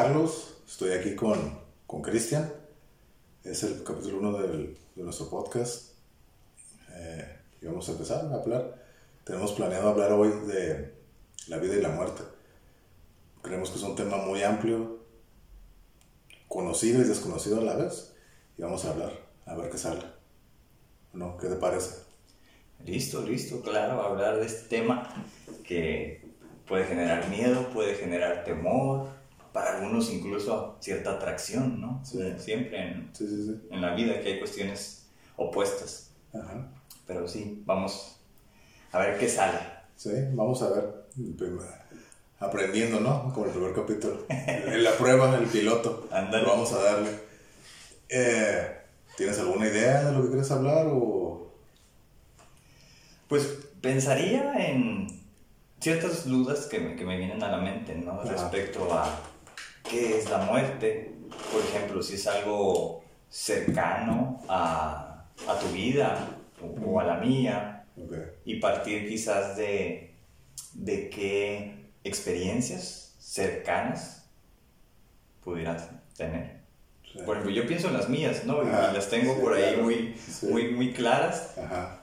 Carlos, estoy aquí con con Cristian. Es el capítulo 1 de nuestro podcast. Eh, y vamos a empezar a hablar. Tenemos planeado hablar hoy de la vida y la muerte. Creemos que es un tema muy amplio, conocido y desconocido a la vez. Y vamos a hablar, a ver qué sale. ¿No? ¿Qué te parece? Listo, listo, claro, hablar de este tema que puede generar miedo, puede generar temor, para algunos incluso cierta atracción, ¿no? Sí. Siempre en, Sí, sí, sí. en la vida que hay cuestiones opuestas. Ajá. Pero sí, vamos a ver qué sale. Sí, vamos a ver. Aprendiendo, ¿no? Como el primer capítulo. En la prueba, el piloto. Ándale. Vamos a darle. Eh, ¿Tienes alguna idea de lo que quieres hablar o...? Pues pensaría en ciertas dudas que me, que me vienen a la mente, ¿no? Respecto a qué es la muerte. Por ejemplo, si es algo cercano a, a tu vida o, o a la mía. Y partir quizás de, de qué experiencias cercanas pudieras tener. Sí. Por ejemplo, yo pienso en las mías, ¿no? Y las tengo sí, por ahí claro. muy, Sí. muy, muy claras. Ajá.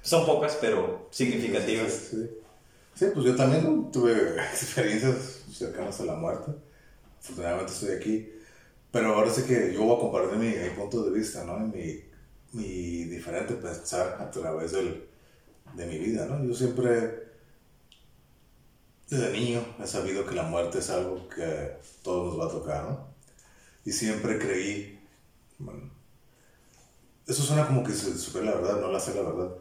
Son pocas, pero significativas. Sí. Pues yo también tuve experiencias cercanas a la muerte. Afortunadamente estoy aquí. Pero ahora sí que yo voy a compartir mi, mi punto de vista, ¿no? Mi, mi diferente pensar a través del, de mi vida, ¿no? Yo siempre, desde niño, he sabido que la muerte es algo que todos nos va a tocar, ¿no? Y siempre creí, bueno, eso suena como que se supera la verdad, no la sé la verdad.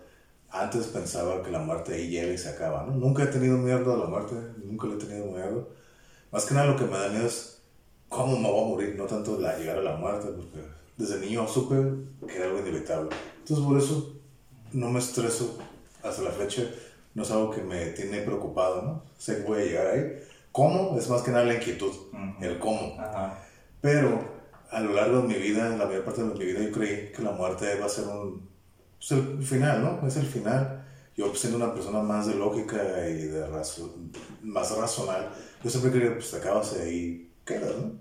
Antes pensaba que la muerte ahí llega y se acaba, ¿no? Nunca he tenido miedo a la muerte, nunca le he tenido miedo. Más que nada lo que me da miedo es cómo me voy a morir, no tanto la llegar a la muerte, porque desde niño supe que era algo inevitable. Entonces por eso no me estreso hasta la fecha, no es algo que me tiene preocupado, ¿no? Sé que voy a llegar ahí. ¿Cómo? Es más que nada la inquietud, Ujú. el cómo. Ajá. Pero a lo largo de mi vida, en la mayor parte de mi vida, yo creí que la muerte va a ser un, pues, el final, ¿no? Es el final. Yo pues, siendo una persona más de lógica y de razo- más racional, yo siempre creí que pues te acabas ahí quedas, ¿no?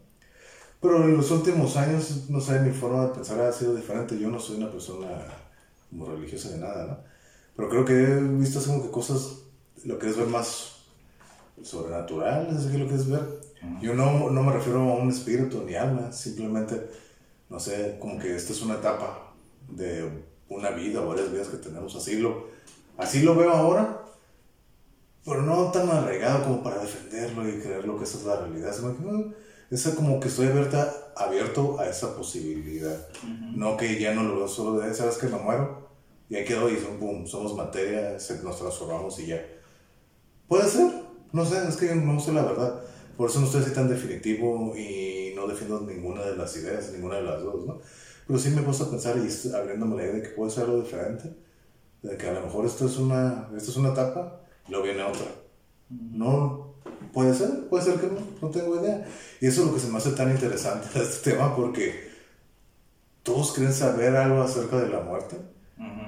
Pero en los últimos años, no sé, mi forma de pensar ha sido diferente. Yo no soy una persona como religiosa ni nada, ¿no? Pero creo que he visto así como que cosas, lo que es ver más sobrenatural, es lo que es ver. Yo no, no me refiero a un espíritu ni alma, simplemente, no sé, como que esta es una etapa de una vida o varias vidas que tenemos. Así lo, así lo veo ahora, pero no tan arraigado como para defenderlo y creer lo que esa es la realidad. sino que, no, es como que estoy abierta, abierto a esa posibilidad. No que ya no lo veo solo de, ¿sabes que me muero? Y ahí quedó y boom, somos materia, nos transformamos y ya. Puede ser, no sé, es que no sé la verdad. Por eso no estoy así tan definitivo y no defiendo ninguna de las ideas, ninguna de las dos, ¿no? Pero sí me he puesto a pensar y abriéndome la idea de que puede ser algo diferente, de que a lo mejor esto es una, esto es una etapa y luego viene otra. No, puede ser, puede ser que no, no tengo idea. Y eso es lo que se me hace tan interesante de este tema porque todos creen saber algo acerca de la muerte.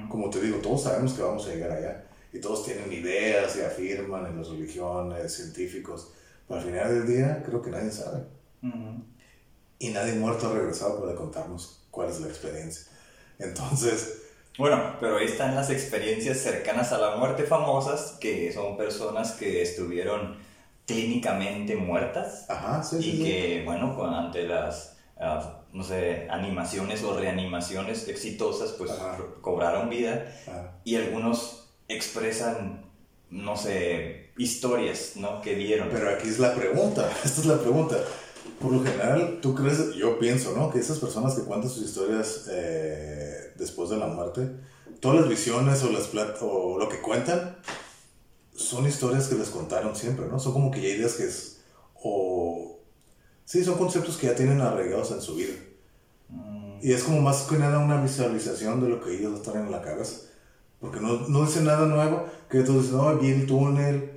Como te digo, todos sabemos que vamos a llegar allá. Y todos tienen ideas y afirman en las religiones, científicos. Pero al final del día, creo que nadie sabe. Y nadie muerto ha regresado para contarnos cuál es la experiencia. Entonces, Bueno, pero ahí están las experiencias cercanas a la muerte famosas, que son personas que estuvieron clínicamente muertas ajá, sí, sí, y sí. que, bueno, con- ante las ah, no sé, animaciones o reanimaciones exitosas, pues Ajá. cobraron vida Ah, y algunos expresan, no sé, historias, ¿no? Que dieron. Pero aquí es la pregunta, esta es la pregunta. Por lo general, tú crees, yo pienso, ¿no? Que esas personas que cuentan sus historias eh, después de la muerte, todas las visiones o, las o lo que cuentan son historias que les contaron siempre, ¿no? Son como que ya ideas que es, o... Sí, son conceptos que ya tienen arraigados en su vida. Y es como más que nada una visualización de lo que ellos están en la cabeza. Porque no, no dice nada nuevo, que tú dices, no, vi el túnel,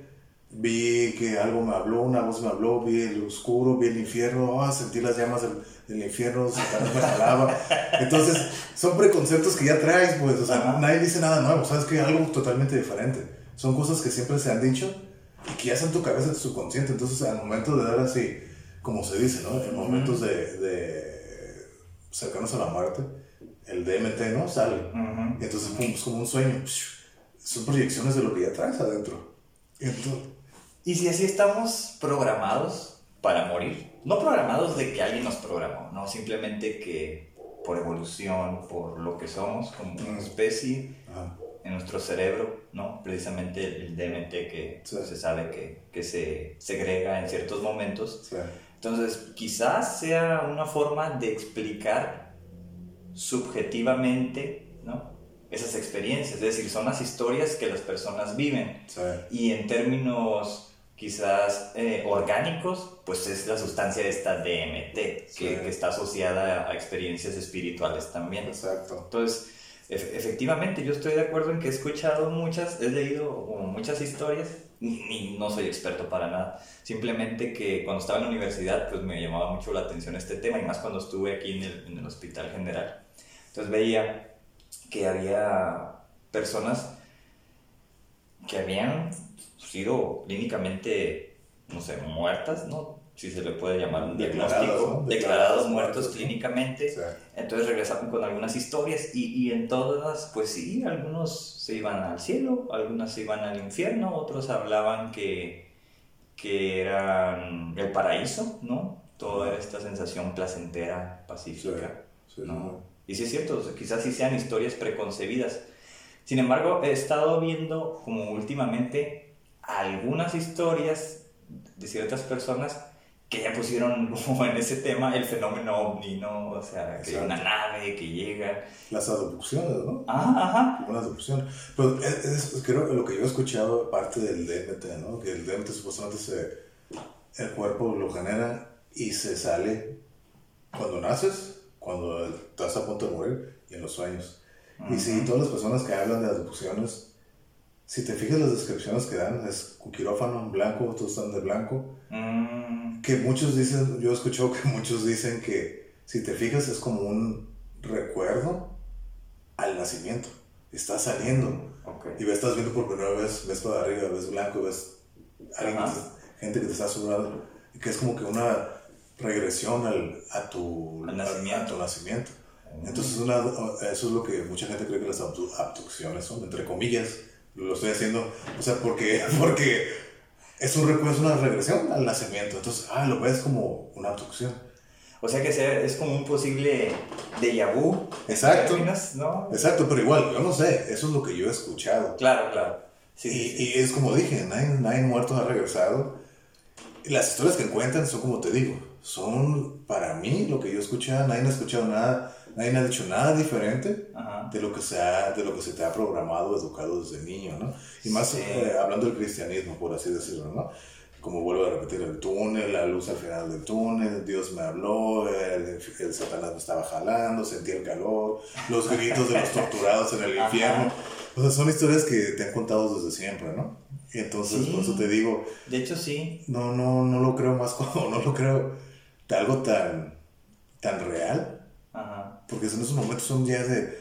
vi que algo me habló, una voz me habló, vi el oscuro, vi el infierno, ah, sentí las llamas del, del infierno, Satanás me jalaba. Entonces, son preconceptos que ya traes, pues, o sea, nadie dice nada nuevo, sabes que algo totalmente diferente. Son cosas que siempre se han dicho y que ya están en tu cabeza, en tu subconsciente. Entonces, al momento de dar así, como se dice, ¿no? En momentos de, de cercanos a la muerte, el DMT, ¿no? Sale. Ujú. Y entonces, pum, es como un sueño. Son proyecciones de lo que ya traes adentro. Y entonces, Y si así estamos programados para morir, no programados de que alguien nos programó, no, simplemente que por evolución, por lo que somos como Mm. especie, ajá, en nuestro cerebro, ¿no? Precisamente el DMT que Sí. se sabe que, que se segrega en ciertos momentos. sea, Entonces, quizás sea una forma de explicar subjetivamente, ¿no? Esas experiencias, es decir, son las historias que las personas viven. sea, Y en términos quizás eh, orgánicos, pues es la sustancia esta DMT, que, Sí. que está asociada a experiencias espirituales también. exacto. Entonces, efectivamente, yo estoy de acuerdo en que he escuchado muchas, he leído muchas historias, ni- no soy experto para nada, simplemente que cuando estaba en la universidad, pues me llamaba mucho la atención este tema, y más cuando estuve aquí en el, en el Hospital General. Entonces veía que había personas que habían sido clínicamente, no sé, muertas, ¿no? Si se le puede llamar un Declarados, diagnóstico, ¿no? declarados, Declarados muertos clínicamente. Sea, Entonces regresaron con algunas historias y, y en todas, pues sí, algunos se iban al cielo, algunos se iban al infierno, otros hablaban que, que eran el paraíso, ¿no? Toda esta sensación placentera, pacífica. sí, ¿no? Y sí es cierto, quizás sí sean historias preconcebidas. Sin embargo, he estado viendo como últimamente algunas historias de ciertas personas que ya pusieron como en ese tema el fenómeno ovni, ¿no? O sea, que hay una Exacto. nave que llega. las abducciones, ¿no? Ajá, ajá. Una abducción. Pero es, es- creo que lo que yo he escuchado, parte del DMT, ¿no? Que el DMT supuestamente se, el cuerpo lo genera y se sale cuando naces, cuando estás a punto de morir y en los sueños. Y sí, todas las personas que hablan de abducciones, si te fijas las descripciones que dan, es un quirófano en blanco, todos están de blanco. Mm, Que muchos dicen, yo he escuchado que muchos dicen que si te fijas es como un recuerdo al nacimiento. Estás saliendo ok. y estás viendo por primera vez, ves para arriba, ves blanco, ves alguien gente que te está asombrando y que es como que una regresión al, a, tu, Al nacimiento. a tu nacimiento. Entonces una, eso es lo que mucha gente cree que las abdu- abducciones son, entre comillas. Lo estoy haciendo, o sea, porque, porque es, un, recuerdo, es una regresión al nacimiento. Entonces, ah, lo ves como una abducción. O sea que sea- es como un posible déjà vu. Exacto. términos, ¿no? Exacto, pero igual, yo no sé, eso es lo que yo he escuchado. Claro, claro. Sí, y, sí, sí. y es como dije, nadie, nadie muerto ha regresado. Las historias que cuentan son como te digo, son para mí lo que yo he escuchado, nadie ha escuchado nada, nadie ha dicho nada diferente Ajá. de lo que se, ha- de lo que se te ha programado, educado desde niño, ¿no? Y más Sí. eh, hablando del cristianismo, por así decirlo, ¿no? Como vuelvo a repetir, el túnel, la luz al final del túnel, Dios me habló, el, el Satanás me estaba jalando, sentí el calor, los gritos de los torturados en el Ajá. infierno. O sea, son historias que te han contado desde siempre, ¿no? Y entonces, Sí. por eso te digo, De hecho, sí. no, no, no lo creo más como, no lo creo de algo tan, tan real, Ajá. porque en esos momentos son días de,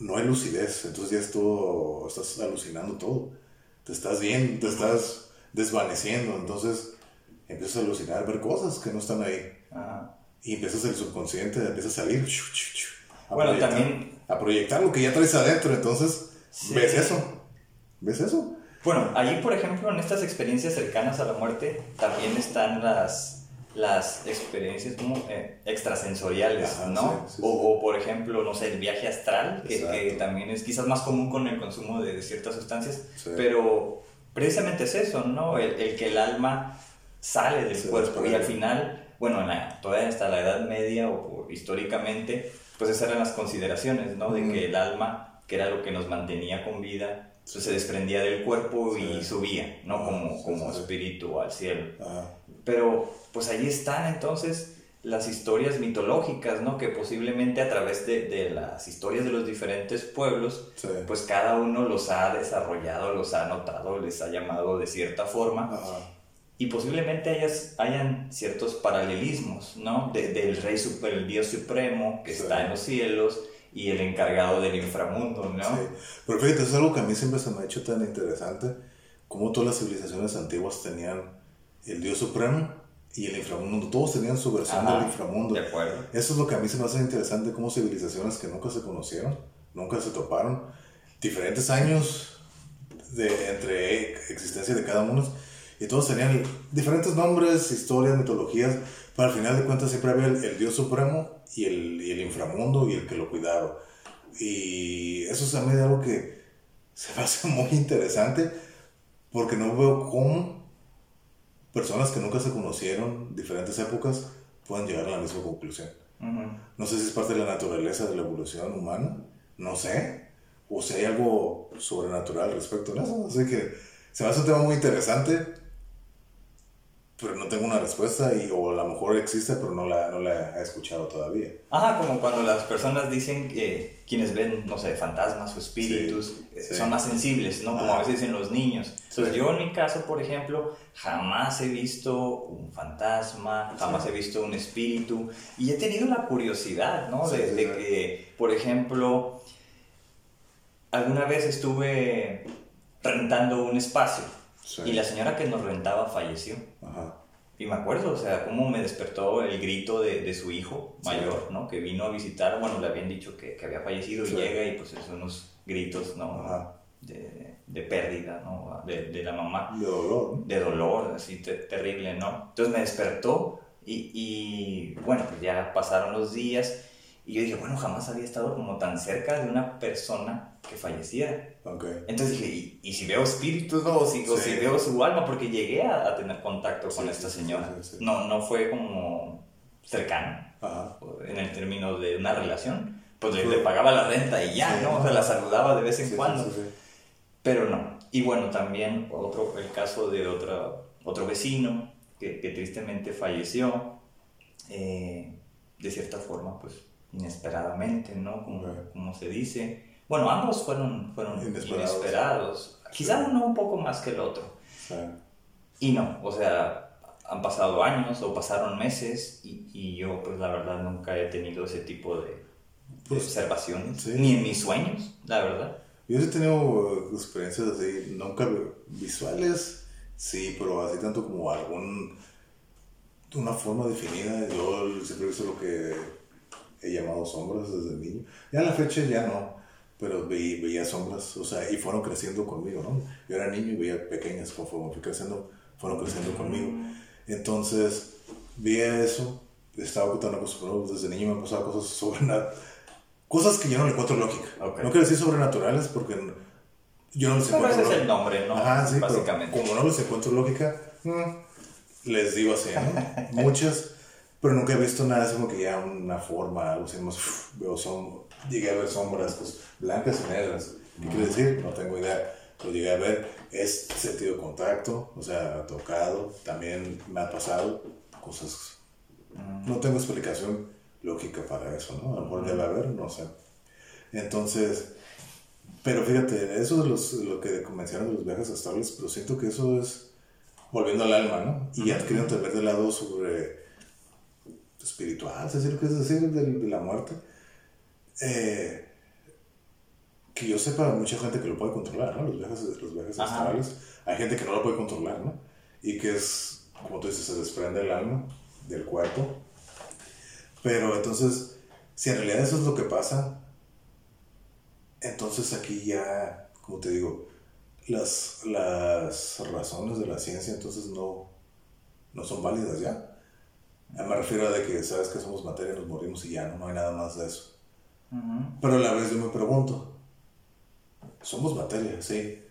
no hay lucidez, entonces ya es todo, estás alucinando todo, te estás viendo, te estás desvaneciendo, entonces empiezas a alucinar, ver cosas que no están ahí, Ajá. y empiezas el subconsciente, empieza a salir, a Bueno, proyectar- también- a proyectar lo que ya traes adentro, entonces Sí. ves eso, ves eso. Bueno, allí, por ejemplo, en estas experiencias cercanas a la muerte, también están las, las experiencias como eh, extrasensoriales, Ajá, ¿no? sí, sí, o, sí. o, por ejemplo, no sé, el viaje astral, que, que también es quizás más común con el consumo de ciertas sustancias, Sí. pero precisamente es eso, ¿no? El, el que el alma sale del Se cuerpo y al final, bueno, en la- todavía hasta la Edad Media o, o históricamente, pues esas eran las consideraciones, ¿no? De Ujú. que el alma, que era lo que nos mantenía con vida, pues se desprendía del cuerpo y Sí. subía, ¿no? Ah, Como, sí, como sí, sí. espíritu al cielo. Ajá. Pero pues ahí están entonces las historias mitológicas, ¿no? Que posiblemente a través de, de las historias de los diferentes pueblos, Sí. pues cada uno los ha desarrollado, los ha notado, les ha llamado de cierta forma. Ajá. Y posiblemente hayas, hayan ciertos paralelismos, ¿no? De- del rey super, el dios supremo que Sí. está en los cielos y el encargado del inframundo, ¿no? Sí. Pero fíjate, es algo que a mí siempre se me ha hecho tan interesante, como todas las civilizaciones antiguas tenían el Dios Supremo y el inframundo, todos tenían su versión Ajá, del inframundo. De acuerdo. Eso es lo que a mí se me hace interesante, como civilizaciones que nunca se conocieron, nunca se toparon, diferentes años de, entre existencia de cada uno, y todos tenían diferentes nombres, historias, mitologías, pero al final de cuentas siempre había el, el Dios Supremo y el, y el inframundo y el que lo cuidaba. Y eso es a mí algo que se me hace muy interesante, porque no veo cómo personas que nunca se conocieron, diferentes épocas, pueden llegar a la misma conclusión. No sé si es parte de la naturaleza de la evolución humana, no sé, o si hay algo sobrenatural respecto a eso. Así que se me hace un tema muy interesante, pero no tengo una respuesta, y, o a lo mejor existe, pero no la, no la he escuchado todavía. Ajá, como cuando las personas dicen que quienes ven, no sé, fantasmas o espíritus Sí, eh, sí. son más sensibles, ¿no? Como Ah. a veces dicen los niños. Entonces Sí. yo en mi caso, por ejemplo, jamás he visto un fantasma, jamás he visto un espíritu y he tenido la curiosidad, ¿no? De, de que, por ejemplo, alguna vez estuve rentando un espacio Sí. y la señora que nos rentaba falleció. Ajá. Y me acuerdo, o sea, cómo me despertó el grito de, de su hijo Sí. mayor, ¿no? Que vino a visitar, bueno, le habían dicho que, que había fallecido Sí. y llega y pues es unos gritos, ¿no? Ajá. De, de pérdida, ¿no? De, de la mamá, De dolor, de dolor, así te- terrible, ¿no? Entonces me despertó y, y, bueno, pues ya pasaron los días y yo dije, bueno, jamás había estado como tan cerca de una persona que falleciera. Ok. Entonces dije, ¿y, y si veo espíritus no? o, si, o Sí. si veo su alma? Porque llegué a, a tener contacto con Sí, esta señora. sí. No, no fue como cercano Ajá. en el término de una relación. Pues le, le pagaba la renta y ya. ¿no? O sea, la saludaba de vez en cuando. Pero no. Y bueno, también otro, el caso de otra, otro vecino que, que tristemente falleció, eh, de cierta forma, pues inesperadamente, ¿no? Como, Ok. como se dice. Bueno, ambos fueron, fueron Inesperados. inesperados. Quizá Sí. uno un poco más que el otro. Sí. Y no, o sea, han pasado años o pasaron meses y, y yo pues la verdad nunca he tenido ese tipo de, de Pues, observaciones, sí. ni en mis sueños, la verdad. Yo sí he tenido experiencias así, nunca visuales, sí, pero así tanto como algún, una forma definida. Yo siempre he visto lo que he llamado sombras desde niño. Ya a la fecha ya no, pero veía, veía sombras, o sea, y fueron creciendo conmigo, ¿no? Yo era niño y veía pequeñas, conforme fui creciendo, fueron creciendo conmigo. Entonces, veía eso, estaba tan acostumbrado, desde niño me han pasado cosas sobrenaturales. Cosas que yo no le encuentro lógica. Ok. No quiero decir sobrenaturales porque yo no les Pero encuentro ese es el nombre, ¿no? Ajá, sí, Básicamente. como no les encuentro lógica, mm, les digo así, ¿no? Muchas, pero nunca he visto nada así como que ya una forma, algo así, más, veo som llegué a ver sombras pues, blancas y negras. ¿Qué quiere decir? No tengo idea. Lo llegué a ver, es sentido contacto, o sea, tocado, también me ha pasado cosas. No tengo explicación lógica para eso, ¿no? A lo mejor debe haber, no sé. Entonces, pero fíjate, eso de los, lo que mencionan de los viajes astrales, pero siento que eso es volviendo al alma, ¿no? Y adquiriendo ver del lado sobre espiritual, es decir, que es decir de, de la muerte. Eh, que yo sepa, mucha gente que lo puede controlar, ¿no? Los viajes, los viajes Ajá. astrales. Hay gente que no lo puede controlar, ¿no? Y que es, como tú dices, se desprende el alma del cuerpo. Pero entonces, si en realidad eso es lo que pasa, entonces aquí ya, como te digo, las, las razones de la ciencia entonces no, no son válidas ya. Me refiero a de que, ¿sabes que somos materia? Nos morimos y ya, no, no hay nada más de eso. Pero a la vez yo me pregunto, somos materia, sí,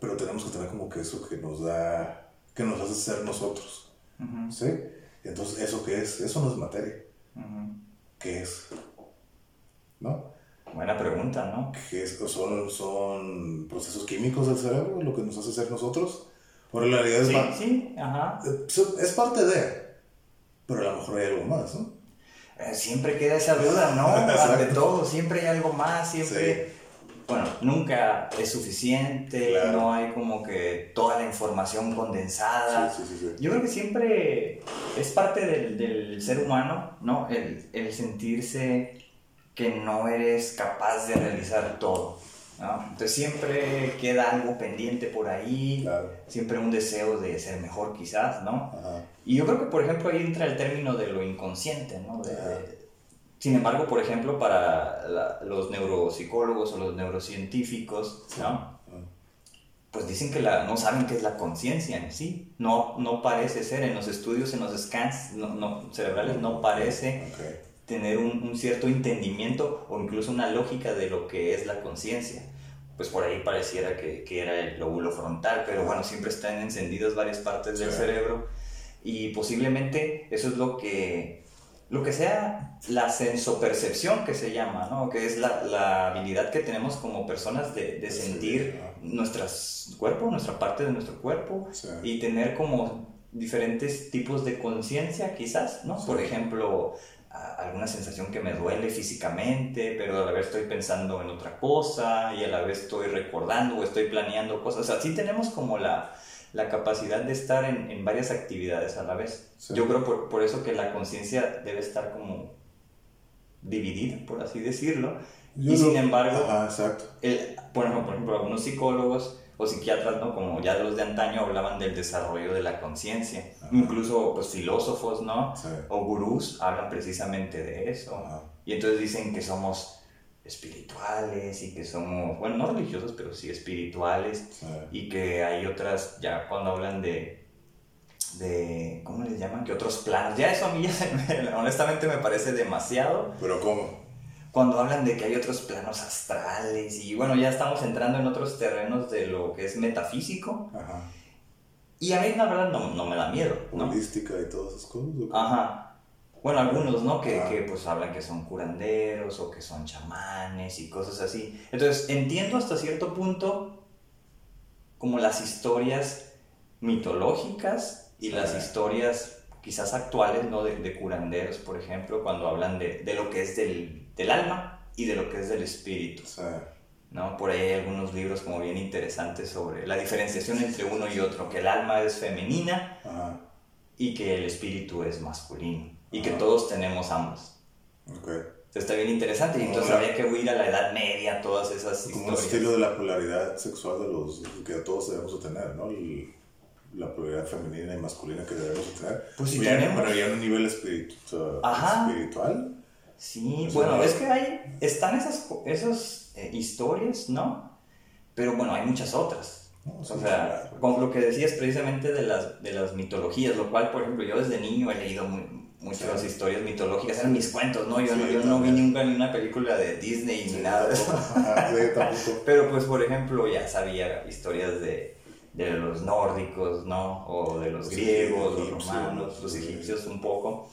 pero tenemos que tener como que eso que nos da, que nos hace ser nosotros, Ujú. ¿sí? Entonces, ¿eso qué es? Eso no es materia. Ujú. ¿Qué es? ¿No? Buena pregunta, ¿no? ¿Qué es? ¿O ¿Son, ¿Son procesos químicos del cerebro lo que nos hace ser nosotros? ¿O en realidad es, Sí, sí, ajá. eh, es parte de, pero a lo mejor hay algo más, ¿no? Eh, Siempre queda esa duda, ¿no? Ante todo, siempre hay algo más, siempre... Bueno, nunca es suficiente, Claro. no hay como que toda la información condensada. Sí, sí, sí, sí. Yo creo que siempre es parte del, del ser humano, ¿no? El, el sentirse que no eres capaz de realizar todo, ¿no? Entonces siempre queda algo pendiente por ahí, Claro. siempre un deseo de ser mejor quizás, ¿no? Ajá. Y yo creo que, por ejemplo, ahí entra el término de lo inconsciente, ¿no? De- Ajá. de- sin embargo, por ejemplo, para la- los neuropsicólogos o los neurocientíficos, ¿no? Pues dicen que la, no saben qué es la conciencia en sí. No, no parece ser, en los estudios, en los scans no- no- cerebrales, no parece. Tener un, un cierto entendimiento o incluso una lógica de lo que es la conciencia. Pues por ahí pareciera que, que era el lóbulo frontal, pero bueno, siempre están encendidas varias partes del Sí. cerebro y posiblemente eso es lo que, lo que sea la sensopercepción que se llama, ¿no? Que es la, la habilidad que tenemos como personas de, de Sí, sentir nuestras cuerpo, nuestra parte de nuestro cuerpo Sí. y tener como diferentes tipos de conciencia quizás, ¿no? Sí. Por ejemplo, alguna sensación que me duele físicamente, pero a la vez estoy pensando en otra cosa y a la vez estoy recordando o estoy planeando cosas. O sea, sí tenemos como la, la capacidad de estar en, en varias actividades a la vez. Sí. Yo creo por, por eso que la conciencia debe estar como dividida, por así decirlo. Yo y lo- sin embargo, Ajá, el, por, ejemplo, por ejemplo, algunos psicólogos o psiquiatras, ¿no? como ya los de antaño, hablaban del desarrollo de la conciencia. Incluso pues, filósofos ¿no? Sí. o gurús hablan precisamente de eso. Ajá. Y entonces dicen que somos espirituales y que somos, bueno, no religiosos, pero sí espirituales. Sí. Y que hay otras, ya cuando hablan de, de ¿cómo les llaman? Que otros planos. Ya eso a mí ya se me- honestamente me parece demasiado Pero ¿cómo? Cuando hablan de que hay otros planos astrales y bueno, ya estamos entrando en otros terrenos de lo que es metafísico Ajá. y a mí la verdad no, no me da miedo, ¿no? Holística y todas esas cosas. Ajá. Bueno, algunos, ¿no? Que, Ah. que pues hablan que son curanderos o que son chamanes y cosas así. Entonces, entiendo hasta cierto punto como las historias mitológicas y las historias quizás actuales, ¿no? De, de curanderos, por ejemplo, cuando hablan de, de lo que es del, del alma y de lo que es del espíritu. Sí. ¿no? Por ahí hay algunos libros como bien interesantes sobre la diferenciación entre uno y otro, que el alma es femenina Ajá. y que el espíritu es masculino y que todos tenemos ambos. Ok. Entonces está bien interesante y entonces habría que huir a la Edad Media, todas esas Como un historias. estilo de la polaridad sexual de los que todos debemos de tener, ¿no? El- la polaridad femenina y masculina que debemos de tener. Pues ya, tenemos. pero ya en un nivel espiritu Ajá. espiritual. Sí, bueno, no- es que hay, están esas, esas eh, historias, ¿no? Pero bueno, hay muchas otras. ¿no? O sea, claro. con lo que decías precisamente de las, de las mitologías, lo cual, por ejemplo, yo desde niño he leído muy- muchas Sí. historias mitológicas, eran mis cuentos, ¿no? Yo, Sí, no, yo no vi nunca ni una película de Disney ni Sí, nada de eso. Ajá, sí, tampoco. Pero pues, por ejemplo, ya sabía historias de, de los nórdicos, ¿no? O de los griegos, los romanos, los egipcios un poco.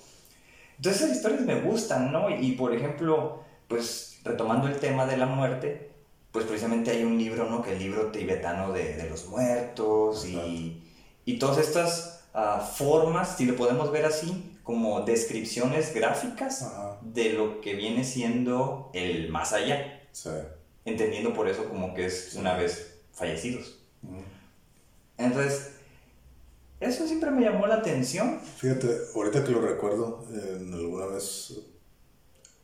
Entonces esas historias me gustan, ¿no? Y por ejemplo, pues retomando el tema de la muerte, pues precisamente hay un libro, ¿no? Que el libro tibetano de, de los muertos y, y todas estas ah, formas, si lo podemos ver así, como descripciones gráficas Ajá. de lo que viene siendo el más allá Sí. entendiendo por eso como que es una vez fallecidos. Entonces, eso siempre me llamó la atención. Fíjate, ahorita que lo recuerdo, alguna vez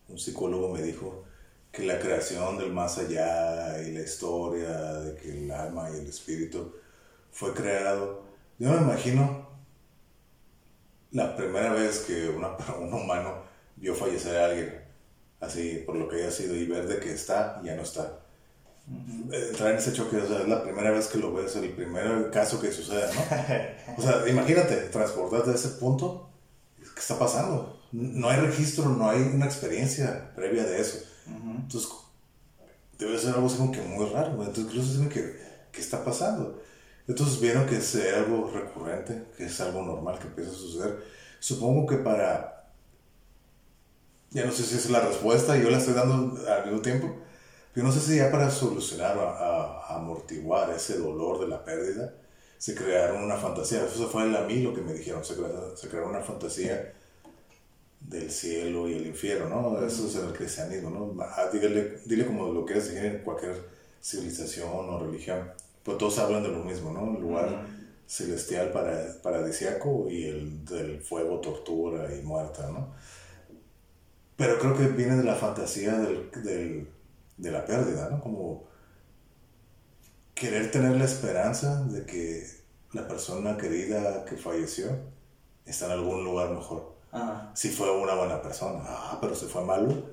un psicólogo me dijo que la creación del más allá y la historia de que el alma y el espíritu fue creado. Yo me imagino la primera vez que una- un humano vio fallecer a alguien, así por lo que haya sido, y ver de que está y ya no está. Eh, Entrar en ese choque, o sea, es la primera vez que lo ves, el primer caso que sucede, ¿no? O sea, imagínate, transportarte a ese punto ¿qué está pasando? No hay registro, no hay una experiencia previa de eso. Entonces, debe ser algo así como que muy raro. Entonces, incluso dicen que, ¿qué está pasando? Entonces vieron que es algo recurrente, que es algo normal que empieza a suceder. Supongo que para... Ya no sé si es la respuesta, yo la estoy dando al mismo tiempo. Yo no sé si ya para solucionar o a, amortiguar ese dolor de la pérdida, se crearon una fantasía. Eso fue a mí lo que me dijeron. Se crearon, se crearon una fantasía del cielo y el infierno, ¿no? Eso es el cristianismo, ¿no? Ah, dile como lo quieras decir en cualquier civilización o religión. Pues todos hablan de lo mismo, ¿no? El lugar celestial para, paradisiaco y el del fuego, tortura y muerta, ¿no? Pero creo que viene de la fantasía del, del, de la pérdida, ¿no? Como querer tener la esperanza de que la persona querida que falleció está en algún lugar mejor. Si fue una buena persona, ah, pero si fue malo,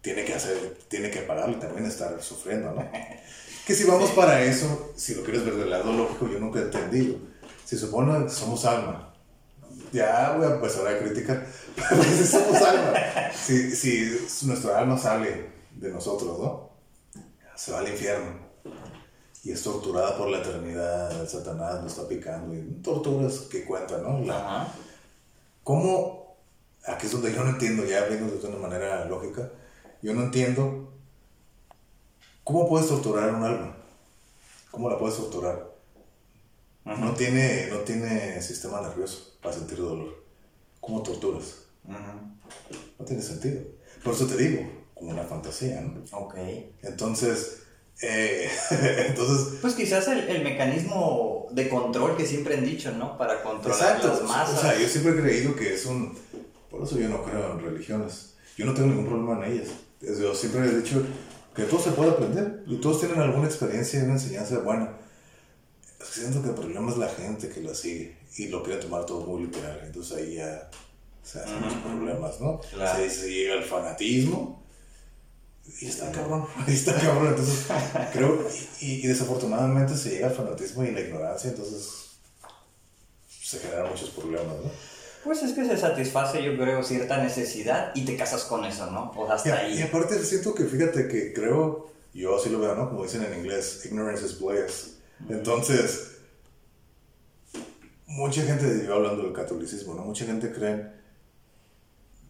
tiene que hacer, tiene que pagarlo y también estar sufriendo, ¿no? que si vamos para eso, si lo quieres ver del lado lógico, yo nunca he entendido. Si supone que somos alma, ya voy a empezar a criticar, pero si somos alma, si, si nuestra alma sale de nosotros, ¿no? Se va al infierno y es torturada por la eternidad, Satanás nos está picando, y torturas que cuentan, ¿no? La, ¿Cómo? Aquí es donde yo no entiendo, ya viendo de una manera lógica, yo no entiendo cómo puedes torturar un alma. ¿Cómo la puedes torturar? no, tiene, no tiene sistema nervioso para sentir dolor. ¿Cómo torturas? No tiene sentido. Por eso te digo, como una fantasía, ¿no? Ok. Entonces, eh, entonces... Pues quizás el, el, mecanismo de control que siempre han dicho, ¿no? Para controlar las masas. O sea, yo siempre he creído que es un... Por eso yo no creo en religiones. Yo no tengo ningún problema en ellas. Yo siempre he dicho que todo se puede aprender y todos tienen alguna experiencia y una enseñanza buena. Siento que el problema es la gente que lo sigue y lo quiere tomar todo muy literal. Entonces ahí ya se hacen los problemas, ¿no? Claro. Se, se llega al fanatismo y está cabrón, y está cabrón. Entonces, creo, y, desafortunadamente se llega al fanatismo y la ignorancia, entonces se generan muchos problemas, ¿no? Pues es que se satisface, yo creo, cierta necesidad y te casas con eso, ¿no? O hasta ahí. Y aparte siento que, fíjate que creo, yo así lo veo, ¿no? Como dicen en inglés, ignorance is bliss. Entonces, mucha gente, yo hablando del catolicismo, ¿no? Mucha gente cree,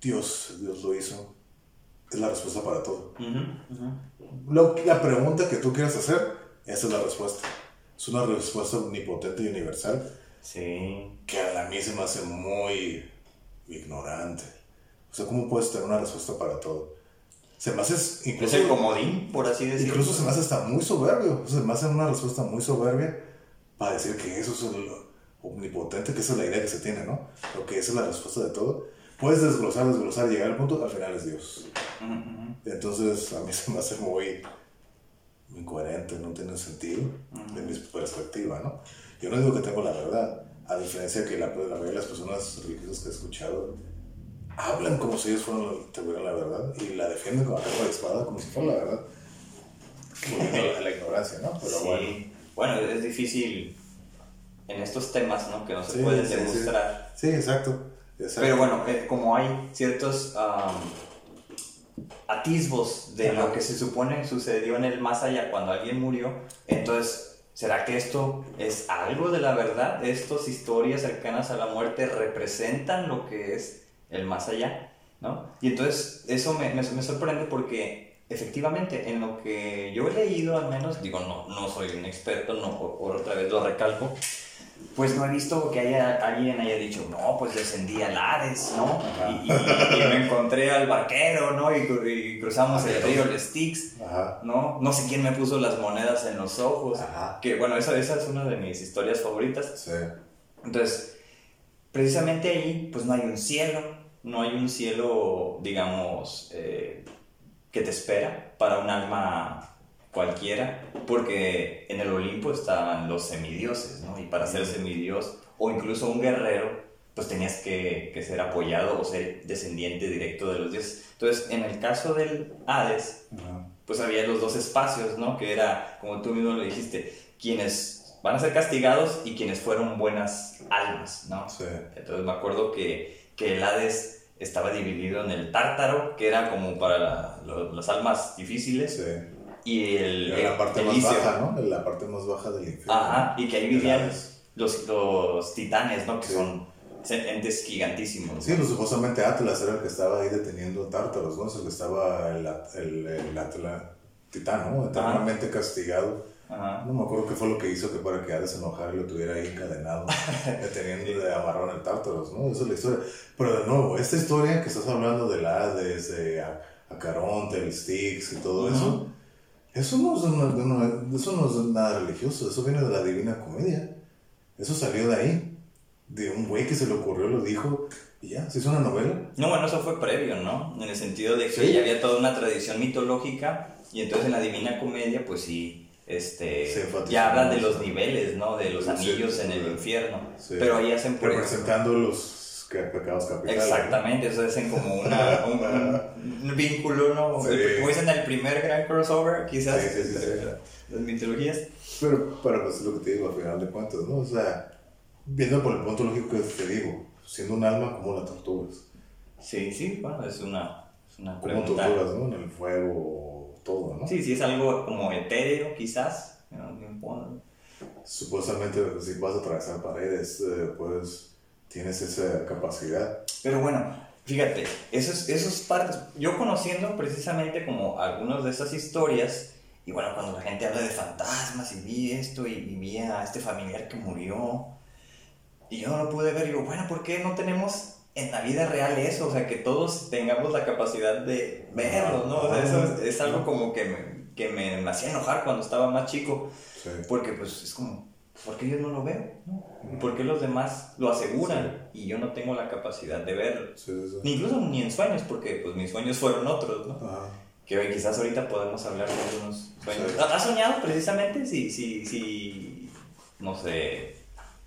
Dios, Dios lo hizo, es la respuesta para todo. la pregunta que tú quieras hacer, esa es la respuesta. Es una respuesta omnipotente y universal. Sí. Que a mí se me hace muy ignorante. O sea, ¿cómo puedes tener una respuesta para todo? Se me hace incluso... Es el comodín, por así decirlo. Incluso se me hace hasta muy soberbio. Se me hace una respuesta muy soberbia para decir que eso es lo omnipotente, que esa es la idea que se tiene, ¿no? Pero que esa es la respuesta de todo puedes desglosar, desglosar, llegar al punto, al final es Dios. Entonces, a mí se me hace muy incoherente, no tiene sentido de mi perspectiva, ¿no? Yo no digo que tengo la verdad, a diferencia que la, la mayoría de las personas religiosas que he escuchado hablan como si ellos fueran, tuvieran la verdad y la defienden con la capa de espada como si fuera la verdad. Volviendo a la ignorancia, ¿no? Pero sí. bueno. Bueno, es difícil en estos temas, ¿no? Que no se pueden demostrar. sí, exacto. Pero bueno, eh, como hay ciertos atisbos de lo que se supone sucedió en el más allá cuando alguien murió, entonces, ¿será que esto es algo de la verdad? ¿Estas historias cercanas a la muerte representan lo que es el más allá? ¿No? Y entonces eso me, me, me sorprende porque efectivamente, en lo que yo he leído al menos, digo, no, no soy un experto, no, otra vez lo recalco, pues no he visto que haya, alguien haya dicho, no, pues descendí al Hades, ¿no? Y, me encontré al barquero, ¿no? Y, cruzamos el río el Styx, ¿no? No sé quién me puso las monedas en los ojos. Que bueno, esa, esa es una de mis historias favoritas. Sí. Entonces, precisamente ahí, pues no hay un cielo, no hay un cielo, digamos, eh, que te espera para un alma cualquiera, porque en el Olimpo estaban los semidioses, ¿no? Y para ser semidios, o incluso un guerrero, pues tenías que, que, ser apoyado o ser descendiente directo de los dioses. Entonces, en el caso del Hades, pues había los dos espacios, ¿no? Que era, como tú mismo lo dijiste, quienes van a ser castigados y quienes fueron buenas almas, ¿no? Sí. Entonces me acuerdo que que el Hades estaba dividido en el Tártaro, que era como para la- lo- las almas difíciles, Sí. Y el, Era la parte el más baja, ¿no? La parte más baja del infierno. Ajá, y que ahí vivían los, los titanes, ¿no? Que Sí. son entes gigantísimos. Sí, pues supuestamente Atlas era el que estaba ahí deteniendo Tártaros, ¿no? Es el que estaba el, el, el Atlas titán, ¿no? Eternamente castigado. Ajá. No me acuerdo qué fue lo que hizo que para que Hades enojara y lo tuviera ahí encadenado, deteniendo de amarrado en el Tártaros, ¿no? Esa es la historia. Pero de nuevo, esta historia que estás hablando del Hades, de A- Acaronte, el Styx y todo eso, eso no, es una- de una- eso no es nada religioso, eso viene de la Divina Comedia. Eso salió de ahí, de un güey que se le ocurrió, lo dijo y ya, se hizo una novela. No, bueno, eso fue previo, ¿no? En el sentido de que Sí. ya había toda una tradición mitológica y entonces en la Divina Comedia, pues sí, este, ya hablan de los niveles, ¿no? De los anillos sí, en el infierno. Sí. Pero ahí hacen Representando los pecados capitales. Exactamente, eso hacen como una, un, un vínculo, ¿no? Sí. Como dicen, el primer gran crossover, quizás, Sí, sí, sí, entre las mitologías. Pero, pero pues es lo que te digo, al final de cuentas, ¿no? O sea, viendo por el punto lógico que te digo, siendo un alma, ¿cómo la torturas? Sí, sí, bueno, es una, es una ¿Cómo torturas, no? En el fuego, todo, ¿no? Sí, sí, es algo como etéreo, quizás. ¿no? Bien, bueno. Supuestamente, si vas a atravesar paredes, eh, pues tienes esa capacidad. Pero bueno, fíjate, esos, esos partes, yo conociendo precisamente como algunas de esas historias, y bueno, cuando la gente habla de fantasmas y vi esto y, y vi a este familiar que murió, y yo no lo pude ver, digo, bueno, ¿por qué no tenemos en la vida real eso? O sea, que todos tengamos la capacidad de verlo, ¿no? O sea, eso es, es algo como que me, que me, me hacía enojar cuando estaba más chico, Sí. porque pues es como, ¿por qué yo no lo veo? ¿no? ¿Por qué los demás lo aseguran y yo no tengo la capacidad de verlo? Sí, sí, sí. Ni incluso ni en sueños, porque pues mis sueños fueron otros, ¿no? Ajá. Que quizás ahorita podemos hablar de algunos sueños. ¿Has soñado precisamente si, si, si, no sé,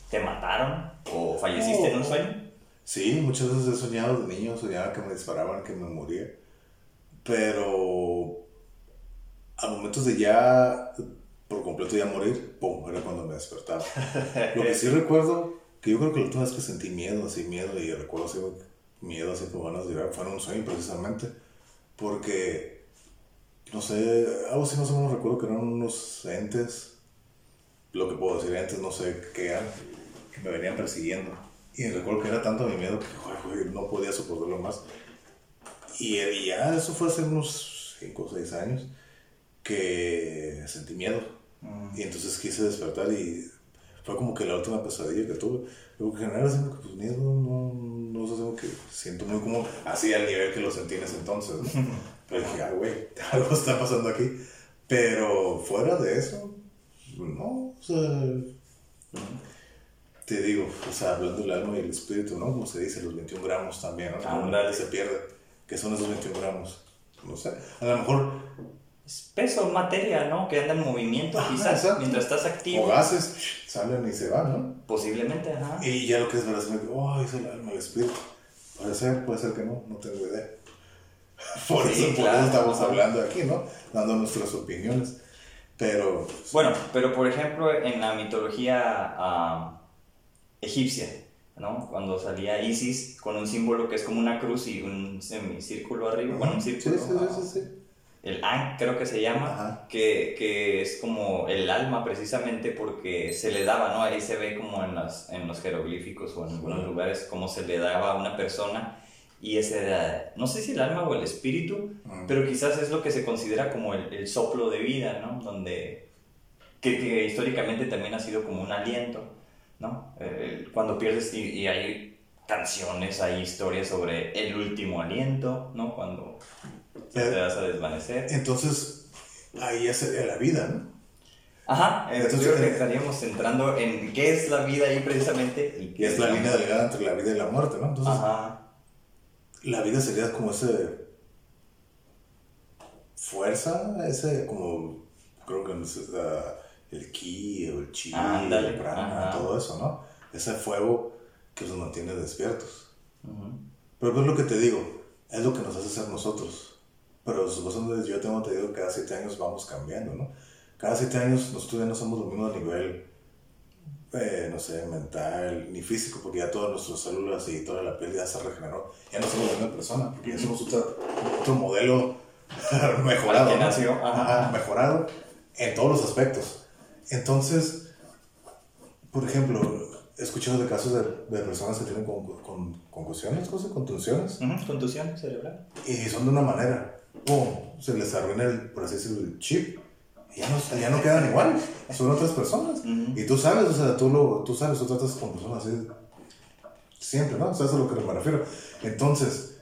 te mataron o falleciste en un sueño? Sí, muchas veces he soñado de niño, soñaba que me disparaban, que me moría. Pero a momentos de ya, por completo ya morir, pum, era cuando me despertaba. Lo que sí recuerdo, que yo creo que la última vez que sentí miedo, así miedo, y recuerdo así miedo, así como ganas de llorar, fue en un sueño precisamente. Porque, no sé, algo así, no sé, no recuerdo que eran unos entes, lo que puedo decir, entes, no sé qué eran, que me venían persiguiendo. Y recuerdo que era tanto mi miedo que no podía soportarlo más. Y, y ya eso fue hace unos 5 o 6 años que sentí miedo. Y entonces quise despertar y fue como que la última pesadilla que tuve. Lo que en general es como que pues, miedo no, no sé, como que siento muy como así al nivel que lo sentí en ese entonces. ¿no? Pero dije, ah, güey, algo está pasando aquí. Pero fuera de eso, no, o sea, te digo, o sea, hablando del alma y el espíritu, ¿no? Como se dice, los 21 gramos también, ¿no? Ándale. se pierde. ¿Qué son esos 21 gramos? No sé. A lo mejor, Es peso, materia, ¿no? Que anda en movimiento Ajá, quizás exacto. mientras estás activo. o gases, salen y se van, ¿no? Posiblemente, ajá. Y ya lo que es verdad, es como que, oh, es el alma, el espíritu. Puede ser, puede ser que no, no tengo idea. Por, Sí, eso, por claro. eso estamos Ajá. hablando aquí, ¿no? Dando nuestras opiniones. Pero, Bueno, pero por ejemplo en la mitología ah, egipcia, ¿no? Cuando salía Isis con un símbolo que es como una cruz y un semicírculo arriba, bueno, un círculo. sí, sí, ah, sí, sí. El Ankh creo que se llama, que, que es como el alma precisamente porque se le daba, ¿no? Ahí se ve como en, las, en los jeroglíficos o en algunos lugares cómo se le daba a una persona y ese era, no sé si el alma o el espíritu, Mm. pero quizás es lo que se considera como el, el soplo de vida, ¿no? Donde, que, que históricamente también ha sido como un aliento, ¿no? Eh, cuando pierdes y, y hay canciones, hay historias sobre el último aliento, ¿no? Cuando te vas a desvanecer. Entonces, ahí sería la vida, ¿no? Ajá, entonces yo creo que eh, estaríamos entrando en qué es la vida ahí precisamente y qué es la la línea delgada entre la vida y la muerte, ¿no? Entonces, Ajá, la vida sería como ese fuerza, ese como, creo que es ah, el ki o el chi, el prana, ajá. todo eso, ¿no? Ese fuego que nos mantiene despiertos. Pero es lo que te digo, es lo que nos hace ser nosotros. Pero supuestamente yo tengo entendido que cada siete años vamos cambiando, ¿no? Cada siete años nosotros ya no somos lo mismo a nivel eh, no sé, mental, ni físico, porque ya todas nuestras células y toda la piel ya se regeneró. Ya no somos la misma persona, porque ya somos otro, otro modelo mejorado. Que ¿no? nació, ajá. Ajá, mejorado en todos los aspectos. Entonces, por ejemplo, he escuchado de casos de, de personas que tienen con, con, concusiones, cosas, contunciones, Ujú, Contusión cerebral. y son de una manera, ¡pum! Se les arruina el, por así decirlo, el chip. Y ya no, ya no quedan igual, son otras personas. Ujú. Y tú sabes, o sea, tú, lo, tú sabes, tú tratas con personas así siempre, ¿no? ¿Sabes a lo que me refiero? Entonces,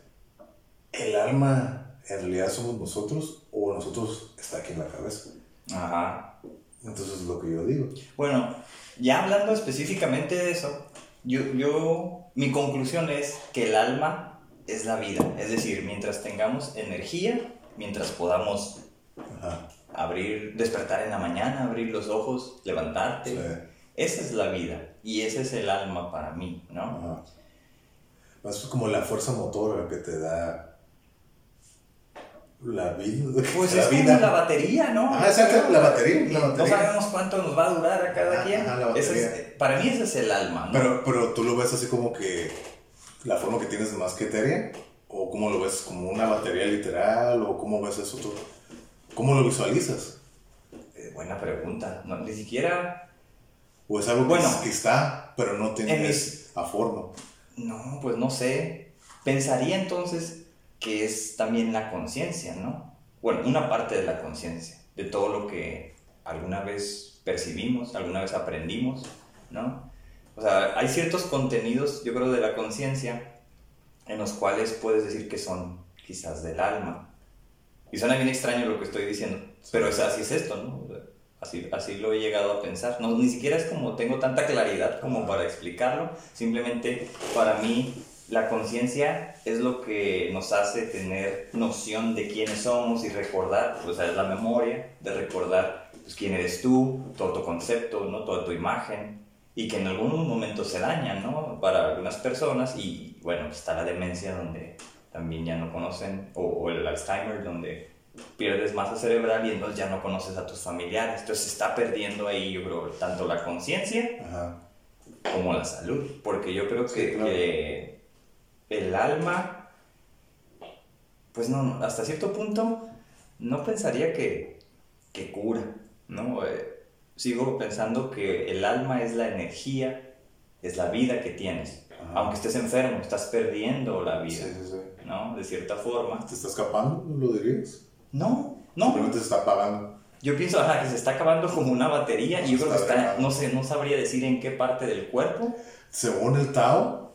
¿el alma en realidad somos nosotros o nosotros está aquí en la cabeza? Ajá. Entonces es lo que yo digo. Bueno, ya hablando específicamente de eso, yo, yo, mi conclusión es que el alma es la vida. Es decir, mientras tengamos energía, mientras podamos Ajá. abrir, despertar en la mañana, abrir los ojos, levantarte, Sí. esa es la vida. Y ese es el alma para mí, ¿no? Ajá. Es como la fuerza motora que te da la vida. Pues la es como la batería, ¿no? Ah, exacto, la batería, la No batería. sabemos cuánto nos va a durar a cada Ajá, quien. ajá, la Ese es- batería. para mí ese es el alma, ¿no? Pero, pero tú lo ves así como que la forma que tienes de más que etérea, o cómo lo ves como una batería literal, o cómo ves eso tú. ¿Cómo lo visualizas? Eh, buena pregunta. No, ni siquiera ¿O es algo que, Bueno, que está, pero no en tiene mis- a forma? No, pues no sé. Pensaría entonces que es también la conciencia, ¿no? Bueno, una parte de la conciencia, de todo lo que alguna vez percibimos, alguna vez aprendimos, ¿no? O sea, hay ciertos contenidos, yo creo, de la conciencia en los cuales puedes decir que son quizás del alma. Y suena bien extraño lo que estoy diciendo, pero es, así es esto, ¿no? Así, así lo he llegado a pensar. No, ni siquiera es como tengo tanta claridad como para explicarlo. Simplemente para mí la conciencia es lo que nos hace tener noción de quiénes somos y recordar, o sea, es la memoria de recordar pues, quién eres tú, todo tu concepto, ¿no? toda tu imagen y que en algún momento se dañan, ¿no? Para algunas personas y bueno, está la demencia donde también ya no conocen, o, o el Alzheimer donde pierdes masa cerebral y entonces ya no conoces a tus familiares. Entonces se está perdiendo ahí, yo creo, tanto la conciencia como la salud, porque yo creo que, Sí, claro. que el alma, pues no, hasta cierto punto, no pensaría que, que cura, ¿no? Eh, sigo pensando que el alma es la energía, es la vida que tienes. Ajá. Aunque estés enfermo, estás perdiendo la Sí, vida, sí, sí. ¿no? De cierta forma. ¿Te está escapando? ¿Lo dirías? No, no. Simplemente se está apagando. Yo pienso ajá, que se está acabando como una batería y yo creo que está no sé, no sabría decir en qué parte del cuerpo. Según el Tao,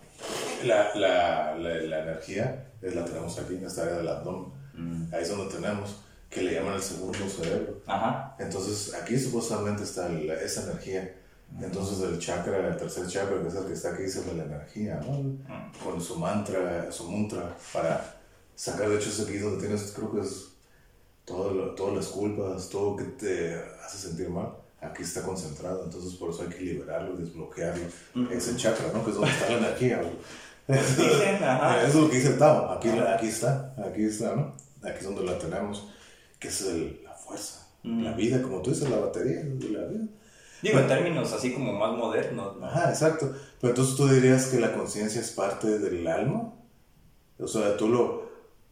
la, la, la, la energía es la tenemos aquí en esta área del abdomen. Ahí es donde tenemos, que le llaman el segundo cerebro. Ajá. Entonces, aquí supuestamente está la- esa energía. Entonces, el chakra, el tercer chakra, que es el que está aquí, es el de la energía, ¿no? Con su mantra, su mantra, para sacar, de hecho, es aquí donde tienes, creo que es todo lo- todas las culpas, todo que te hace sentir mal. Aquí está concentrado, entonces por eso hay que liberarlo desbloquearlo. Ese chakra, ¿no? Que es donde está la energía. Eso es lo que dice el Tao. Aquí, aquí está, aquí está, ¿no? Aquí es donde la tenemos, que es el- la fuerza, la vida, como tú dices, la batería de la vida. Digo, en términos así como más modernos, ¿no? Ajá, exacto. Pero entonces tú dirías que la conciencia es parte del alma. O sea, tú lo.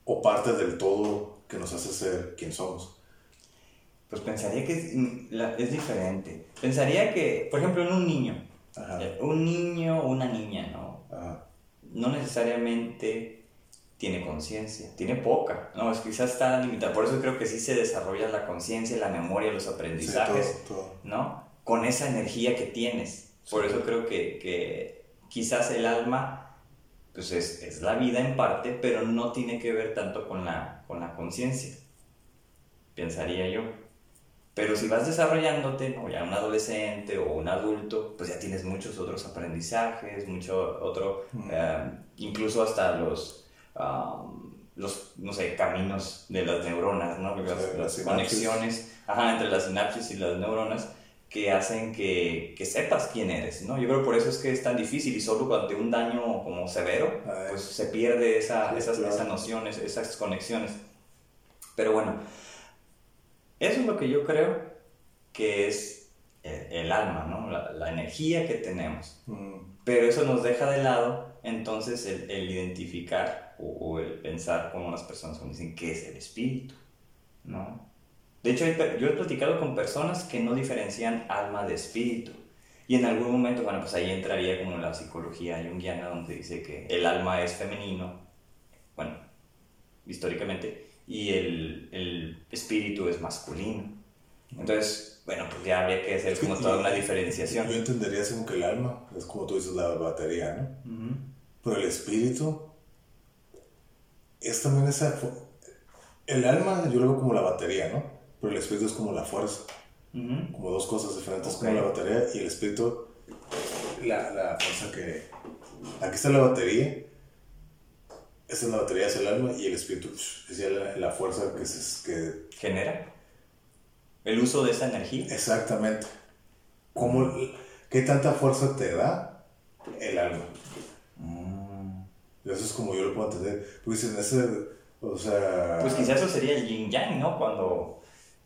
o parte del todo que nos hace ser quien somos. Pues pensaría que es, mm, la- es diferente. Pensaría que, por ejemplo, en un niño. Ajá. Eh, Un niño o una niña, ¿no? Ajá. No necesariamente tiene conciencia, tiene poca, ¿no? Es quizás está limitada. Por eso creo que sí se desarrolla la conciencia, la memoria, los Sí, aprendizajes. todo, todo. ¿no? Con esa energía que tienes. Por eso creo que, que quizás el alma, pues es, es la vida en parte, pero no tiene que ver tanto con la, con la conciencia, pensaría yo. Pero si vas desarrollándote, ¿no? ya un adolescente o un adulto, pues ya tienes muchos otros aprendizajes, mucho otro, eh, incluso hasta los, um, los, no sé, caminos de las neuronas, ¿no? Las, Sí, las conexiones ajá, entre las sinapsis y las neuronas que hacen que, que sepas quién eres, ¿no? Yo creo que por eso es que es tan difícil y solo ante un daño como severo, Ay. pues se pierde esa, Sí, esas, claro. esas nociones, esas conexiones. Pero bueno, eso es lo que yo creo que es el, el alma, ¿no? La, la energía que tenemos. Mm. Pero eso nos deja de lado entonces el, el identificar o, o el pensar con unas personas que dicen qué es el espíritu, ¿no? De hecho, yo he platicado con personas que no diferencian alma de espíritu. Y en algún momento, bueno, pues ahí entraría como la psicología junguiana donde dice que el alma es femenino, bueno, históricamente, y el, el espíritu es masculino. Entonces, bueno, pues ya habría que hacer como toda una diferenciación. Yo entendería como que el alma es como tú dices la batería, ¿no? Pero el espíritu es también esa... El alma yo lo veo como la batería, ¿no? Pero el espíritu es como la fuerza. Como dos cosas diferentes, como la batería y el espíritu, la, la fuerza que... Aquí está la batería. Esta es la batería, es el alma y el espíritu psh, es ya la, la fuerza que, se, que genera el uso de esa energía. Exactamente. ¿Cómo, ¿Qué tanta fuerza te da el alma? Eso es como yo lo puedo entender. Porque dicen, ese, o sea... Pues quizás eso sería el yin yang, ¿no? Cuando,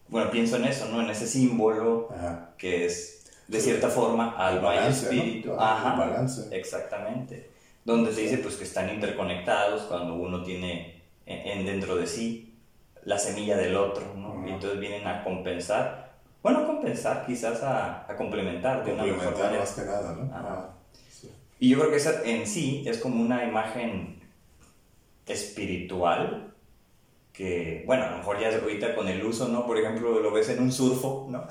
bueno, pienso en eso, ¿no? En ese símbolo Ajá. que es, de cierta forma, alma y balance, ¿no? espíritu. El Ajá. balance. Exactamente. Donde se dice, pues, que están interconectados cuando uno tiene en, en dentro de sí la semilla del otro, ¿no? Ujú. Y entonces vienen a compensar, bueno, a compensar, quizás a, a complementar de una mejor Complementar manera. más que nada, ¿no? Ajá. Sí. Y yo creo que esa en sí es como una imagen espiritual que, bueno, a lo mejor ya ahorita con el uso, ¿no? Por ejemplo, lo ves en un surfo, ¿no?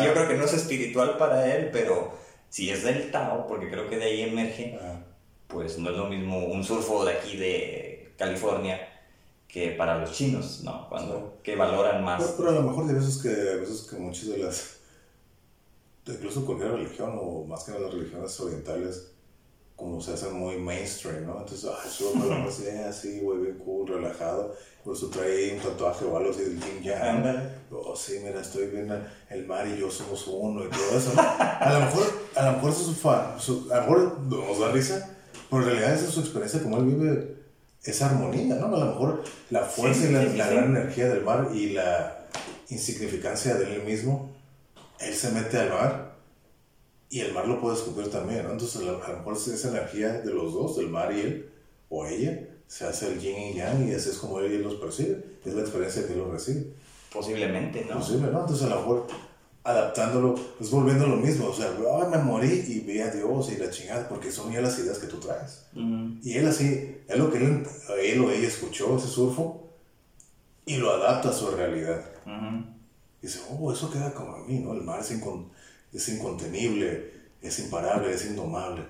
y yo creo que no es espiritual para él, pero si es del Tao, porque creo que de ahí emerge, pues no es lo mismo un surfo de aquí de California que para los chinos, ¿no? Cuando, que valoran más. Pero, pero a lo mejor hay veces que, veces que muchas de las... Incluso cualquier religión, o más que nada las religiones orientales, como se hacen muy mainstream, ¿no? Entonces, ay, sube para la así, así, güey, bien cool, relajado. Por eso trae un tatuaje o algo así del yang. Ándale. Oh, sí, mira, estoy viendo el mar y yo somos uno y todo eso. A lo mejor, a lo mejor eso es su fan, su- a lo mejor nos da risa, pero en realidad esa es su experiencia, como él vive esa armonía, ¿no? A lo mejor la fuerza Sí, y la, sí, sí, la gran energía del mar y la insignificancia de él mismo, él se mete al mar y el mar lo puede escupir también, ¿no? Entonces a lo, mejor esa energía de los dos, del mar y él, o ella, se hace el yin y yang y así es como él, y él los percibe, es la experiencia que él los recibe. Posiblemente, ¿no? Posible, ¿no? Entonces a lo mejor adaptándolo, pues volviendo a lo mismo, o sea, "Ay, me morí y vi a Dios y la chingada, porque son ya las ideas que tú traes. Ujú. Y él así, es lo que él, él o ella escuchó, ese surfo, y lo adapta a su realidad. Ujú. Y dice, oh, eso queda como a mí, ¿no? El mar incon- es incontenible, es imparable, es indomable.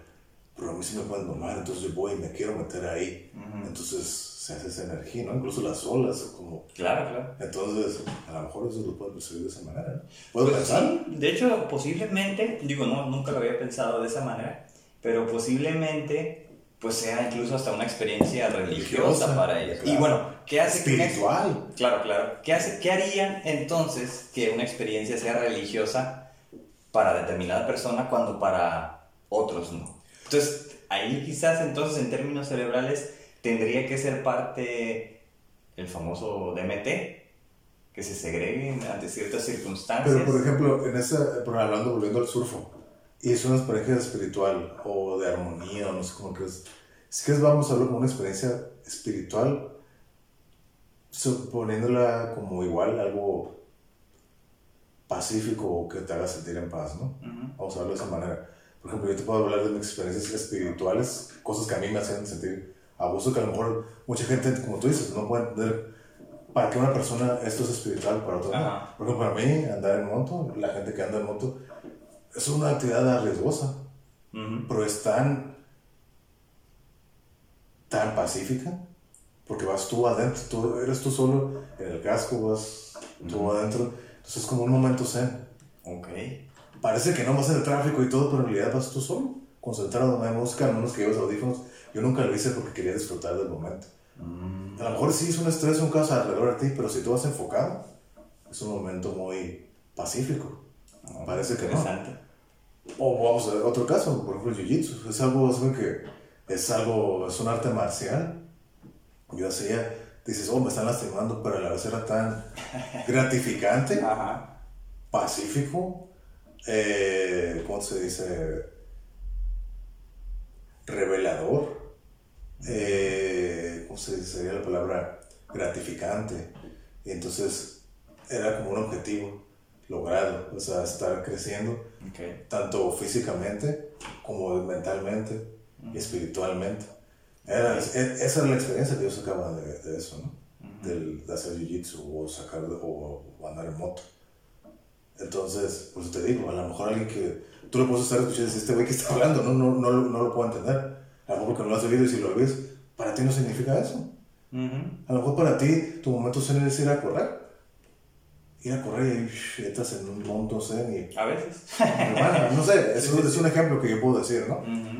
Pero a mí sí me pueden domar, entonces yo voy y me quiero meter ahí. Entonces se hace esa energía, ¿no? Incluso las olas, como... Claro, claro. Entonces, a lo mejor eso lo puedes percibir de esa manera, ¿no? ¿Puedo Pues pensar? sí, de hecho, posiblemente, digo, no, nunca lo había pensado de esa manera, pero posiblemente pues sea incluso hasta una experiencia religiosa, Religiosa, para ellos. claro. Y bueno, ¿qué hace que una- Espiritual. Claro, claro. ¿Qué, hace, ¿Qué harían entonces que una experiencia sea religiosa para determinada persona cuando para otros no? Entonces, ahí quizás entonces en términos cerebrales tendría que ser parte el famoso DMT, que se segreguen ante ciertas circunstancias. Pero, por ejemplo, en esa, pero hablando, volviendo al surfo, y es una experiencia espiritual o de armonía, o no sé cómo que es. Si quieres, vamos a hablar como una experiencia espiritual, suponiéndola como igual algo pacífico o que te haga sentir en paz, ¿no? Ujú. Vamos a hablar de esa manera. Por ejemplo, yo te puedo hablar de mis experiencias espirituales, cosas que a mí me hacen sentir a gusto, que a lo mejor mucha gente, como tú dices, no puede entender para qué una persona esto es espiritual, para otra no. Por ejemplo, para mí, andar en moto, la gente que anda en moto, es una actividad arriesgosa, Ujú. pero es tan, tan pacífica, porque vas tú adentro, tú, eres tú solo en el casco, vas tú adentro, entonces es como un momento zen. Ok. Parece que no vas en el tráfico y todo, pero en realidad vas tú solo, concentrado, no hay música, a menos que lleves audífonos. Yo nunca lo hice porque quería disfrutar del momento. Mm. A lo mejor sí es un estrés, un caos alrededor de ti, pero si tú vas enfocado, es un momento muy pacífico. Parece que no. O vamos a ver otro caso, por ejemplo, el jiu-jitsu. Es algo, es algo que es algo, es un arte marcial. Yo hacía, dices, oh, me están lastimando, pero a la vez era tan gratificante, Ajá. pacífico, eh, ¿cómo se dice? Revelador. Eh, ¿Cómo se dice? sería la palabra? Gratificante. Y entonces era como un objetivo logrado, o sea, estar creciendo, tanto físicamente como mentalmente y espiritualmente. Era, e- esa era la experiencia que yo sacaba de, de eso, ¿no? Del, de hacer jiu-jitsu o, sacar, o, o andar en moto. Entonces, pues te digo, a lo mejor alguien que tú lo puedes estar escuchando y dices, este güey que está hablando, no, no, no, no lo puedo entender. A lo mejor porque no lo has oído y si lo ves, para ti no significa eso. Ujú. A lo mejor para ti tu momento zen es ir a correr. Ir a correr y entras en un momento zen y... A veces. Hermana, no sé, es, un- es un ejemplo que yo puedo decir, ¿no? Ujú.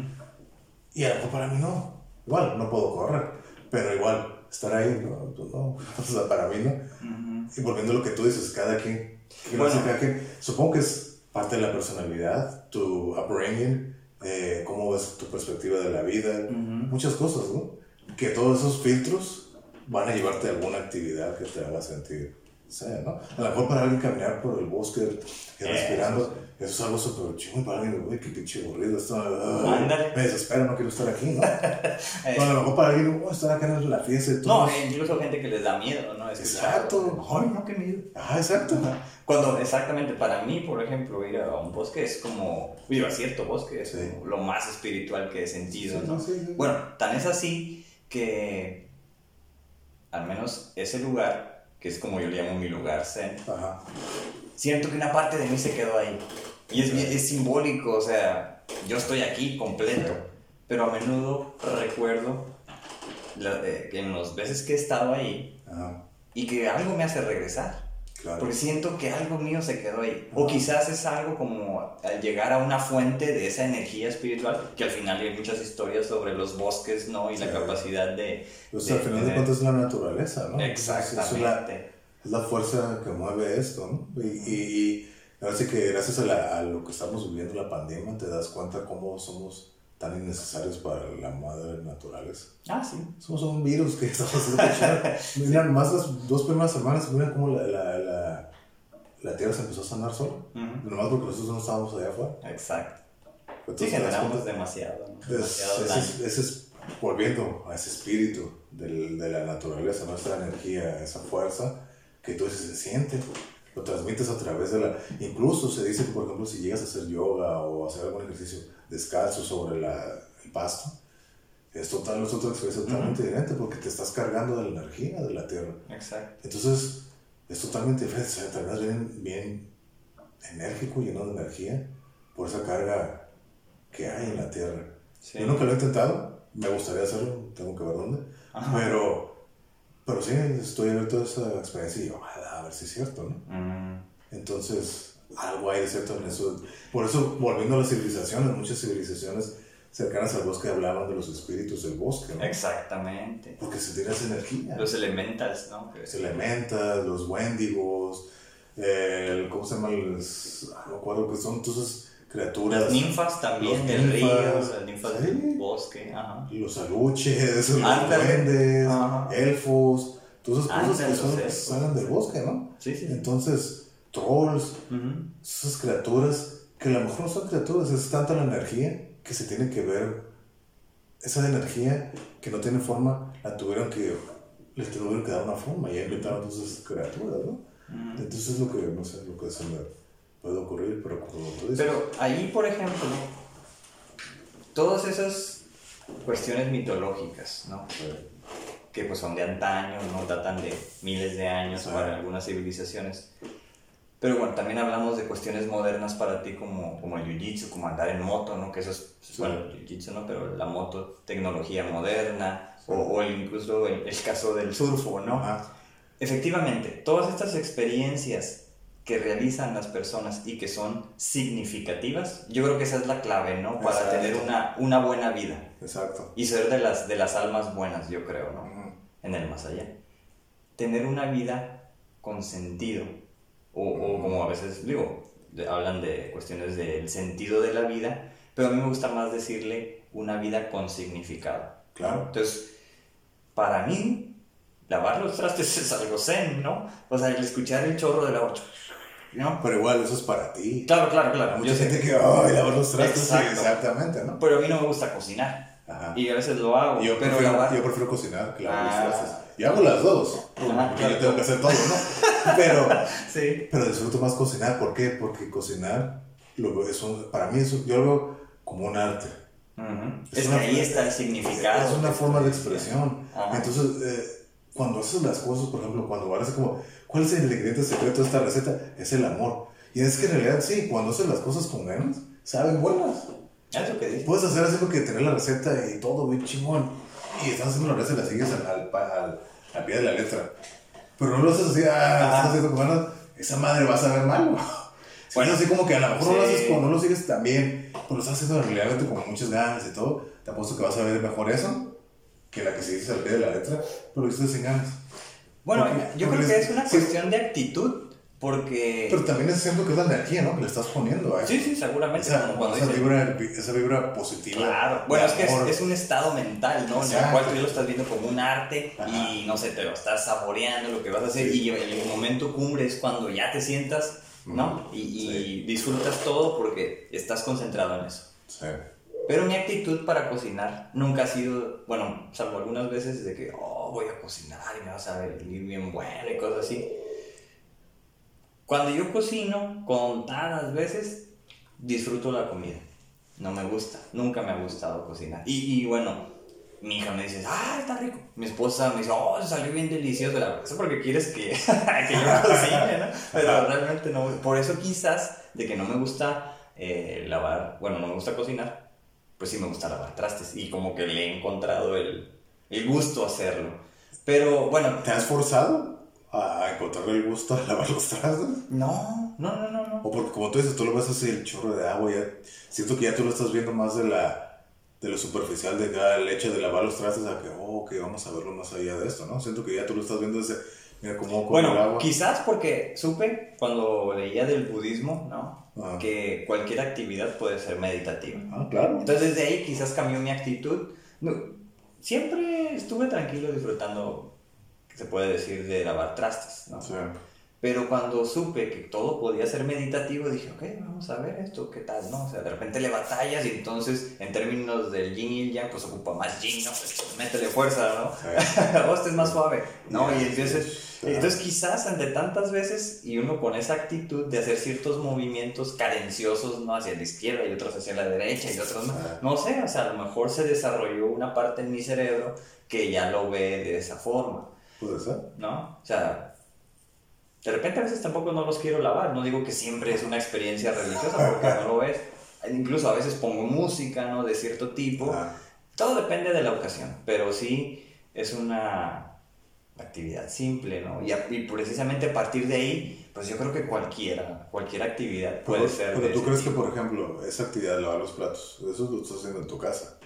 Y a lo mejor para mí no. Igual, no puedo correr. Pero igual, estar ahí, no, pues no. O sea, para mí no. Y volviendo a lo que tú dices, cada quien, ¿qué Bueno. hace cada quien? Supongo que es parte de la personalidad, tu upbringing, eh, cómo ves tu perspectiva de la vida, muchas cosas, ¿no? Que todos esos filtros van a llevarte a alguna actividad que te haga sentir, sea, ¿no? A lo mejor para alguien caminar por el bosque, y respirando, eso, es algo súper chido, para alguien, güey, qué pinche aburrido, esto, Ándale. me desespera, no quiero estar aquí, ¿no? O a lo mejor para alguien, oh, estar acá en la fiesta y todo. No, e incluso gente que les da miedo, ¿no? Escuchar. Exacto. Ay, no, qué miedo. Ah, exacto. Cuando, exactamente, para mí, por ejemplo, ir a un bosque es como, ir a cierto bosque es Sí. lo más espiritual que he sentido, Sí, ¿no? sí. Bueno, tan es así que, al menos ese lugar, que es como yo le llamo mi lugar zen, Ajá. siento que una parte de mí se quedó ahí. Y es, es simbólico, o sea, yo estoy aquí completo, pero a menudo recuerdo la- eh, que en las veces que he estado ahí Ajá. y que algo me hace regresar. Claro. Porque siento que algo mío se quedó ahí. O quizás es algo como al llegar a una fuente de esa energía espiritual, que al final hay muchas historias sobre los bosques, ¿no? Y la capacidad de... Pues de al final de cuentas es la naturaleza, ¿no? Exactamente. Es la, es la fuerza que mueve esto, ¿no? Y, y, y que gracias a, la- a lo que estamos viviendo, la pandemia, te das cuenta cómo somos tan innecesarios para la madre naturaleza. Ah, sí. Somos un virus que estamos escuchando. Miren, más las dos primeras semanas, miren cómo la, la, la, la Tierra se empezó a sanar sola. Ujú. Nomás porque nosotros no estábamos allá afuera. Exacto. Entonces, Sí, generamos demasiado, ¿no? Demasiado ese, es, ese es volviendo a ese espíritu del- de la naturaleza, nuestra energía, esa fuerza que tú dices se siente, lo transmites a través de la... Incluso se dice que, por ejemplo, si llegas a hacer yoga o hacer algún ejercicio descalzo sobre la- el pasto, es, total, es otra experiencia totalmente diferente porque te estás cargando de la energía de la tierra. Exacto. Entonces, es totalmente diferente. O sea, terminas bien, bien enérgico, lleno de energía, por esa carga que hay en la tierra. Sí. Yo nunca lo he intentado, me gustaría hacerlo, tengo que ver dónde. Pero, pero sí, estoy abierto a esa experiencia y yo, "Ah, a ver si es cierto, ¿no? Mm, Entonces, algo hay de cierto en eso. Por eso, volviendo a las civilizaciones, muchas civilizaciones cercanas al bosque hablaban de los espíritus del bosque, ¿no? Exactamente. Porque se tiene esa energía. Los elementals, ¿no? Los elementas, los wendigos, el, ¿cómo se llama? Los, ah, no me acuerdo que son todas esas criaturas. Las ninfas también Los del río, las ninfas sí. del bosque. Ajá. Los aluches, los duendes, elfos, todas esas cosas Ándale, que son, salen del bosque, ¿no? Sí, sí. Entonces, trolls, esas criaturas, que a lo mejor no son criaturas, es tanta la energía que se tiene que ver. Esa energía que no tiene forma, la tuvieron que, les tuvieron que dar una forma y inventaron todas esas criaturas, ¿no? Entonces es lo que, no sé, lo que se me puede ocurrir, pero como tú dices. Pero ahí, por ejemplo, todas esas cuestiones mitológicas, ¿no? Eh, que pues son de antaño, no datan de miles de años Sí. para algunas civilizaciones. Pero bueno, también hablamos de cuestiones modernas para ti como, como el jiu-jitsu, como andar en moto, ¿no? Que eso es, bueno, el jiu-jitsu, ¿no? Pero la moto, tecnología moderna, o, o incluso el, el caso del surfo, ¿no? Ajá. Efectivamente, todas estas experiencias que realizan las personas y que son significativas, yo creo que esa es la clave, ¿no? Para Exacto. tener una, una buena vida Exacto. y ser de las, de las almas buenas, yo creo, ¿no? En el más allá. Tener una vida con sentido, o, o como a veces digo, de- hablan de cuestiones del sentido de la vida, pero a mí me gusta más decirle una vida con significado. Claro. Entonces, para mí, lavar los trastes es algo zen, ¿no? O sea, el escuchar el chorro del agua ¿no? Pero igual, eso es para ti. Claro, claro, claro. Mucha Yo sé gente que, ay, lavar los trastos. sí, Exacto. exactamente, ¿no? Pero a mí no me gusta cocinar. Ajá. Y a veces lo hago. Yo pero prefiero, lavar- yo prefiero cocinar lavar Ah. Yo hago las dos. Ajá, porque claro. yo tengo que hacer todo, ¿no? Pero, Sí. pero disfruto más cocinar. ¿Por qué? Porque cocinar, lo veo- es un- para mí, eso, yo lo veo como un arte. Es Es, una- que ahí está el significado. Es una forma de expresión. Ajá. Entonces, eh, cuando haces las cosas, por ejemplo, cuando vas como, ¿cuál es el ingrediente secreto de esta receta? Es el amor. Y es que en realidad sí, cuando haces las cosas con ganas, saben buenas. Es lo que dice. Puedes hacer así porque tener la receta y todo bien chingón. Y estás haciendo la receta y la sigues al, al, pa- al- al pie de la letra. Pero no lo haces así, ah, estás haciendo con ganas, esa madre va a saber mal. Si Bueno, así como que a lo mejor no lo haces cuando no lo sigues tan bien, pero lo estás haciendo realmente con muchas ganas y todo, te apuesto que vas a ver mejor eso que la que sigues al pie de la letra, pero lo hiciste sin ganas. Bueno, Porque- yo porque creo que es- una cuestión de actitud. Porque. Pero también es siento que es la energía, ¿no? Que le estás poniendo a eso. sí, sí, seguramente. Esa, como cuando esa dice- vibra, esa vibra positiva. Claro, bueno, es que es, un estado mental, ¿no? En el cual tú ya lo estás viendo como un arte Ajá. y no sé, te lo estás saboreando lo que vas a hacer y el momento cumbre es cuando ya te sientas, ¿no? Y, y Sí. disfrutas todo porque estás concentrado en eso. Sí. Pero mi actitud para cocinar nunca ha sido, bueno, salvo algunas veces de que, oh, voy a cocinar y me vas a ver bien bueno y cosas así. Cuando yo cocino, contadas veces, disfruto la comida. No me gusta, nunca me ha gustado cocinar. Y, bueno, mi hija me dice, ah, está rico. Mi esposa me dice, oh, salió bien delicioso. La eso porque quieres que, que yo cocine, ¿no? Pero realmente no. Por eso quizás de que no me gusta eh, lavar, bueno, no me gusta cocinar, pues sí me gusta lavar trastes. Y como que le he encontrado el, el gusto hacerlo. Pero bueno, ¿Te has forzado a encontrarle el gusto a lavar los trastos? no, no, no, no, no. O porque como tú dices, tú lo ves así el chorro de agua, ya siento que ya tú lo estás viendo más de la de lo superficial de cada el hecho de lavar los trastes a que, oh, ok, vamos a verlo más allá de esto, ¿no? Siento que ya tú lo estás viendo desde, mira cómo con el Bueno, agua. quizás porque supe cuando leía del budismo, ¿no? Ah. Que cualquier actividad puede ser meditativa. Ah, claro. Entonces desde ahí quizás cambió mi actitud. No, siempre estuve tranquilo disfrutando, que se puede decir, de lavar trastes, ¿no? Sí. Pero cuando supe que todo podía ser meditativo, dije, ok, vamos a ver esto, ¿qué tal? ¿no? O sea, de repente le batallas y entonces, en términos del yin y el yang, pues ocupa más yin, ¿no? Pues, métele fuerza, ¿no? o este es más suave, ¿no? Y entonces, Claro. entonces quizás ante tantas veces, y uno con esa actitud de hacer ciertos movimientos cadenciosos, ¿no? Hacia la izquierda y otros hacia la derecha y otros no. No sé, o sea, a lo mejor se desarrolló una parte en mi cerebro que ya lo ve de esa forma. Puede ser. ¿no? O sea, de repente a veces tampoco no los quiero lavar, no digo que siempre es una experiencia religiosa porque no lo es. Incluso a veces pongo música, ¿no? De cierto tipo. Ah, Todo depende de la ocasión, pero sí es una actividad simple, ¿no? Y, a- y precisamente a partir de ahí, pues yo creo que cualquiera, cualquier actividad puede pero, ser. Pero de tú ese crees que, por ejemplo, esa actividad de lavar los platos, eso lo estás haciendo en tu casa,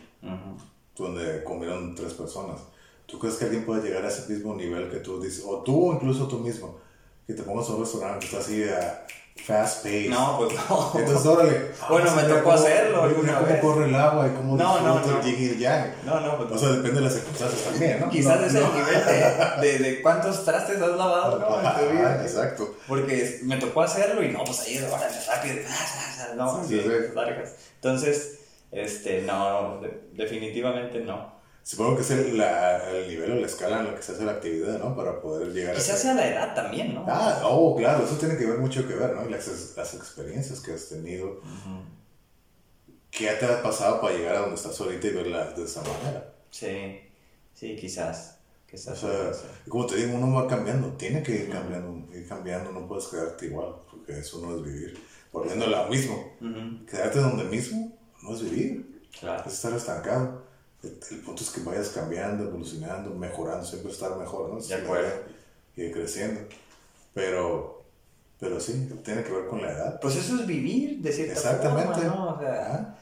donde comieron tres personas. ¿Tú crees que alguien puede llegar a ese mismo nivel que tú dices, o tú incluso tú mismo, que te pongas a un restaurante que está así a fast pace? No, pues no. Entonces, órale. Bueno, me tocó cómo- hacerlo alguna cómo vez. corre el agua y cómo No, no, no. el yang. No, no, pues O sea, depende de las circunstancias también, ¿no? Quizás No, es no. el nivel de, de, de cuántos trastes has lavado, ¿no? En tu vida. Exacto. Porque me tocó hacerlo y no, pues ahí, órale, rápido, no, Sí, sí, sí, largas. Entonces, este, no, de- definitivamente no. Supongo que es el, la- el nivel o la escala en la que se hace la actividad, ¿no? Para poder llegar a Quizás sea la edad también, ¿no? Ah, oh, claro, eso tiene que ver mucho que ver, ¿no? Y las, las experiencias que has tenido. ¿Qué te ha pasado para llegar a donde estás ahorita y verla de esa manera? Sí, sí, quizás. O Quizás. sea, puede ser. como te digo, uno va cambiando, tiene que ir cambiando, ir cambiando, no puedes quedarte igual, porque eso no es vivir. Volviendo a lo mismo, Ujú, quedarte donde mismo no es vivir, Claro. es estar estancado. El, punto es que vayas cambiando, evolucionando, mejorando, siempre estar mejor, ¿no? Acuerdo. Y creciendo. Pero, pero sí, tiene que ver con la edad. Pues eso es vivir de cierta Exactamente. forma, ¿no? O sea,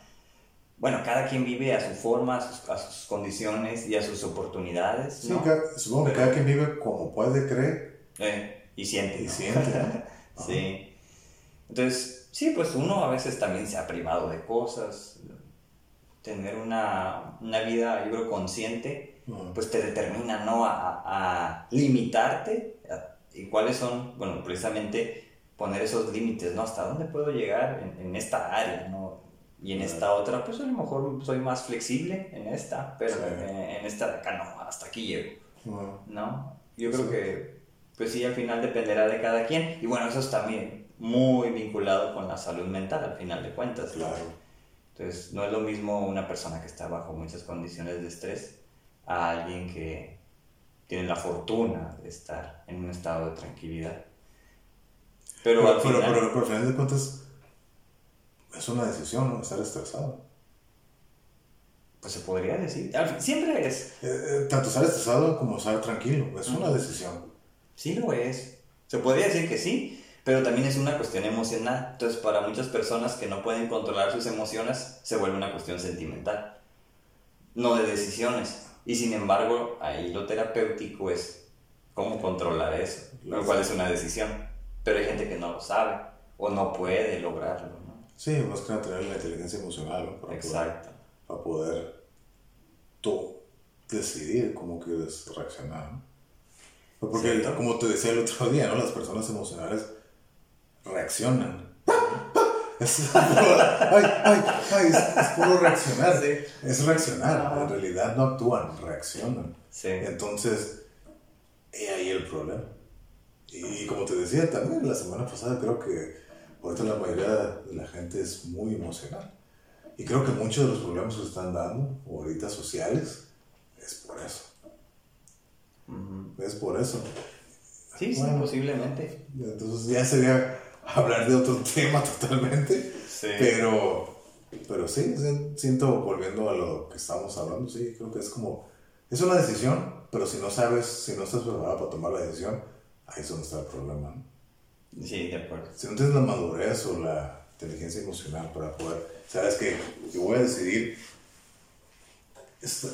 bueno, cada quien vive a su forma, a sus, a sus condiciones y a sus oportunidades, Sí, ¿no? ca- supongo que cada quien vive como puede, cree Eh, y siente. y ¿no? siente. Sí. Entonces, sí, pues uno a veces también se ha privado de cosas. Tener una, una vida, yo creo, consciente, pues te determina, ¿no? A, a limitarte. A- ¿Y cuáles son? Bueno, precisamente poner esos límites, ¿no? ¿Hasta dónde puedo llegar en, en esta área, ¿no? Y en esta otra, pues a lo mejor soy más flexible en esta, pero Sí. en, en esta de acá no, hasta aquí llego, Bueno, ¿no? Yo creo Sí. que, pues sí, al final dependerá de cada quien. Y bueno, eso es también muy vinculado con la salud mental, al final de cuentas. claro. Entonces, no es lo mismo una persona que está bajo muchas condiciones de estrés a alguien que tiene la fortuna de estar en un estado de tranquilidad. Pero, Pero, al pero, final, pero, pero al final de cuentas, es una decisión, ¿no? Estar estresado. pues se podría decir, siempre es, Eh, eh, tanto estar estresado como estar tranquilo, es una decisión. sí lo es. Se podría decir que sí, pero también es una cuestión emocional. Entonces, para muchas personas que no pueden controlar sus emociones, se vuelve una cuestión sentimental, no de decisiones. Y sin embargo, ahí lo terapéutico es cómo controlar eso, lo cual es una decisión. Pero hay gente que no lo sabe o no puede lograrlo, ¿no? Sí, más que tener la inteligencia emocional, ¿no? Para Exacto. Poder, para poder tú decidir cómo quieres reaccionar, ¿no? Porque, Cierto. como te decía el otro día, ¿no? Las personas emocionales reaccionan. Es puro, ay, ay, ay, es, es puro reaccionar. Sí. Es reaccionar. Ajá. En realidad no actúan, reaccionan. Sí. Entonces, he ahí el problema. Y como te decía también la semana pasada, creo que ahorita la mayoría de la gente es muy emocional. Y creo que muchos de los problemas que se están dando ahorita sociales es por eso. Es por eso. Sí, sí, Bueno. posiblemente. Entonces ya sería hablar de otro tema totalmente. Sí. Pero, pero sí, siento, volviendo a lo que estamos hablando, sí, creo que es como, es una decisión, pero si no sabes, si no estás preparado para tomar la decisión, ahí es donde está el problema. ¿no? Sí, de acuerdo. Si no tienes la madurez o la inteligencia emocional para poder, sabes que yo voy a decidir, esta-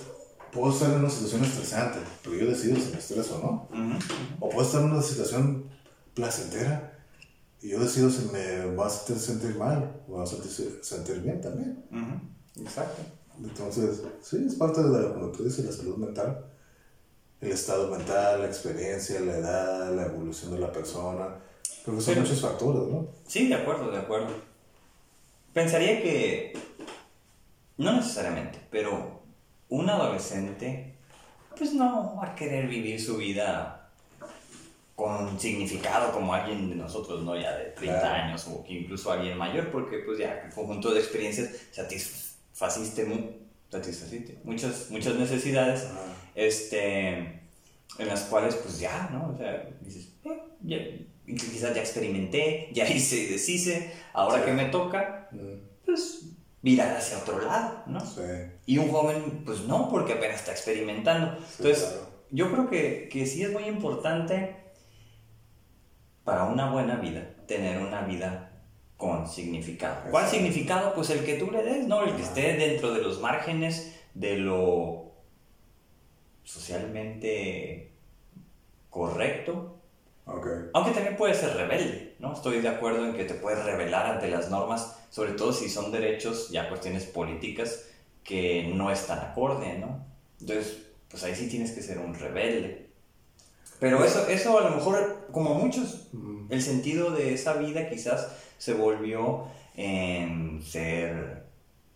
puedo estar en una situación estresante, pero yo decido si me estreso o no. Ujú. O puedo estar en una situación placentera y yo decido si me va a hacer sentir mal o me va a sentir, sentir bien también. Exacto. Entonces, sí, es parte de, la, como tú dices, la salud mental. El estado mental, la experiencia, la edad, la evolución de la persona. Creo que son Pero- muchos factores, ¿no? Sí, de acuerdo, de acuerdo. Pensaría que, no necesariamente, pero un adolescente, pues no va a querer vivir su vida con significado como alguien de nosotros, ¿no? Ya de 30 Claro. años o incluso alguien mayor, porque pues ya el conjunto de experiencias satisfaciste, mu- satisfaciste muchas, muchas necesidades este, en las cuales pues ya, ¿no? O sea, dices, eh, ya, quizás ya experimenté, ya hice y deshice, ahora Sí. que me toca, pues virar hacia otro lado, ¿no? Sí. Y un joven, pues no, porque apenas está experimentando. Sí, Entonces, claro. yo creo que, que sí es muy importante para una buena vida, tener una vida con significado. ¿Cuál significado? Pues el que tú le des, ¿no? El que esté dentro de los márgenes de lo socialmente correcto, Ok. aunque también puede ser rebelde, ¿no? Estoy de acuerdo en que te puedes rebelar ante las normas, sobre todo si son derechos, ya cuestiones políticas, que no están acorde, ¿no? Entonces, pues ahí sí tienes que ser un rebelde. Pero eso, eso a lo mejor, como muchos, el sentido de esa vida quizás se volvió en ser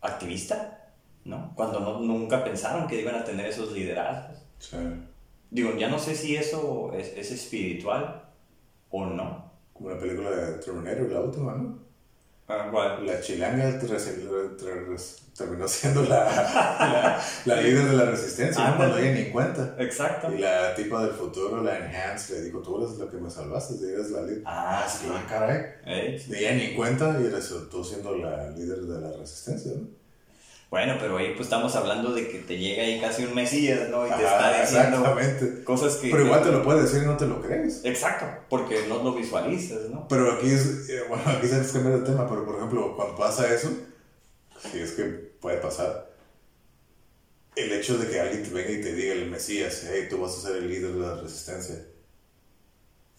activista, ¿no? Cuando no- nunca pensaron que iban a tener esos liderazgos. Sí. Digo, ya no sé si eso es, es espiritual o no. Como la película de Terminator, la última, ¿no? Ah. La chilanga terminó siendo la, la, la líder de la resistencia, ¿no? Ándale. cuando ella ni cuenta. Exacto. Y la tipa del futuro, la Enhance, le dijo, tú eres lo que me salvaste, eres la líder. Ah, sí, sí. caray. Y ella ni cuenta y resultó siendo la líder de la resistencia, ¿no? Bueno, pero ahí pues estamos hablando de que te llega ahí casi un mesías, ¿no? Y te Ajá, está diciendo exactamente. cosas que... Pero igual te lo puede decir y no te lo crees. Exacto, porque no lo visualizas, ¿no? Pero aquí es, eh, bueno, aquí se cambiar el tema, pero por ejemplo, cuando pasa eso, si es que puede pasar, el hecho de que alguien te venga y te diga el Mesías, hey, tú vas a ser el líder de la resistencia,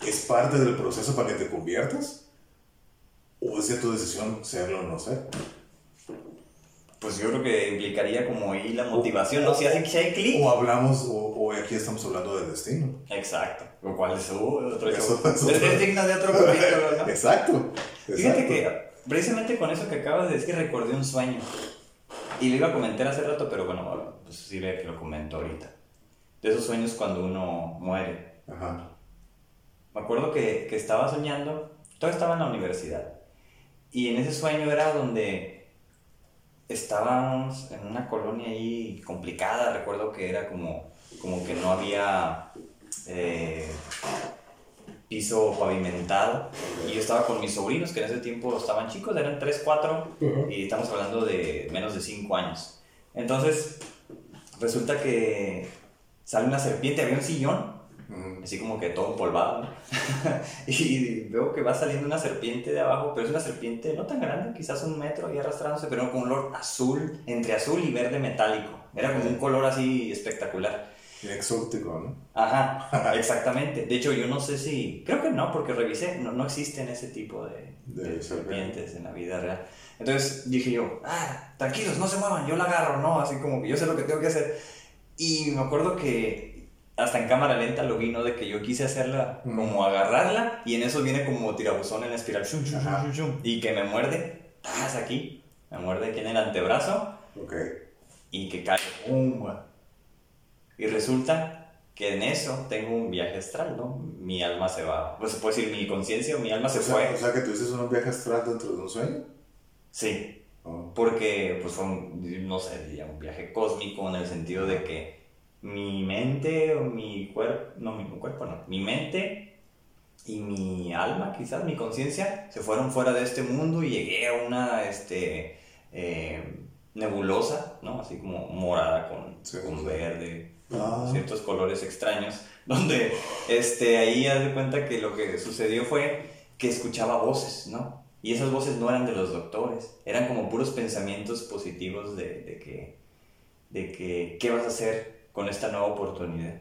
¿es parte del proceso para que te conviertas? ¿O es de tu decisión serlo o no ser? Pues yo creo que implicaría como ahí la motivación, ¿no? Si hace que hay clic. O hablamos, o, o aquí estamos hablando de destino. Exacto. Lo cual es uh, otro Eso- show. eso- Es, digno de otro capítulo, ¿no? Exacto. Fíjate exacto. que precisamente con eso que acabas de decir recordé un sueño. Y lo iba a comentar hace rato, pero bueno, pues sirve que lo comento ahorita. De esos sueños cuando uno muere. Ajá. Me acuerdo que, que estaba soñando, todavía estaba en la universidad. Y en ese sueño era donde estábamos en una colonia ahí complicada. Recuerdo que era como, como que no había eh, piso pavimentado. Y yo estaba con mis sobrinos, que en ese tiempo estaban chicos, eran 3, 4, y estamos hablando de menos de 5 años. Entonces, resulta que sale una serpiente, había un sillón Así como que todo empolvado, ¿no? y veo que va saliendo una serpiente de abajo, pero es una serpiente no tan grande, quizás un metro y arrastrándose, pero con un color azul, entre azul y verde metálico. Era como un color así espectacular. Exótico, ¿no? Ajá, exactamente. De hecho, yo no sé si, creo que no, porque revisé, no, no existen ese tipo de, De de serpientes en la vida real. Entonces dije yo, ah, tranquilos, no se muevan, yo la agarro, ¿no? Así como que yo sé lo que tengo que hacer. Y me acuerdo que hasta en cámara lenta lo vi, ¿no? De que yo quise hacerla, Ujú. como agarrarla, y en eso viene como tirabuzón en la espiral, shum, shum, shum, y que me muerde, ¡tas! aquí, me muerde aquí en el antebrazo, Ok. y que cae, ¡pum! Y resulta que en eso tengo un viaje astral, ¿no? Mi alma se va, pues se puede decir mi conciencia o mi alma se o, sea, fue. o sea que tú hiciste un viaje astral dentro de un sueño. Sí, Oh. porque pues fue un, no sé, diría un viaje cósmico en el sentido de que mi mente o mi cuerpo, no, mi cuerpo no, mi mente y mi alma, quizás mi conciencia, se fueron fuera de este mundo y llegué a una, este, eh, nebulosa, ¿no? Así como morada con, Sí, con sí. verde, Ah. ciertos colores extraños, donde, este, ahí haz de cuenta que lo que sucedió fue que escuchaba voces, ¿no? Y esas voces no eran de los doctores, eran como puros pensamientos positivos de, de que, de que, ¿qué vas a hacer con esta nueva oportunidad?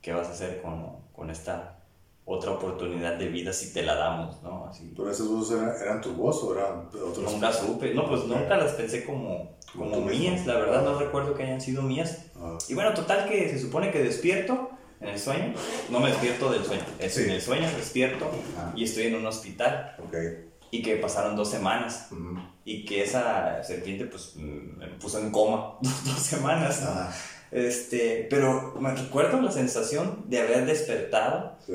¿Qué vas a hacer con, con esta otra oportunidad de vida si te la damos, ¿no? Así. ¿Pero esas voces eran, eran tu voz o eran otros? Nunca supe, no, pues nunca las pensé como, Como tú mismo. mías, la verdad no recuerdo que hayan sido mías. Ah, Y bueno, total que se supone que despierto en el sueño, no me despierto del sueño, es Sí. en el sueño despierto Ajá. y estoy en un hospital ok. Y que pasaron dos semanas y que esa serpiente pues mm, me puso en coma dos semanas. ¿no? Ah, Este, pero me recuerdo la sensación de haber despertado sí.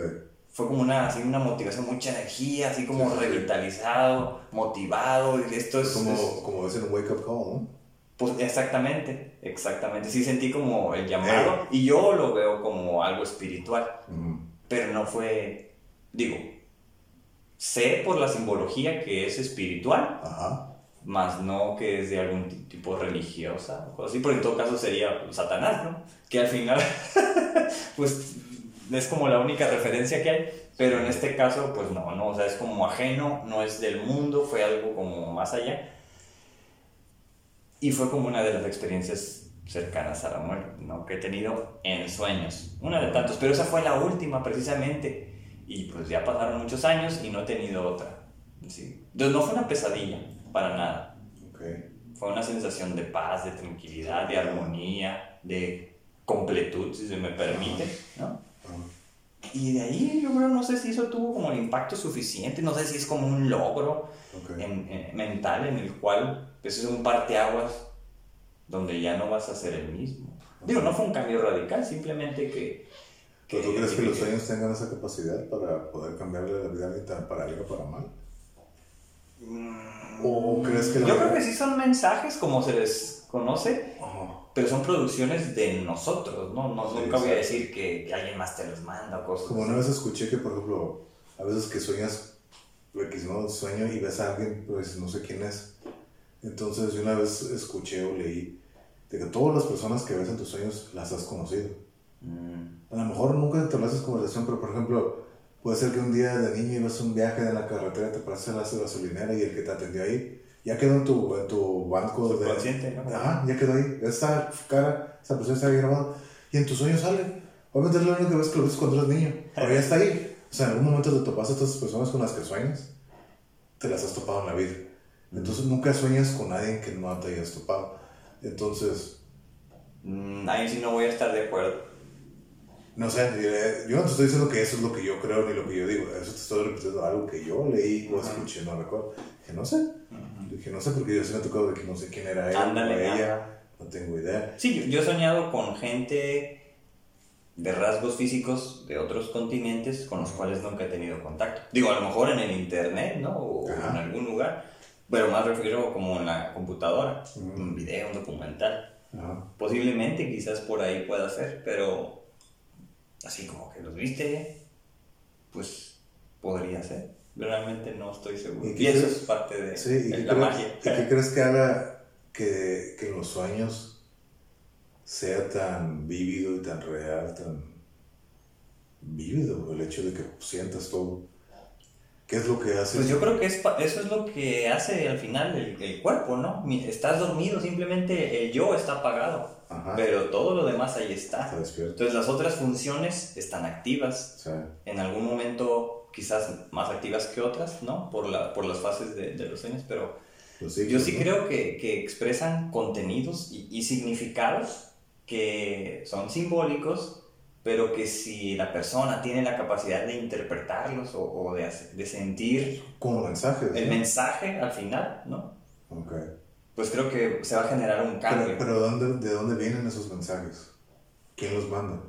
fue como una, así, una motivación, mucha energía, así como Sí, sí. revitalizado, motivado, y esto es... Como, es- como dicen un wake up call, ¿no? pues exactamente, exactamente, sí sentí como el llamado y yo lo veo como algo espiritual, Ujú. pero no fue, digo, sé por la simbología que es espiritual, Ajá. más no que es de algún ti- tipo religiosa o así, porque en todo caso sería pues, Satanás, ¿no? Que al final, pues es como la única referencia que hay, pero en este caso, pues no, no, o sea, es como ajeno, no es del mundo, fue algo como más allá. Y fue como una de las experiencias cercanas a la muerte, ¿no? Que he tenido en sueños, una de tantos, pero esa fue la última precisamente. Y pues ya pasaron muchos años y no he tenido otra. Sí. Entonces no fue una pesadilla, para nada. Ok. Fue una sensación de paz, de tranquilidad, de armonía, de completud, si se me permite, ¿no? Y de ahí yo creo, no sé si eso tuvo como el impacto suficiente, no sé si es como un logro ok. en- en- mental en el cual pues, es un parteaguas donde ya no vas a ser el mismo. Digo, no fue un cambio radical, simplemente que... ¿Pero tú crees que los sueños tengan esa capacidad para poder cambiarle la vida a alguien tan- para bien o para mal? ¿O crees que la- Mm, Yo creo que sí son mensajes, como se les conoce, Ajá. pero son producciones de nosotros, ¿no? no Sí, nunca voy a decir que, que alguien más te los manda o cosas Como así. una vez escuché que, por ejemplo, a veces que sueñas, ¿no? Sueño y ves a alguien, pues no sé quién es. Entonces, yo una vez escuché o leí de que todas las personas que ves en tus sueños las has conocido. Mm, A lo mejor nunca te haces conversación, pero por ejemplo, puede ser que un día de niño ibas a un viaje en la carretera, te pasaste a la gasolinera y el que te atendió ahí ya quedó en tu, en tu banco de. ¿no? Ajá, ya quedó ahí. Esa cara, esa persona está ahí grabada. Y en tus sueños sale. Obviamente es lo único que ves que lo ves cuando eres niño. Pero ya está ahí. O sea, en algún momento te topaste a esas personas con las que sueñas. Te las has topado en la vida. Entonces nunca sueñas con nadie que no te hayas topado. Entonces, Mm, ahí sí no voy a estar de acuerdo. No sé, yo no te estoy diciendo que eso es lo que yo creo ni lo que yo digo. Eso te estoy repitiendo algo que yo leí o escuché, no recuerdo. Que no sé. Dije, no sé porque yo sí me ha tocado de que no sé quién era él Ándale, o ella. No tengo idea. Sí, yo, he soñado con gente de rasgos físicos de otros continentes con los cuales nunca he tenido contacto. Digo, a lo mejor en el internet, ¿no? O Ajá. en algún lugar, pero más refiero como en la computadora, un video, un documental. Posiblemente, quizás por ahí pueda ser, pero así como que los viste, pues podría ser. Realmente no estoy seguro. ¿Y eso crees? es parte de, Sí, ¿y de qué, la magia. ¿y qué crees que haga que, que los sueños sea tan vívido y tan real, tan vívido el hecho de que sientas todo? ¿Qué es lo que hace? Pues yo creo que es eso es lo que hace al final el, el cuerpo, ¿no? Estás dormido, simplemente el yo está apagado, Ajá. pero todo lo demás ahí está. Está. Entonces las otras funciones están activas, sea, en algún momento quizás más activas que otras, ¿no? Por, la, por las fases de, de los sueños, pero yo sí ¿no? creo que, que expresan contenidos y, y significados que son simbólicos, pero que si la persona tiene la capacidad de interpretarlos o, o de, de sentir Como mensajes. el ¿no? mensaje al final, ¿no? Ok. Pues creo que se va a generar un cambio. Pero, pero ¿dónde, ¿de dónde vienen esos mensajes? ¿Quién los manda?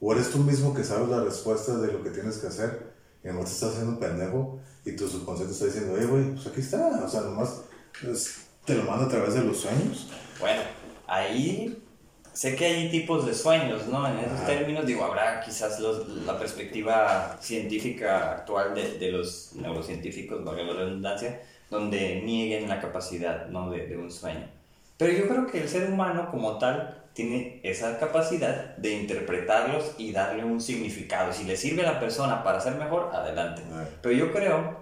¿O eres tú mismo que sabes la respuesta de lo que tienes que hacer y además te estás haciendo un pendejo y tu subconsciente está diciendo, eh, güey, pues aquí está. O sea, nomás pues, te lo manda a través de los sueños. Bueno, ahí sé que hay tipos de sueños, ¿no? En esos términos, digo, habrá quizás los- la perspectiva científica actual de, de los neurocientíficos, valga la redundancia, donde nieguen la capacidad, ¿no? De, de un sueño. Pero yo creo que el ser humano como tal tiene esa capacidad de interpretarlos y darle un significado. Si le sirve a la persona para ser mejor, adelante. Pero yo creo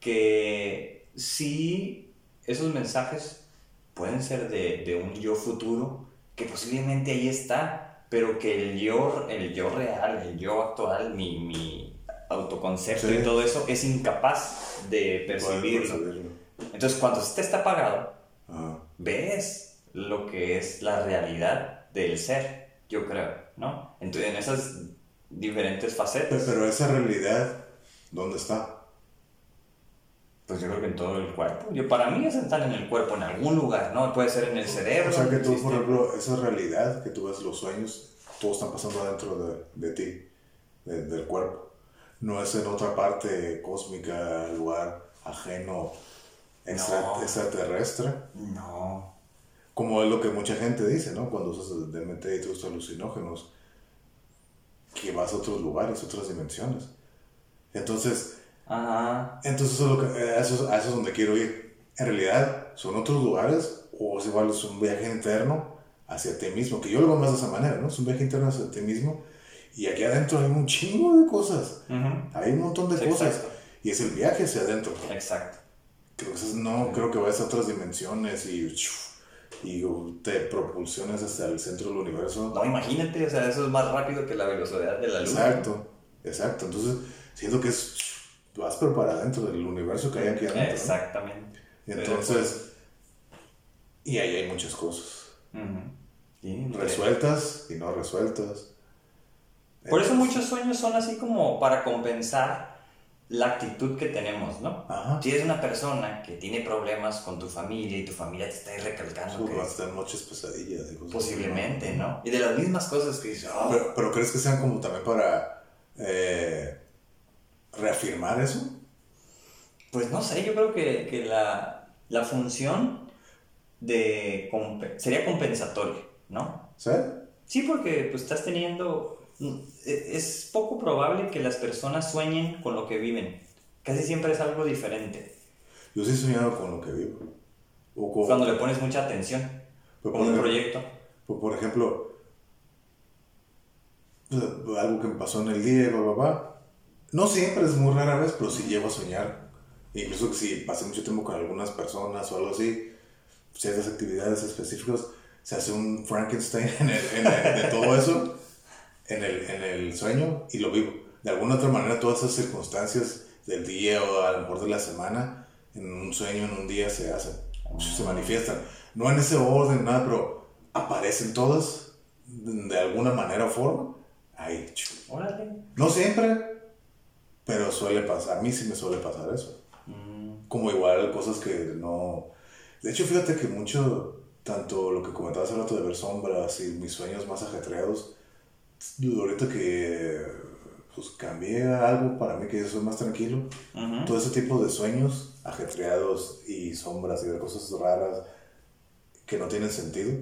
que sí, esos mensajes pueden ser de, de un yo futuro, que posiblemente ahí está, pero que el yo, el yo real, el yo actual, mi, mi autoconcepto Sí. y todo eso es incapaz de percibirlo. Entonces, cuando este está apagado, ves lo que es la realidad del ser, yo creo, ¿no? Entonces, en esas diferentes facetas, pero esa realidad, ¿dónde está? Pues yo creo que en todo el cuerpo. Yo, para mí es estar en el cuerpo, en algún lugar, ¿no? Puede ser en el cerebro. O sea, que tú, por ejemplo, esa realidad que tú ves los sueños, todo está pasando dentro de, de ti, de- del cuerpo. No es en otra parte cósmica, lugar ajeno, extra- No. extraterrestre. No. Como es lo que mucha gente dice, ¿no? Cuando usas DMT y tus alucinógenos, que vas a otros lugares, otras dimensiones. Entonces, Ajá. entonces eso es, que, eh, eso, a eso es donde quiero ir. En realidad, son otros lugares o es igual es un viaje interno hacia ti mismo, que yo lo veo más de esa manera, ¿no? Es un viaje interno hacia ti mismo y aquí adentro hay un chingo de cosas. Ujú. Hay un montón de Sí, cosas. exacto. Y es el viaje hacia adentro. Exacto. Creo que es- no creo que vayas a otras dimensiones y, y te propulsiones hasta el centro del universo. No, imagínate, o sea, eso es más rápido que la velocidad de la luz. Exacto, exacto. Entonces, siento que es, vas pero para adentro del universo que hay aquí adentro. ¿no? Exactamente. Entonces, y ahí hay muchas cosas. Ujú. Sí, Resueltas y no resueltas. Por eso muchos sueños son así como para compensar la actitud que tenemos, ¿no? Ajá. Si eres una persona que tiene problemas con tu familia y tu familia te está recalcando que Hasta noches pesadillas. y cosas así, posiblemente, ¿no? Y de las mismas cosas que dices, "Oh, Pero, pero ¿crees que sean como también para eh, reafirmar eso? pues no sé, yo creo que, que la, la función de compe- sería compensatoria, ¿no? ¿Sí? Sí, porque pues estás teniendo... e- Es poco probable que las personas sueñen con lo que viven. Casi siempre es algo diferente. Yo sí he soñado con lo que vivo. O con, Cuando le pones mucha atención. Pero Como un proyecto. por, por ejemplo, eh, algo que me pasó en el día, bla. No siempre, es muy rara vez, pero sí llego a soñar. Incluso que si pasé mucho tiempo con algunas personas o algo así, ciertas actividades específicas, se hace un Frankenstein en el- en el- de todo eso en el, en el sueño y lo vivo. De alguna otra manera, todas esas circunstancias del día o a lo mejor de la semana en un sueño, en un día se hacen, se manifiestan. No en ese orden, nada, pero aparecen todas de alguna manera o forma. Ahí. Órale. No siempre, pero suele pasar. A mí sí me suele pasar eso. Mm, Como igual cosas que no... De hecho, fíjate que mucho, tanto lo que comentabas hace rato de ver sombras y mis sueños más ajetreados, ahorita que pues cambié algo para mí que yo soy más tranquilo, ujú. todo ese tipo de sueños ajetreados y sombras y ver cosas raras que no tienen sentido,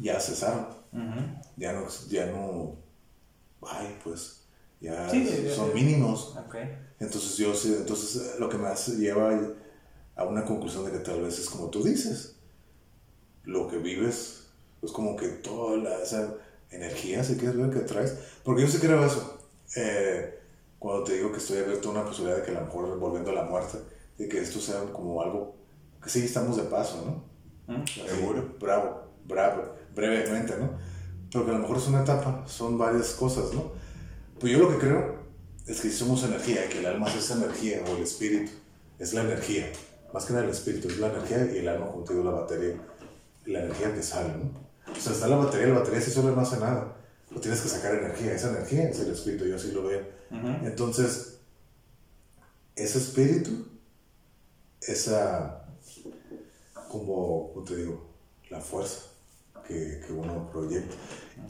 ya cesaron. Ujú. Ya no, ya no, ay, pues, ya Sí, son ya. mínimos. Ok. Entonces yo sí, entonces eh, lo que me hace lleva a una conclusión de que tal vez es como tú dices, lo que vives es como que toda la, esa energía, si quieres ver que traes, porque yo sí creo eso, Eh, cuando te digo que estoy abierto a una posibilidad de que a lo mejor volviendo a la muerte, de que esto sea como algo que sí estamos de paso, ¿no? Mm, Seguro. Bravo, bravo, brevemente, ¿no? Pero que a lo mejor es una etapa, son varias cosas, ¿no? Pues yo lo que creo es que somos energía, que el alma es esa energía, o el espíritu, es la energía, más que nada el espíritu, es la energía y el alma contigo la batería, la energía que sale, ¿no? O sea, está la batería, la batería sí solo no hace nada, lo tienes que sacar energía, esa energía es el espíritu, yo así lo veo. Entonces, ese espíritu, esa, como, ¿cómo te digo? La fuerza que, que uno proyecta.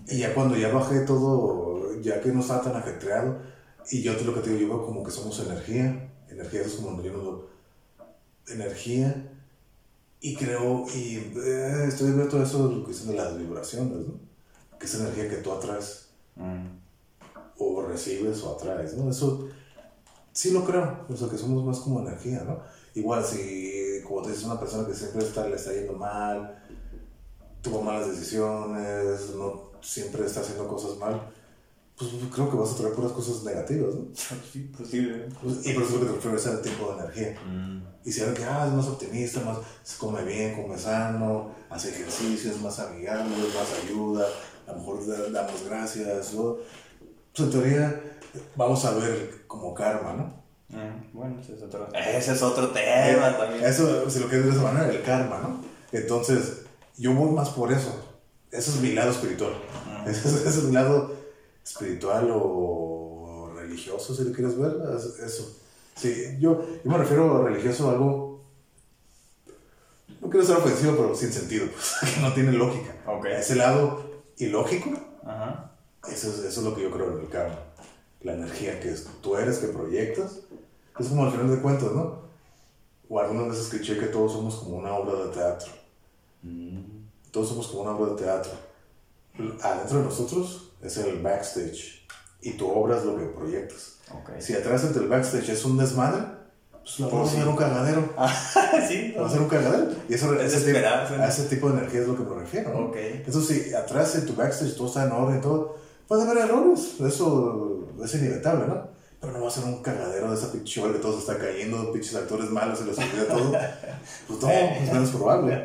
Y ya cuando ya bajé todo, ya que no está tan ajetreado, y yo te lo que te digo, yo veo como que somos energía, energía eso es como yo no energía, y creo, y eh, estoy viendo todo eso, lo que dicen de las vibraciones, ¿no? Que es energía que tú atraes Mm, o recibes o atraes, ¿no? Eso sí lo creo, o sea, que somos más como energía, ¿no? Igual si, como te dices, una persona que siempre está, le está yendo mal, tuvo malas decisiones, no siempre está haciendo cosas mal, pues creo que vas a traer puras cosas negativas, ¿no? Sí, posible. Pues, y por eso es lo que te refiero a ese tipo de energía. Mm, Y si alguien que ah, es más optimista, más, se come bien, come sano, hace ejercicio, es más amigable, más ayuda, a lo mejor da- damos gracias, ¿no? Pues en teoría vamos a ver como karma, ¿no? mm, Bueno, ese es otro, ese es otro tema también. Eso, si lo quieres de esa manera, el karma, ¿no? Entonces, yo voy más por eso. Eso es mi lado espiritual. Ese, es, ese es mi lado espiritual o religioso, si lo quieres ver. es- Eso. Sí, yo, yo me refiero a religioso a algo. No quiero ser ofensivo, pero sin sentido, pues, que no tiene lógica. Ok. Ese lado ilógico, Ajá. eso es, eso es lo que yo creo en el karma. La energía que es- tú eres, que proyectas. Es como al final de cuentas, ¿no? O algunas veces escuché que todos somos como una obra de teatro. Mm, Todos somos como una obra de teatro. Adentro de nosotros es el backstage. Y tu obra es lo que proyectas. ok. Si atrás del backstage es un desmadre, pues la Pues obra va a un cagadero. sí, Va a ser un cagadero. Y eso, Es ese, tipo, a ese tipo de energía es lo que me refiero. ¿no? Ok. Entonces, si atrás en tu backstage todo está en orden y todo, puede haber errores. Eso es inevitable, ¿no? Pero no va a ser un cagadero de esa pinche que todo se está cayendo, pinches actores malos, se les olvida todo. Pues no, es menos probable.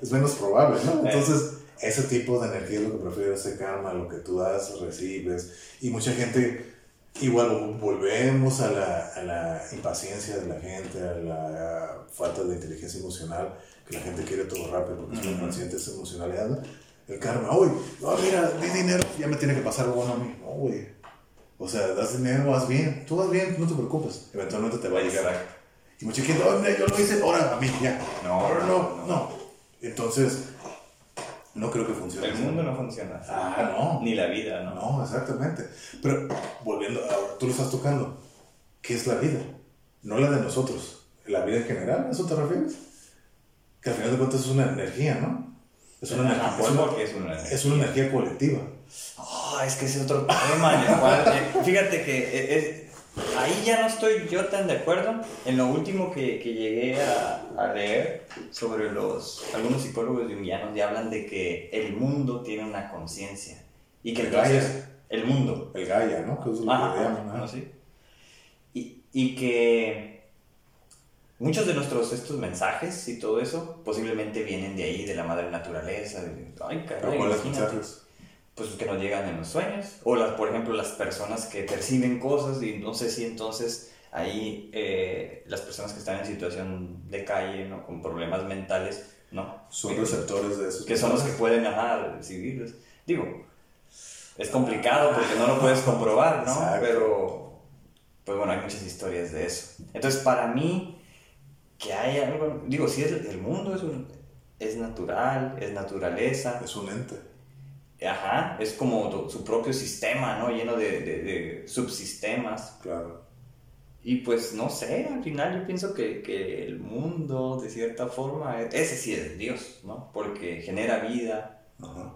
Es menos probable, ¿no? Entonces, ese tipo de energía es lo que prefiero, ese karma, lo que tú das, recibes. Y mucha gente, igual vol- volvemos a la, a la impaciencia de la gente, a la falta de inteligencia emocional, que la gente quiere todo rápido porque son inconscientes emocionalidad. El karma, uy, no, mira, di dinero, ya me tiene que pasar algo bueno a mí. No, güey. O sea, das dinero, vas bien, tú vas bien, no te preocupes, eventualmente te va a llegar. Y mucha gente, oh, yo lo hice, ahora a mí, ya. No, no, no. no. Entonces, no creo que funcione. El mundo no funciona así. Ah, no. Ni la vida, ¿no? No, exactamente. Pero volviendo, ahora tú lo estás tocando. ¿Qué es la vida? No la de nosotros. ¿La vida en general? ¿A eso te refieres? Que al final de cuentas es una energía, ¿no? Es una, energía, es una, es una energía colectiva. Oh, es que ese es otro tema en el cual, eh, fíjate que eh, ahí ya no estoy yo tan de acuerdo. En lo último que, que llegué a, a leer sobre los, algunos psicólogos jungianos ya hablan de que el mundo tiene una conciencia y que El entonces Gaia. el mundo El Gaia, ¿no? Que es lo que Ajá, sí. Y, y que muchos de nuestros estos mensajes y todo eso posiblemente vienen de ahí, de la madre naturaleza. De, ay, Pero caray, ¿cuáles imagínate mensajes? Pues que nos llegan en los sueños o las por ejemplo las personas que perciben cosas y no sé si entonces ahí eh, las personas que están en situación de calle, ¿no? Con problemas mentales, ¿no? Son receptores de esos. que son los que pueden ajá, recibirlos. Digo, es complicado porque no lo puedes comprobar, ¿no? Exacto. Pero, pues bueno, hay muchas historias de eso. Entonces, para mí, que hay algo, digo, si es el mundo es, un- es natural, es naturaleza, Es un ente. Ajá, es como su propio sistema, ¿no? Lleno de, de- de subsistemas. Claro. Y pues no sé, al final yo pienso que, que el mundo, de cierta forma, ese sí es Dios, ¿no? Porque genera vida, Ajá.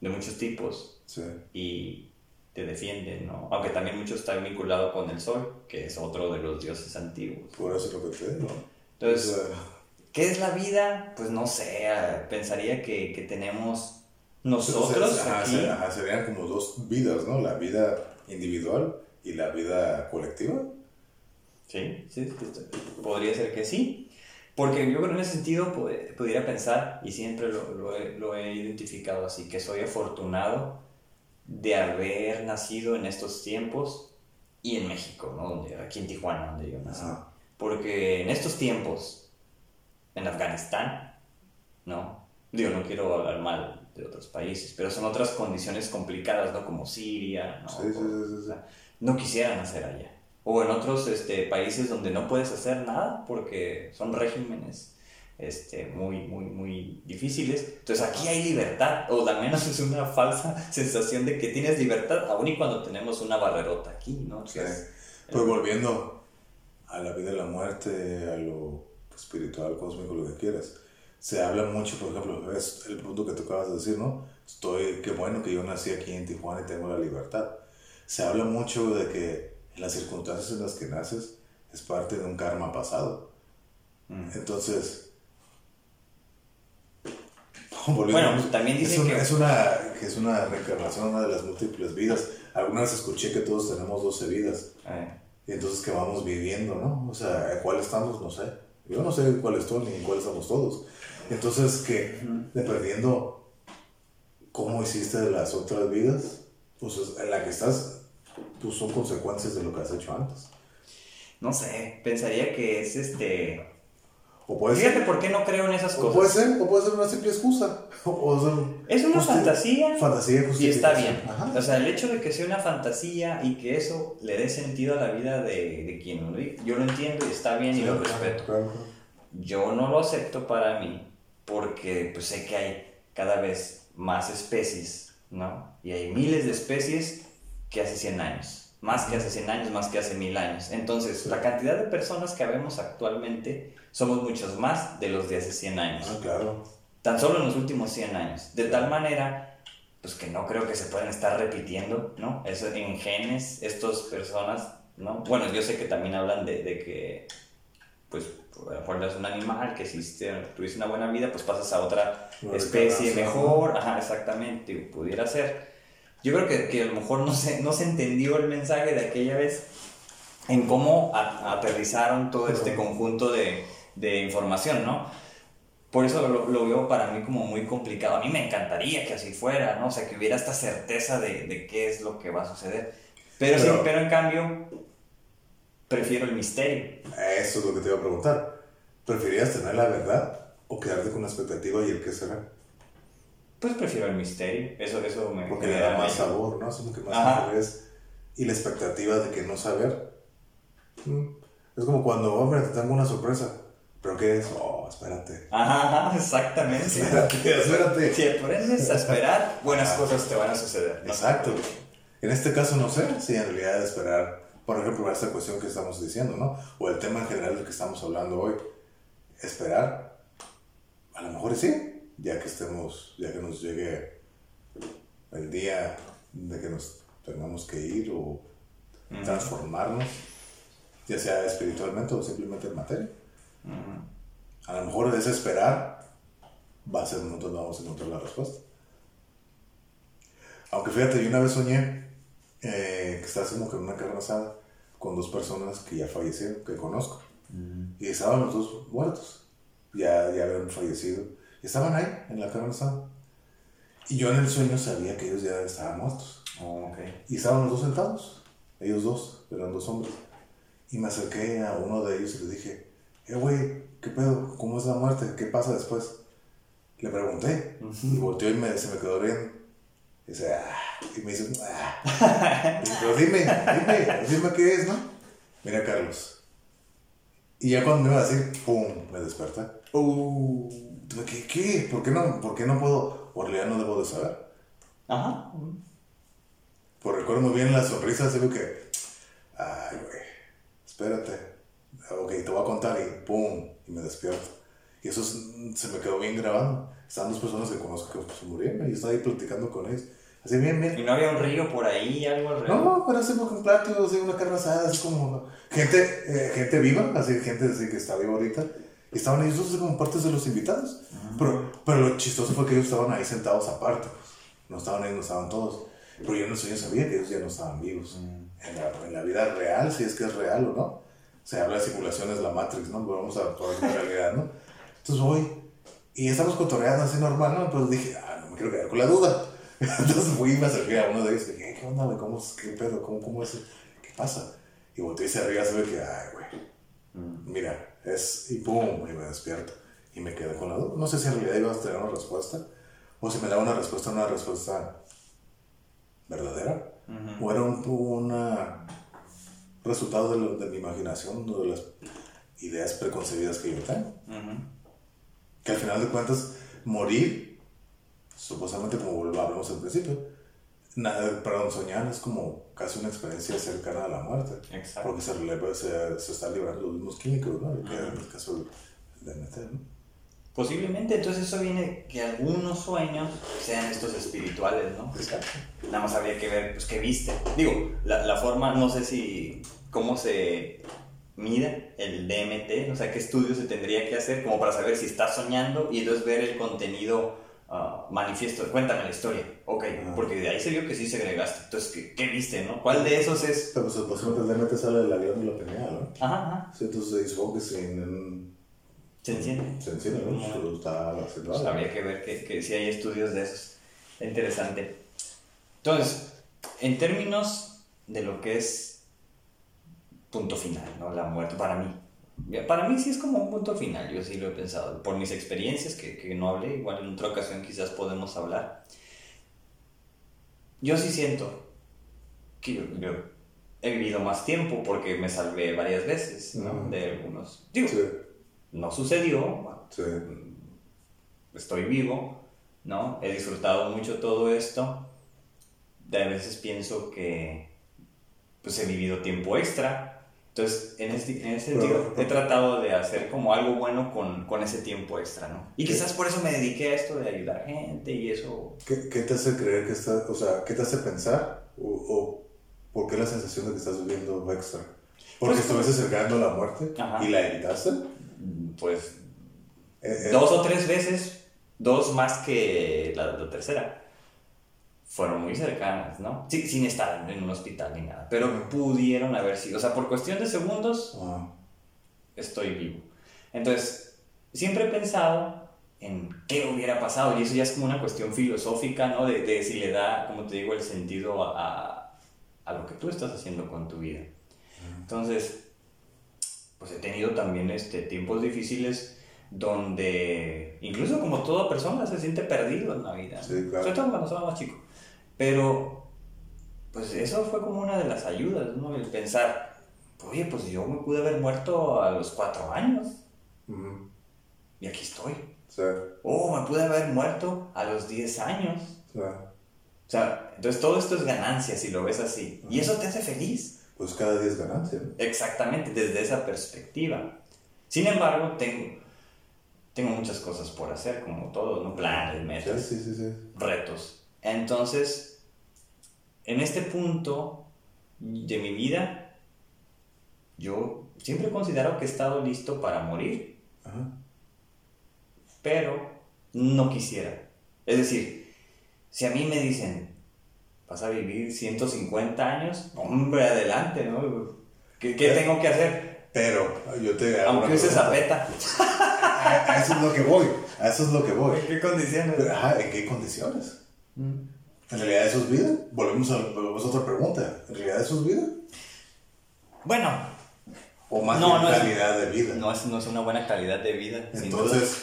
de muchos tipos Sí. y te defienden, ¿no? Aunque también mucho está vinculado con el sol, que es otro de los dioses antiguos. Por eso es lo que te digo. Entonces, O sea, ¿qué es la vida? Pues no sé, eh, pensaría que, que tenemos nosotros ajá, aquí. se- ajá, serían como dos vidas, ¿no? La vida individual y la vida colectiva. Sí, sí, podría ser que sí. Porque yo creo en ese sentido pudiera pensar, y siempre lo, lo he, lo he identificado así, que soy afortunado de haber nacido en estos tiempos y en México, ¿no? Donde, aquí en Tijuana, donde yo nací. Ajá. Porque en estos tiempos, en Afganistán, ¿no? Digo, no quiero hablar mal de otros países, pero son otras condiciones complicadas, ¿no? Como Siria, ¿no? Sí, sí, sí, no quisieran hacer allá. O en otros este, países donde no puedes hacer nada porque son regímenes este, muy, muy, muy difíciles. Entonces aquí hay libertad, o al menos es una falsa sensación de que tienes libertad, aun y cuando tenemos una barrerota aquí, ¿no? Sí. Es- Pues volviendo a la vida y la muerte, a lo espiritual, cósmico, lo que quieras. Se habla mucho, por ejemplo, es el punto que tú acabas de decir, ¿no? Estoy, qué bueno que yo nací aquí en Tijuana y tengo la libertad. Se habla mucho de que en las circunstancias en las que naces es parte de un karma pasado. Mm. Entonces, Bueno, pues, también es dicen una, que- es una, que es una reencarnación, una de las múltiples vidas. Alguna vez escuché que todos tenemos 12 vidas. eh, Y entonces, ¿qué vamos viviendo, no? O sea, ¿en cuál estamos? No sé. Yo no sé cuál estoy ni en cuál estamos todos. Entonces, que dependiendo cómo hiciste de las otras vidas, pues es- en la que estás, pues son consecuencias de lo que has hecho antes. no sé, pensaría que es este... O puede Fíjate ser, por qué no creo en esas o puede cosas. ser, o puede ser una simple excusa. O sea, Es una justi- fantasía Fantasía y está bien. Ajá. O sea, el hecho de que sea una fantasía y que eso le dé sentido a la vida de, de quien lo yo lo entiendo y está bien y lo Claro, respeto. claro, claro. Yo no lo acepto para mí porque pues sé que hay cada vez más especies, ¿no? Y hay miles de especies que hace 100 años. Más que hace 100 años, más que hace 1000 años. Entonces, la cantidad de personas que habemos actualmente somos muchos más de los de hace 100 años. Ah, claro. Tan solo en los últimos 100 años. De tal manera, pues que no creo que se puedan estar repitiendo, ¿no? Eso en genes, estas personas, ¿no? Bueno, yo sé que también hablan de, de que, pues, a lo mejor eres un animal, que si te- tuviste una buena vida, pues pasas a otra especie mejor. Ajá, exactamente, pudiera ser. Yo creo que, que a lo mejor no se, no se entendió el mensaje de aquella vez en cómo a- aterrizaron todo este conjunto de, de información, ¿no? Por eso lo, lo veo para mí como muy complicado. A mí me encantaría que así fuera, ¿no? O sea, que hubiera esta certeza de, de qué es lo que va a suceder. Pero, sí, Pero- pero en cambio, prefiero el misterio. Eso es lo que te iba a preguntar. ¿Preferirías tener la verdad o quedarte con la expectativa y el qué será? Pues prefiero el misterio. Eso, eso me Porque le da más sabor, ¿no? Es como que más Ajá. interés. Y la expectativa de que no saber. Mm. Es como cuando, hombre, te tengo una sorpresa. ¿Pero qué es? Oh, espérate. Ajá, ajá, exactamente. Espérate, espérate. Si aprendes a esperar, buenas cosas te van a suceder. ¿no? Exacto. En este caso no sé si en realidad esperar, por ejemplo, esta cuestión que estamos diciendo, ¿no? O el tema en general del que estamos hablando hoy. Esperar, a lo mejor sí, ya que estemos, ya que nos llegue el día de que nos tengamos que ir o transformarnos, ya sea espiritualmente o simplemente en materia. A lo mejor ese esperar va a ser nosotros vamos a encontrar la respuesta. Aunque fíjate, yo una vez soñé eh, que estaba como que en una carne asada con dos personas que ya fallecieron, que conozco. Y estaban los dos muertos. Ya, ya habían fallecido. Y estaban ahí, en la carne asada. Y yo en el sueño sabía que ellos ya estaban muertos. Oh, ok. Y estaban los dos sentados. Ellos dos, eran dos hombres. Y me acerqué a uno de ellos y le dije, eh, güey, ¿qué pedo? ¿Cómo es la muerte? ¿Qué pasa después? Le pregunté. Y volteó y me, se me quedó riendo. Y dice, ah, y me dice, ah. Y, Pero dime, dime, dime qué es, ¿no? Mira, Carlos. Y ya cuando me iba a decir, ¡pum! Me desperté. Uh. ¿Qué? ¿Qué? ¿Por qué no, por qué no puedo? En realidad no debo de saber. Ajá. Pues recuerdo muy bien la sonrisa, así que, ay, güey, espérate. Ok, te voy a contar y ¡pum! Y me despierto. Y eso es- se me quedó bien grabado. Estaban dos personas que conozco que se murieron y estaba ahí platicando con ellos. Así bien, bien. ¿Y no había un río por ahí, algo alrededor? No, pero así como un plato, así una carne asada, así como gente, eh, gente viva, así gente así que está viva ahorita. Y estaban ellos dos como partes de los invitados. Pero, pero lo chistoso fue que ellos estaban ahí sentados aparte. pues. No estaban ahí, no estaban todos. Pero yo no yo sabía que ellos ya no estaban vivos. En, la, en la vida real, si es que es real o no. Se habla de simulaciones, la Matrix, ¿no? Pero vamos a la realidad, ¿no? Entonces voy y estamos cotorreando así normal, ¿no? Pero dije, ah, no me quiero quedar con la duda. Entonces fui y me acerqué a uno de ellos y dije, ¿qué onda, güey? ¿Cómo es? ¿Qué pedo? ¿Cómo, cómo es? ¿Qué pasa? Y volteé y se arriba, se ve que, ay, güey. Mira, es. Y pum, y me despierto. Y me quedé con la duda. No sé si en realidad iba a tener una respuesta. O si me daba una respuesta, una respuesta verdadera. O era un, una resultado de, lo- de mi imaginación, o de las ideas preconcebidas que yo tengo. Que al final de cuentas, morir, supuestamente como hablamos al principio, nada, perdón, soñar es como casi una experiencia cercana a la muerte. Exacto. Porque se, releva- se, se están librando los mismos químicos, ¿no? Que en el caso de DMT, ¿no? Posiblemente, entonces eso viene que algunos sueños sean estos espirituales, ¿no? Exacto. Nada más habría que ver, pues, qué viste. Digo, la, la forma, no sé si, cómo se mide el DMT, o sea, qué estudios se tendría que hacer como para saber si estás soñando y entonces ver el contenido ah, manifiesto. Cuéntame la historia. Ok, porque de ahí se vio que sí segregaste. Entonces, ¿qué, qué viste, no? ¿Cuál de esos es...? Pero pues, supuestamente el DMT sale de la glándula pineal, ¿no? Ajá, ajá. Sí, entonces supongo que sin... Se enciende. Se enciende, ¿no? Pero está Pues habría que ver que, que si hay estudios de esos. Está interesante. Entonces, en términos de lo que es punto final, ¿no? La muerte, para mí. Para mí sí es como un punto final, yo sí lo he pensado. Por mis experiencias, que, que no hablé, igual en otra ocasión quizás podemos hablar. Yo sí siento que yo, yo he vivido más tiempo porque me salvé varias veces, ¿no? De algunos. Digo, Sí, no sucedió, sí. estoy vivo, ¿no? He disfrutado mucho todo esto. De a veces pienso que pues he vivido tiempo extra. Entonces, en ese, en ese sentido, he tratado de hacer como algo bueno con, con ese tiempo extra, ¿no? Y quizás por eso me dediqué a esto de ayudar gente y eso. ¿Qué, qué te hace creer que estás, o sea, qué te hace pensar o, o por qué la sensación de que estás viviendo extra? ¿Porque Pues- estuviste cercano a la muerte Ajá. y la evitaste? Pues Eh, eh, dos o tres veces, dos más que la, la tercera, fueron muy cercanas, ¿no? Sí, sin estar en un hospital ni nada, pero pudieron haber sido, o sea, por cuestión de segundos, estoy vivo. Entonces, siempre he pensado en qué hubiera pasado, y eso ya es como una cuestión filosófica, ¿no? De, de si le da, como te digo, el sentido a, a, a lo que tú estás haciendo con tu vida. Entonces, pues he tenido también este, tiempos difíciles donde, incluso como toda persona, se siente perdido en la vida. Sí, claro. Sobre todo cuando estaba más chico. Pero, pues eso fue como una de las ayudas, ¿no? El pensar, oye, pues yo me pude haber muerto a los cuatro años y aquí estoy. sí, Oh, me pude haber muerto a los 10 años. sí. O sea, entonces todo esto es ganancia si lo ves así. Y eso te hace feliz. Pues cada día es ganancia, ¿no? Exactamente, desde esa perspectiva. Sin embargo, tengo, tengo muchas cosas por hacer, como todo, ¿no? Planes, metas, sí. retos. Entonces, en este punto de mi vida, yo siempre considero que he estado listo para morir, Ajá. pero no quisiera. Es decir, si a mí me dicen, vas a vivir 150 años, hombre, adelante, ¿no? ¿Qué, qué tengo que hacer? Pero yo te Aunque uses zapeta. A, a eso es lo que voy, a eso es lo que voy. qué condiciones? Ajá, ¿en qué condiciones? ¿En realidad eso es vida? Volvemos a, volvemos a otra pregunta. ¿En realidad eso es vida? Bueno, O más No, no es- calidad de vida. No es, no es una buena calidad de vida. Entonces,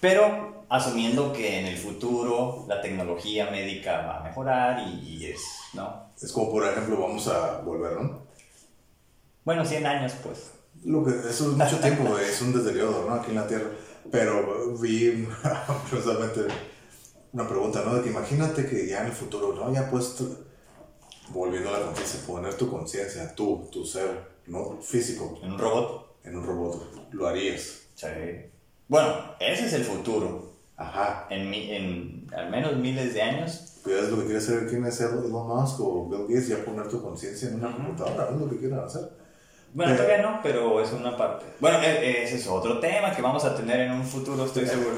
Pero asumiendo que en el futuro la tecnología médica va a mejorar y, y es, ¿no? es como por ejemplo, vamos a volver, ¿no? Bueno, 100 años, pues. Lo que, eso es mucho tiempo, es un desdeñado, ¿no? Aquí en la Tierra. Pero vi precisamente una pregunta, ¿no? De que imagínate que ya en el futuro, ¿no? Ya pues, volviendo a la conciencia, poner tu conciencia, tú, tu ser, ¿no? Físico, En un robot. en un robot, lo harías. Sí. Bueno, ese es el futuro. Ajá. En, mi- en al menos miles de años. Cuidado, es lo que quiere hacer, quién es Elon Musk o Bill Gates, ya poner tu conciencia en una computadora, es lo que quieren hacer. Bueno, Pero- todavía no, pero es una parte. Bueno, ese es otro tema que vamos a tener en un futuro, estoy seguro.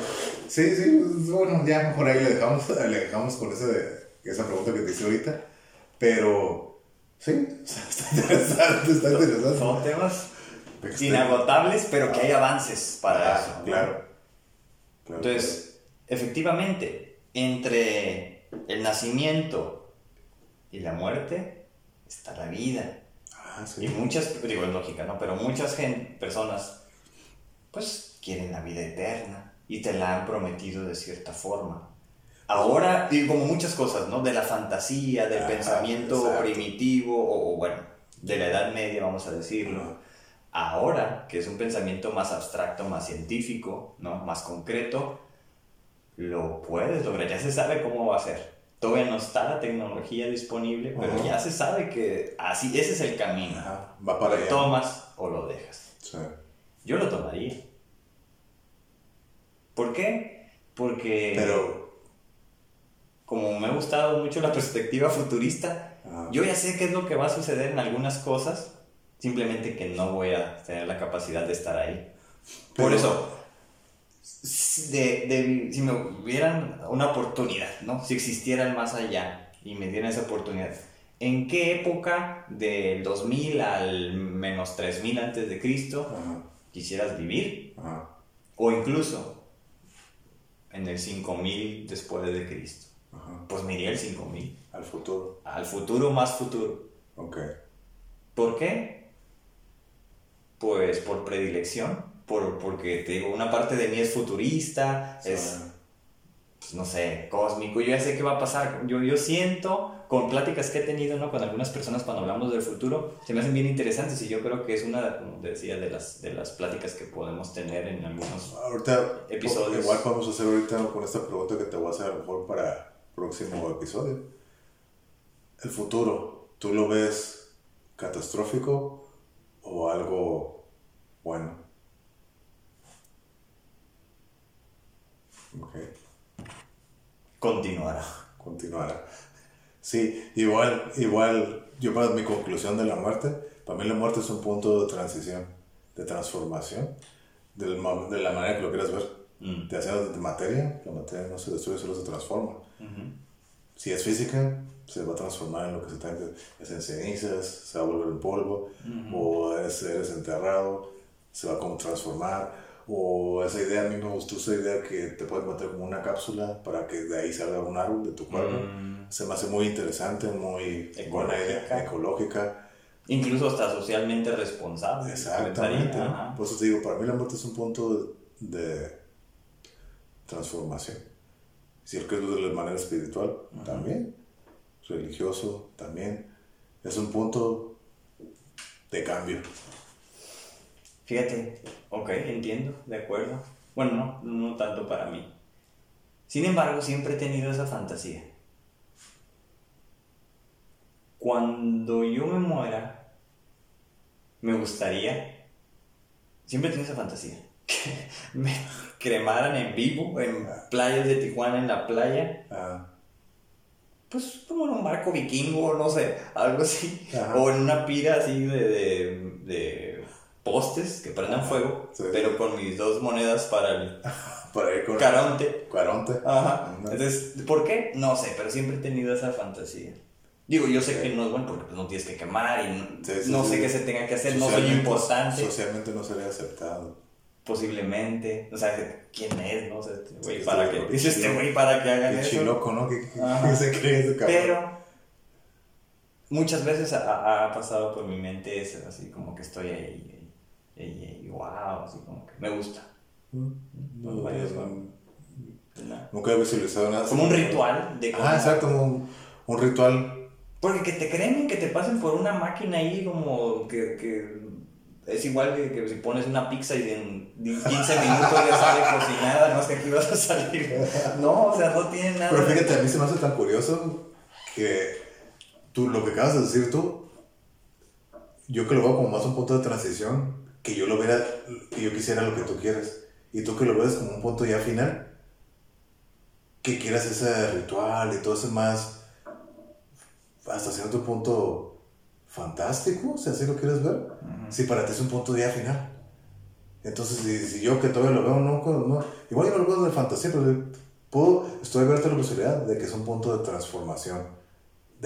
Sí, sí, pues, bueno, ya mejor ahí le dejamos, le dejamos con ese, esa pregunta que te hice ahorita. Pero, sí, está interesante, está interesante. Son temas inagotables, pero que hay avances para Ah, eso. Claro. claro. Entonces, efectivamente, entre el nacimiento y la muerte está la vida. Ah, Y sí. muchas, digo, es lógica, ¿no? Pero muchas gen- personas, pues, quieren la vida eterna y te la han prometido de cierta forma. Ahora, y como muchas cosas, ¿no? De la fantasía, del Ajá, pensamiento exacto. primitivo, o, o, bueno, de la Edad Media, vamos a decirlo. Ahora, que es un pensamiento más abstracto, más científico, ¿no? Más concreto, lo puedes lograr, ya se sabe cómo va a ser. Todavía no está la tecnología disponible, pero Ajá. ya se sabe que así, ese es el camino. Ajá, va para Lo allá. tomas o lo dejas. Sí. Yo lo tomaría. ¿Por qué? Porque Pero, como me ha gustado mucho la perspectiva futurista, Ajá. yo ya sé qué es lo que va a suceder en algunas cosas, simplemente que no voy a tener la capacidad de estar ahí. Por Pero- eso, si, de- de- si me hubieran una oportunidad, ¿no? Si existiera el más allá y me dieran esa oportunidad, ¿en qué época del 2000 al menos 3000 antes de Cristo quisieras vivir? ajá, O incluso en el 5000 después de Cristo. ajá. Pues me iría el 5000. Al futuro. Al futuro más futuro. Ok. ¿Por qué? Pues por predilección. Por, porque te digo, una parte de mí es futurista, es, Ah, pues, no sé, cósmico. Yo ya sé qué va a pasar. Yo, yo siento, con pláticas que he tenido ¿no? con algunas personas cuando hablamos del futuro, se me hacen bien interesantes y yo creo que es una, como te decía, de las, de las pláticas que podemos tener en algunos Ahorita, Episodios. igual podemos hacer ahorita con esta pregunta que te voy a hacer a lo mejor para próximo episodio. El futuro, ¿tú lo ves catastrófico o algo bueno? Ok, continuará. continuará. Sí, igual, igual, yo para mi conclusión de la muerte, para mí la muerte es un punto de transición, de transformación, de la manera que lo quieras ver. Mm. Te hacen de materia, la materia no se destruye, solo se transforma. Si es física, se va a transformar en lo que se tenga es en cenizas, se va a volver en polvo, o es, eres enterrado, se va a como transformar, o esa idea, a mí me gustó esa idea que te puedes meter como una cápsula para que de ahí salga un árbol de tu cuerpo. Mm. Se me hace muy interesante, muy buena idea, Ecológica. ecológica. Incluso hasta socialmente responsable. Exactamente. Por eso te digo, para mí la muerte es un punto de, de transformación. Si que es de manera espiritual, también. Religioso, también. Es un punto de cambio. Fíjate, ok, entiendo, de acuerdo. Bueno, no, no tanto para mí. Sin embargo, siempre he tenido esa fantasía. Cuando yo me muera, me gustaría, siempre he tenido esa fantasía, que me cremaran en vivo, en playas de Tijuana, en la playa, Ah, pues como en un barco vikingo, no sé, algo así. Ajá. O en una pira así de, de, de postes que prendan Ajá, fuego, sí. pero con mis dos monedas para el ahí con caronte. Caronte. Ajá. Entonces, ¿por qué? No sé, pero siempre he tenido esa fantasía. Digo, yo sé que no es bueno porque pues, no tienes que quemar y no, sé qué se tenga que hacer, no soy Socialmente- importante, Socialmente no sería aceptado. posiblemente. O sea, ¿quién es? No sé, este güey, para que, dice este güey para que hagan eso. ¿no? ¿Qué, qué- Ajá. qué se cree ese cabrón? Pero muchas veces ha, ha pasado por mi mente eso, así como que estoy ahí. Y, wow, así como que me gusta. No, varios, no, Una- Nunca he visualizado nada. Como un ritual de como- Ah, exacto, un, un ritual. Porque que te creen que te pasen por una máquina ahí como que, que es igual que, que si pones una pizza y en 15 minutos ya sale cocinada, no es que aquí vas a salir. No, o sea, no tiene nada. Pero fíjate, a mí se me hace tan curioso que tú, lo que acabas de decir tú, yo que lo veo como más un punto de transición, que yo lo viera, que yo quisiera lo que tú quieres, y tú que lo ves como un punto ya final, que quieras ese ritual y todo eso más, hasta cierto punto fantástico, si así lo quieres ver, si para ti es un punto ya final. Entonces, si, si yo que todavía lo veo, no, no, igual yo no lo veo de fantasía, pero puedo, estoy abierto a la posibilidad de que es un punto de transformación,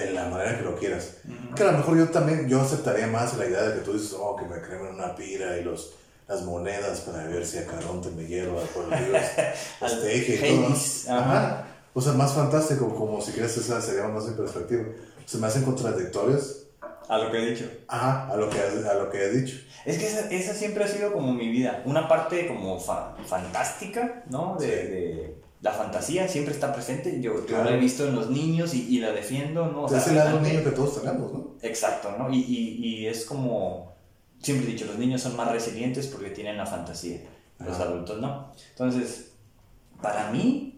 de la manera que lo quieras. Que a lo mejor yo también, yo aceptaría más la idea de que tú dices, oh, que me cremen una pira y los, las monedas para ver si a Caronte me hierro por Al Azteca y todo, ajá. Ajá. O sea, más fantástico, como si quieres, esa sería más en perspectiva. Se me hacen contradictorios A lo que he dicho. ajá, a, lo que, a lo que he dicho. Es que esa, esa siempre ha sido como mi vida. Una parte como fa- fantástica, ¿no? De, Sí. de- la fantasía siempre está presente. Yo, yo Claro. la he visto en los niños y, y la defiendo, ¿no? O Es sea, el lado niño que todos tenemos, ¿no? Exacto, ¿no? Y, y, y es como, siempre he dicho, los niños son más resilientes porque tienen la fantasía, los adultos no. Entonces, para mí,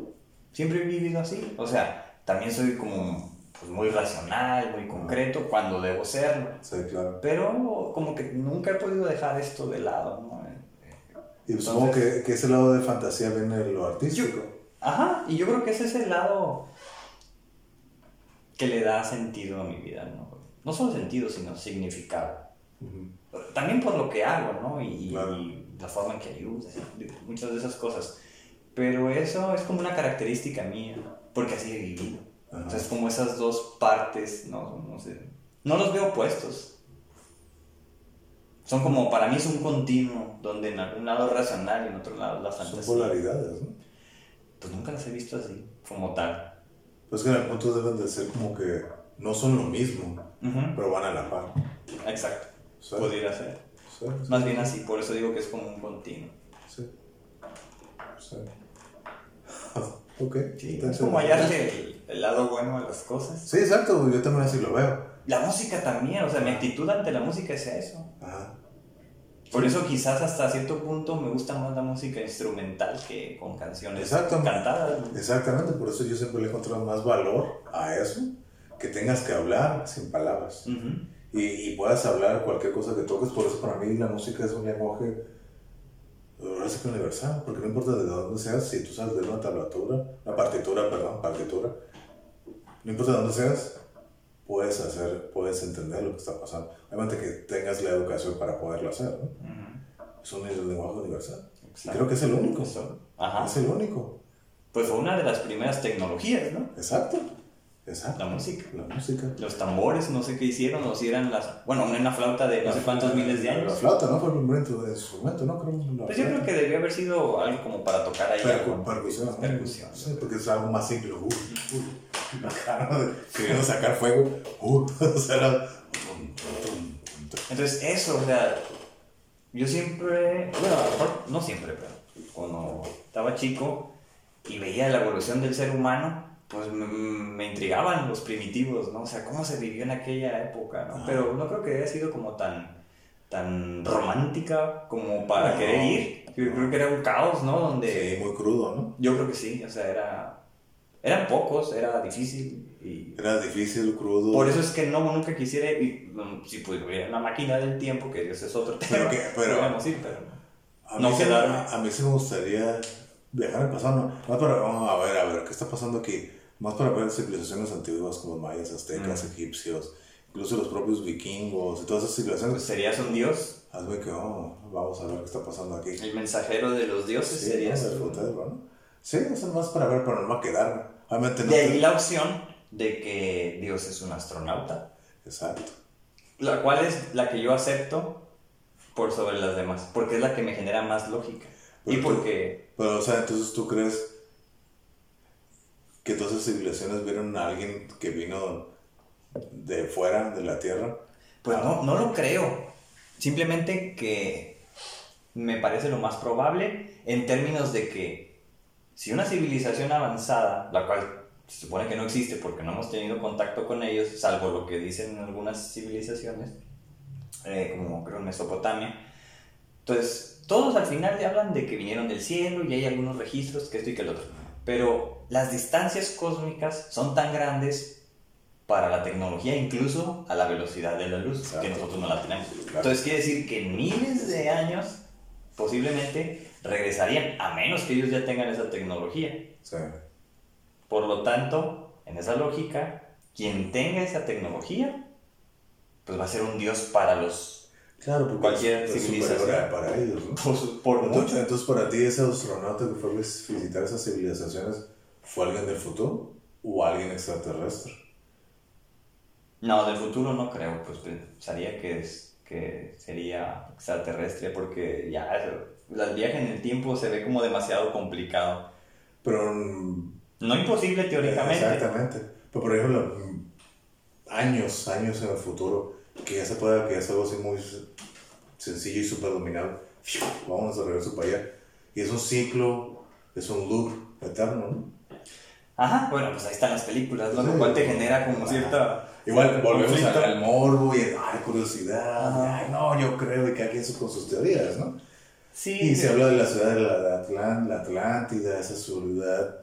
siempre he vivido así. O sea, también soy como pues, muy racional, muy concreto cuando debo serlo. Sí, claro. Pero como que nunca he podido dejar esto de lado, ¿no? Y supongo que, que ese lado de fantasía viene de lo artístico. Ajá, y yo creo que ese es el lado que le da sentido a mi vida, ¿no? No solo sentido, sino significado. También por lo que hago, ¿no? Y, Claro. y la forma en que ayudo, muchas de esas cosas. Pero eso es como una característica mía, porque así he vivido. Entonces, como esas dos partes, no, no sé, no los veo opuestos. Son como, para mí es un continuo, donde en algún lado es racional y en otro lado la Son fantasía. polaridades, ¿no? Pues nunca las he visto así, como tal. Pues que en el punto deben de ser como que no son lo mismo, pero van a la par. Exacto, Sí. pudiera ser. Sí, sí, Más bien así, por eso digo que es como un continuo. Sí. Sí. ok. Es como hallarle el, el lado bueno a las cosas. Sí, exacto. Yo también así lo veo. La música también, o sea, mi actitud ante la música es eso. Ajá. Por eso quizás hasta cierto punto me gusta más la música instrumental que con canciones Exacto. cantadas. Exactamente, por eso yo siempre le he encontrado más valor a eso, que tengas que hablar sin palabras. Y, y puedas hablar cualquier cosa que toques. Por eso para mí la música es un lenguaje que universal, porque no importa de dónde seas, si tú sabes de una tablatura, una partitura, perdón, partitura, no importa de dónde seas, puedes hacer, puedes entender lo que está pasando. Obviamente que tengas la educación para poderlo hacer, ¿no? Es un lenguaje universal. Y creo que es el único. Ajá. Es el único. Pues fue una de las primeras tecnologías, ¿no? Exacto. Exacto. La música. La música. Los tambores, no sé qué hicieron, o si eran las. Bueno, una flauta de no sé cuántos miles de La años. flauta, ¿no? Fue el primer instrumento, ¿no? Creo la Pues yo creo que debió haber sido algo como para tocar ahí. Percu- algo. percusión. Percusión. Sí, porque es algo más simple. Uh, uh, ¿no? Queriendo sacar fuego. Uh, o sea, era-. Entonces, eso, o sea, yo siempre, bueno, a lo mejor no siempre, pero cuando estaba chico y veía la evolución del ser humano, pues me, me intrigaban los primitivos, ¿no? O sea, cómo se vivió en aquella época, ¿no? Pero no creo que haya sido como tan, tan romántica como para No. querer ir. Yo creo que era un caos, ¿no? Donde Sí, muy crudo, ¿no? yo creo que sí, o sea, era, eran pocos, era difícil y Era difícil, crudo. por eso es que no, nunca quisiera mm, si pues hubiera una máquina del tiempo, que Dios es otro Pero tema, que- pero- podríamos ir, pero a mí, no quedarme. a, a mí sí me gustaría viajar al pasado. ¿no? Más para, vamos a ver, a ver, ¿qué está pasando aquí? Más para ver civilizaciones antiguas como mayas, aztecas, Mm. egipcios, incluso los propios vikingos y todas esas pues civilizaciones. serías un dios, Hazme que, oh, vamos a ver qué está pasando aquí. el mensajero de los dioses Sí, serías ¿no? Sí, eso es más para ver, pero no va a quedarme. Obviamente no. De te- ahí la opción de que Dios es un astronauta, Exacto. la cual es la que yo acepto por sobre las demás, porque es la que me genera más lógica. Y tú- porque, Pero, o sea, entonces tú crees que todas esas civilizaciones vieron a alguien que vino de fuera de la Tierra. pues no, no lo creo. Simplemente que me parece lo más probable en términos de que si una civilización avanzada, la cual se supone que no existe porque no hemos tenido contacto con ellos, salvo lo que dicen algunas civilizaciones, eh, como creo en Mesopotamia, entonces todos al final le hablan de que vinieron del cielo y hay algunos registros que esto y que el otro, pero las distancias cósmicas son tan grandes para la tecnología, incluso a la velocidad de la luz, que nosotros no la tenemos. Entonces quiere decir que en miles de años posiblemente regresarían, a menos que ellos ya tengan esa tecnología. Sí. Por lo tanto, en esa lógica, quien tenga esa tecnología, pues va a ser un dios para los Claro, porque Cualquier es- civilización. para ellos, ¿no? por, por Entonces, mucho. entonces, para ti, ese astronauta que fue a visitar esas civilizaciones, ¿fue alguien del futuro o alguien extraterrestre? No, del futuro no creo, pues pensaría que, es, que sería extraterrestre porque ya el viaje en el tiempo se ve como demasiado complicado. Pero. mm, No imposible teóricamente. Exactamente. Pero, por ejemplo, mm, años, años en el futuro, que ya se pueda, que ya es algo así muy sencillo y súper dominado. Vamos de regreso para allá. Y es un ciclo, es un loop eterno, ¿no? Ajá, bueno, pues ahí están las películas, ¿no? Sí. Lo cual te genera como cierta... Igual volvemos al, morbo y ay, curiosidad. Ajá. Ay, no, yo creo quien su- con sus teorías, ¿no? Sí, Y se sí. habla de la ciudad de la, de Atlán- la Atlántida, esa ciudad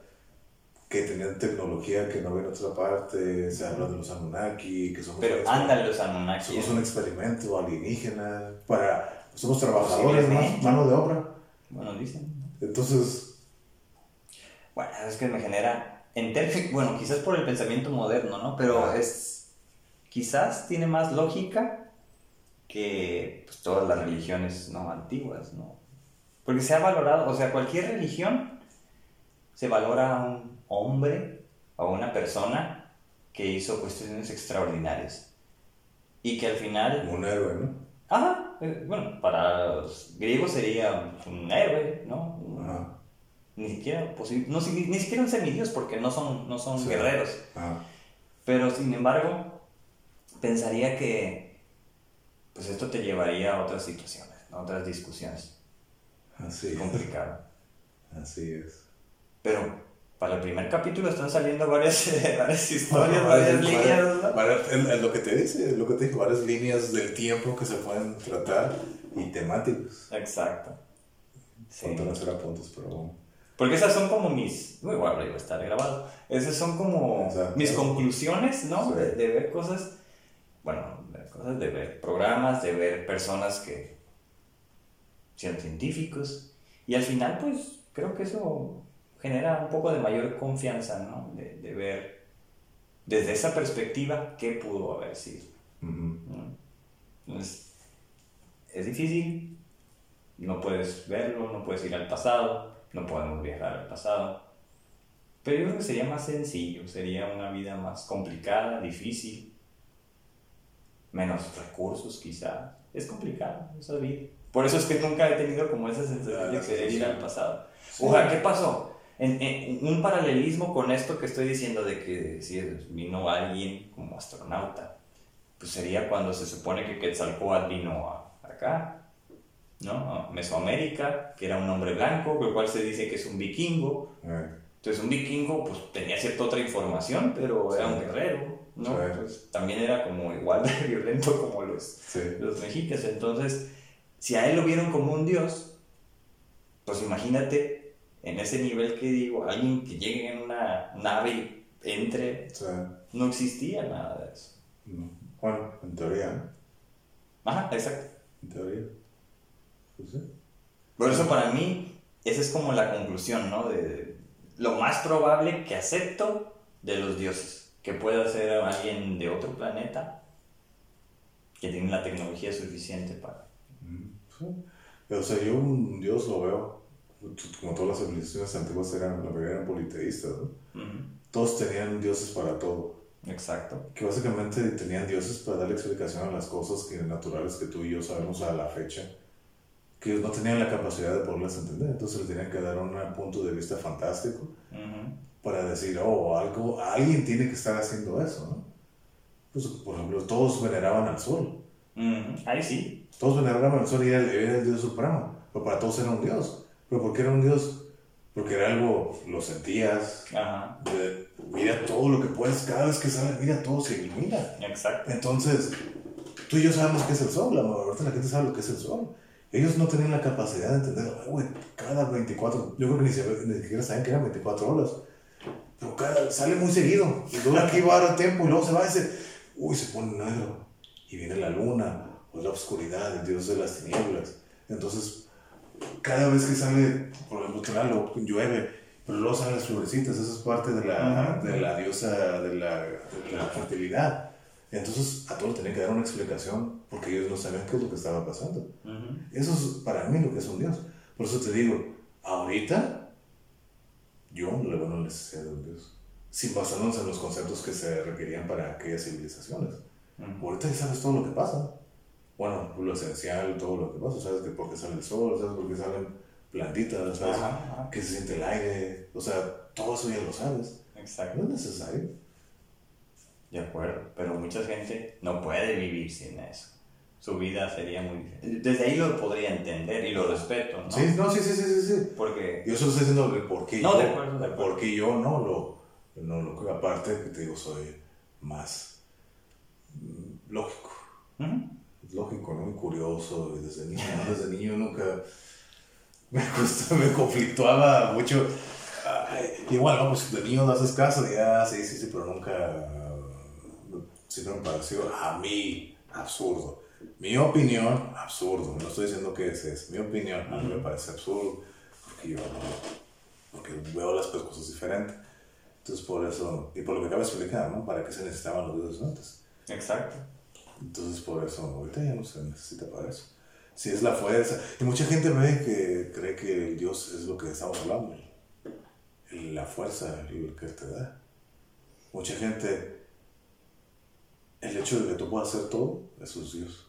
que tenían tecnología que no había en otra parte. Se habla de los Anunnaki, que somos, un Pero los Anunnaki. somos un experimento alienígena. Para, somos trabajadores, más, Posiblemente. mano de obra. Bueno, dicen. Entonces, Bueno, es que me genera... En términos- bueno, quizás por el pensamiento moderno, ¿no? Pero es... Quizás tiene más lógica que pues, todas las religiones no antiguas, ¿no? Porque se ha valorado, o sea, cualquier religión se valora a un hombre o a una persona que hizo cuestiones extraordinarias y que al final un héroe, ¿no? Ajá, eh, bueno, para los griegos sería un héroe, ¿no? Ajá. Ni siquiera, posi- no, si- ni siquiera un semidios porque no son, no son Sí. guerreros. Ajá. Pero sin embargo, pensaría que pues esto te llevaría a otras situaciones, a otras discusiones. Así Es complicado. Así es. Pero para el primer capítulo están saliendo varias, varias historias, Bueno, varias varias- líneas. ¿no? varias- es- es lo que te dice, lo que te digo, varias líneas del tiempo que se pueden tratar y temáticos. Exacto. Sí. Faltan hacer apuntes, pero bueno. Porque esas son como mis. Muy bueno, iba a estar grabado. Esas son como Exacto. mis conclusiones, ¿no? Sí. De, de ver cosas. Bueno, de ver cosas, de ver programas, de ver personas que sean científicos. Y al final, pues, creo que eso genera un poco de mayor confianza, ¿no? De, de ver desde esa perspectiva qué pudo haber sido. Ujú. ¿no? Entonces, es difícil, no puedes verlo, no puedes ir al pasado, no podemos viajar al pasado. Pero yo creo que sería más sencillo, sería una vida más complicada, difícil, menos recursos quizá. Es complicado esa vida. Por eso es que nunca he tenido como esa sensación de Ah, sí, querer ir al pasado. Ojalá, ¿qué pasó? En, en- un paralelismo con esto que estoy diciendo de que si vino alguien como astronauta, pues sería cuando se supone que Quetzalcóatl vino a- acá, ¿no? A Mesoamérica, que era un hombre blanco, lo cual se dice que es un vikingo. Eh, Entonces un vikingo pues tenía cierta otra información, pero era un guerrero, ¿no? Sí. Entonces, también era como igual de violento como los, sí. los mexicas. Entonces, si a él lo vieron como un dios, pues imagínate en ese nivel que digo, alguien que llegue en una nave y entre, no existía nada de eso. no. Bueno, en teoría, ¿no? Ajá, exacto. En teoría. Pues sí. Por eso para mí, esa es como la conclusión, ¿no? De, de lo más probable que acepto de los dioses, que pueda ser alguien de otro planeta que tiene la tecnología suficiente para... Sí. O sea, yo un Dios lo veo, como todas las civilizaciones antiguas eran, la mayoría eran politeístas, ¿no? Ujú, Todos tenían dioses para todo. Exacto. Que básicamente tenían dioses para darle explicación a las cosas que, naturales que tú y yo sabemos a la fecha. Que ellos no tenían la capacidad de poderlas entender. Entonces les tenían que dar un punto de vista fantástico Ujú, para decir, oh, algo, alguien tiene que estar haciendo eso, ¿no? Pues, por ejemplo, todos veneraban al sol. Ahí sí. Todos veneraban al sol y era, era el dios supremo. pero para todos era un Dios. ¿Pero por qué era un Dios? Porque era algo, lo sentías, Ajá. de- mira todo lo que puedes, cada vez que sale, mira todo se ilumina. Exacto. Entonces, tú y yo sabemos qué es el sol, la de la gente sabe lo que es el sol. Ellos no tenían la capacidad de entender, "Ay, güey, cada 24, yo creo que ni, siquiera saben que eran 24 horas, pero cada, sale muy seguido, y luego aquí va a dar tiempo, y luego se va y dice, uy, se pone negro, y viene la luna, o la oscuridad, el dios de las tinieblas. Entonces, cada vez que sale, por ejemplo, claro, llueve, pero luego salen las florecitas, eso es parte de la, de la diosa de la, de la fertilidad. Entonces, a todos tenían que dar una explicación, porque ellos no sabían qué es lo que estaba pasando. Ujú. Eso es para mí lo que es un Dios. Por eso te digo, ahorita yo no le veo una necesidad de un Dios. Sin basarnos en los conceptos que se requerían para aquellas civilizaciones. Ahorita ya sabes todo lo que pasa. Bueno, lo esencial, todo lo que pasa. Sabes que por qué sale el sol, sabes por qué salen plantitas, sabes qué se siente el aire. O sea, todo eso ya lo sabes. Exacto. No es necesario. De acuerdo, pero mucha gente no puede vivir sin eso. Su vida sería muy diferente. Desde ahí lo podría entender y lo respeto, ¿no? Sí, no, sí, sí, sí, sí. sí. Porque Yo solo estoy diciendo el por qué No, yo, de acuerdo, de acuerdo. por qué yo no lo, no lo, aparte que te digo, soy más lógico, Ujú. lógico, ¿no? Muy curioso, y desde niño, desde niño nunca me, costó, me conflictuaba mucho. Ay, igual, no, pues de niño no haces caso, y ya, sí, sí, sí, pero nunca, siempre me pareció a mí absurdo. Mi opinión, absurdo. No estoy diciendo que es, es mi opinión, a mí me parece absurdo, porque yo porque veo las cosas diferentes. Entonces, por eso, y por lo que acabo de explicar, ¿no? ¿Para qué se necesitaban los dioses antes? Exacto. Entonces, por eso, ahorita ya no se necesita para eso. Si es la fuerza. Y mucha gente ve que cree que el Dios es lo que estamos hablando. La fuerza, el que te da. Mucha gente, el hecho de que tú puedas hacer todo, eso es Dios.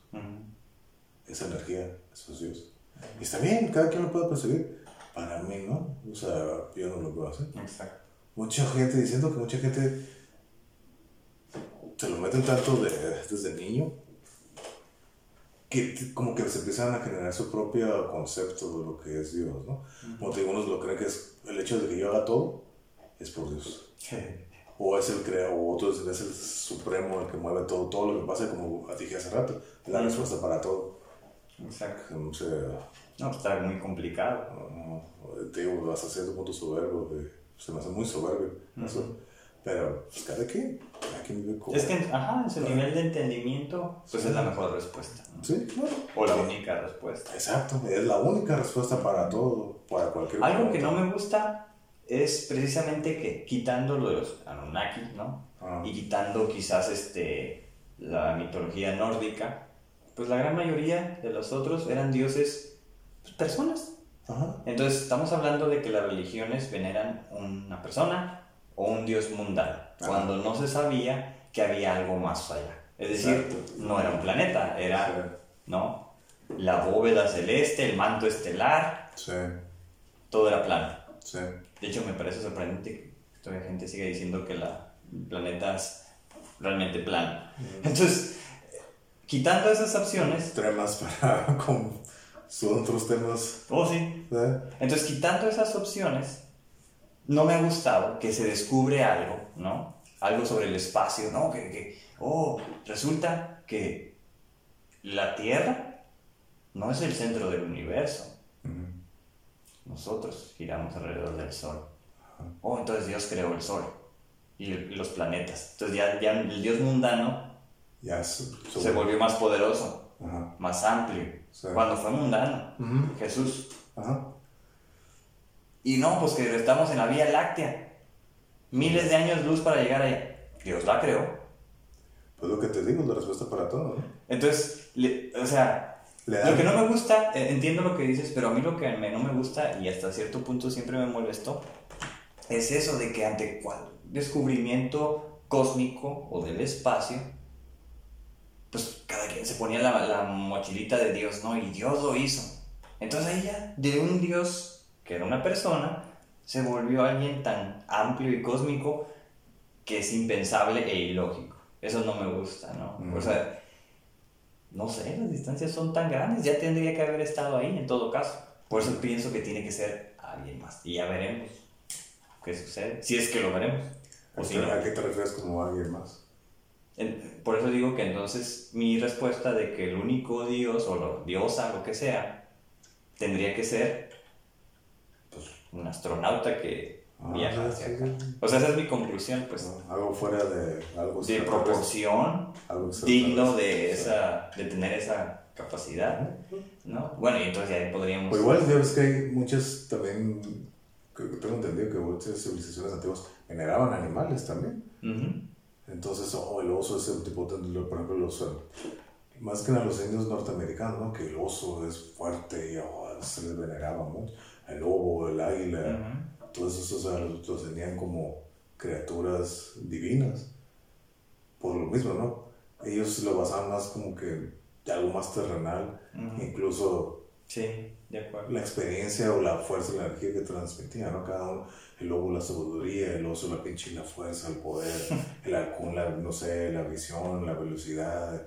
Esa energía, eso es Dios. Y está bien, cada quien lo puede percibir. Para mí, ¿no? O sea, yo no lo puedo hacer. Exacto. Mucha gente diciendo que mucha gente se lo meten tanto de- desde niño que como que se empiezan a generar su propio concepto de lo que es Dios, ¿no? Como te digo, unos lo creen que es el hecho de que yo haga todo es por Dios. O es el creador, o otros es el supremo el que mueve todo, todo lo que pasa, como dije hace rato, la respuesta para todo. Exacto. No No, está muy complicado. no, te digo, hasta cierto punto soberbio, que se me hace muy soberbio eso. Pero, pues cada quien, cada quien vive como... Es que, ajá, en su nivel de entendimiento, pues es la mejor respuesta. ¿no? Sí, claro. O la única respuesta. Exacto, es la única respuesta para todo, para cualquier Algo que no me gusta es precisamente que quitando los Anunnaki, ¿no? Ah. Y quitando quizás este, la mitología nórdica, pues la gran mayoría de los otros eran dioses, pues, personas. Ajá. Entonces estamos hablando de que las religiones veneran una persona o un dios mundano, cuando no se sabía que había algo más allá. Es decir, Exacto. no era un planeta, era, ¿no? La bóveda celeste, el manto estelar, Sí, todo era plano. sí. De hecho, me parece sorprendente que todavía gente siga diciendo que la, planeta es realmente plano. Entonces, eh, quitando esas opciones, Temas para... Con, son otros temas... oh sí, ¿eh? Entonces, quitando esas opciones, no me ha gustado que se descubre algo, ¿no? Algo sobre el espacio, ¿no? Que, que, oh, resulta que la Tierra no es el centro del universo. Nosotros giramos alrededor del Sol. Oh, entonces Dios creó el Sol y, el- los planetas. Entonces ya, ya el Dios mundano Ya se, volvió más poderoso, más amplio. Sí. Cuando fue mundano. Jesús Ajá. Y no, pues que estamos en la Vía Láctea. Miles de años luz para llegar allá. Dios la creó. Pues lo que te digo, es la respuesta para todo, ¿no? Entonces, le- o sea, Le lo que no me gusta, eh, entiendo lo que dices, pero a mí lo que me- no me gusta y hasta cierto punto siempre me molestó, es eso de que ante cual descubrimiento cósmico o del espacio, pues cada quien se ponía la, la mochilita de Dios, ¿no? Y Dios lo hizo. Entonces ahí ya, de un Dios que era una persona, se volvió alguien tan amplio y cósmico que es impensable e ilógico. Eso no me gusta, ¿no? O sea, no sé, las distancias son tan grandes, ya tendría que haber estado ahí en todo caso. Por eso pienso que tiene que ser alguien más. Y ya veremos qué sucede. Si es que lo veremos. O si no. ¿A qué te refieres como alguien más? Por eso digo que entonces mi respuesta de que el único Dios o lo, diosa, lo que sea, tendría que ser un astronauta que Ah, viaja hacia sí, acá. sí. O sea, esa es mi conclusión, pues, Algo fuera de algo de extraterrestre. proporción, Algo digno de, esa, de tener esa capacidad, ¿no? Bueno, y entonces ya ahí podríamos... Pues igual ya ves que hay muchas también, que tengo entendido que muchas civilizaciones antiguas veneraban animales también. Entonces, oh, el oso es el tipo, de, por ejemplo, los, eh, más que nada los indios norteamericanos, ¿no? Que el oso es fuerte y oh, se les veneraba mucho. El lobo, el águila, Ujú. todos esos o sea, los, los tenían como criaturas divinas. Por lo mismo, ¿no? Ellos lo basaban más como que de algo más terrenal, incluso Sí, de acuerdo. la experiencia o la fuerza, la energía que transmitía, ¿no? Cada uno, el lobo la sabiduría, el oso la pinche la fuerza, el poder, el halcón, la, no sé, la visión, la velocidad,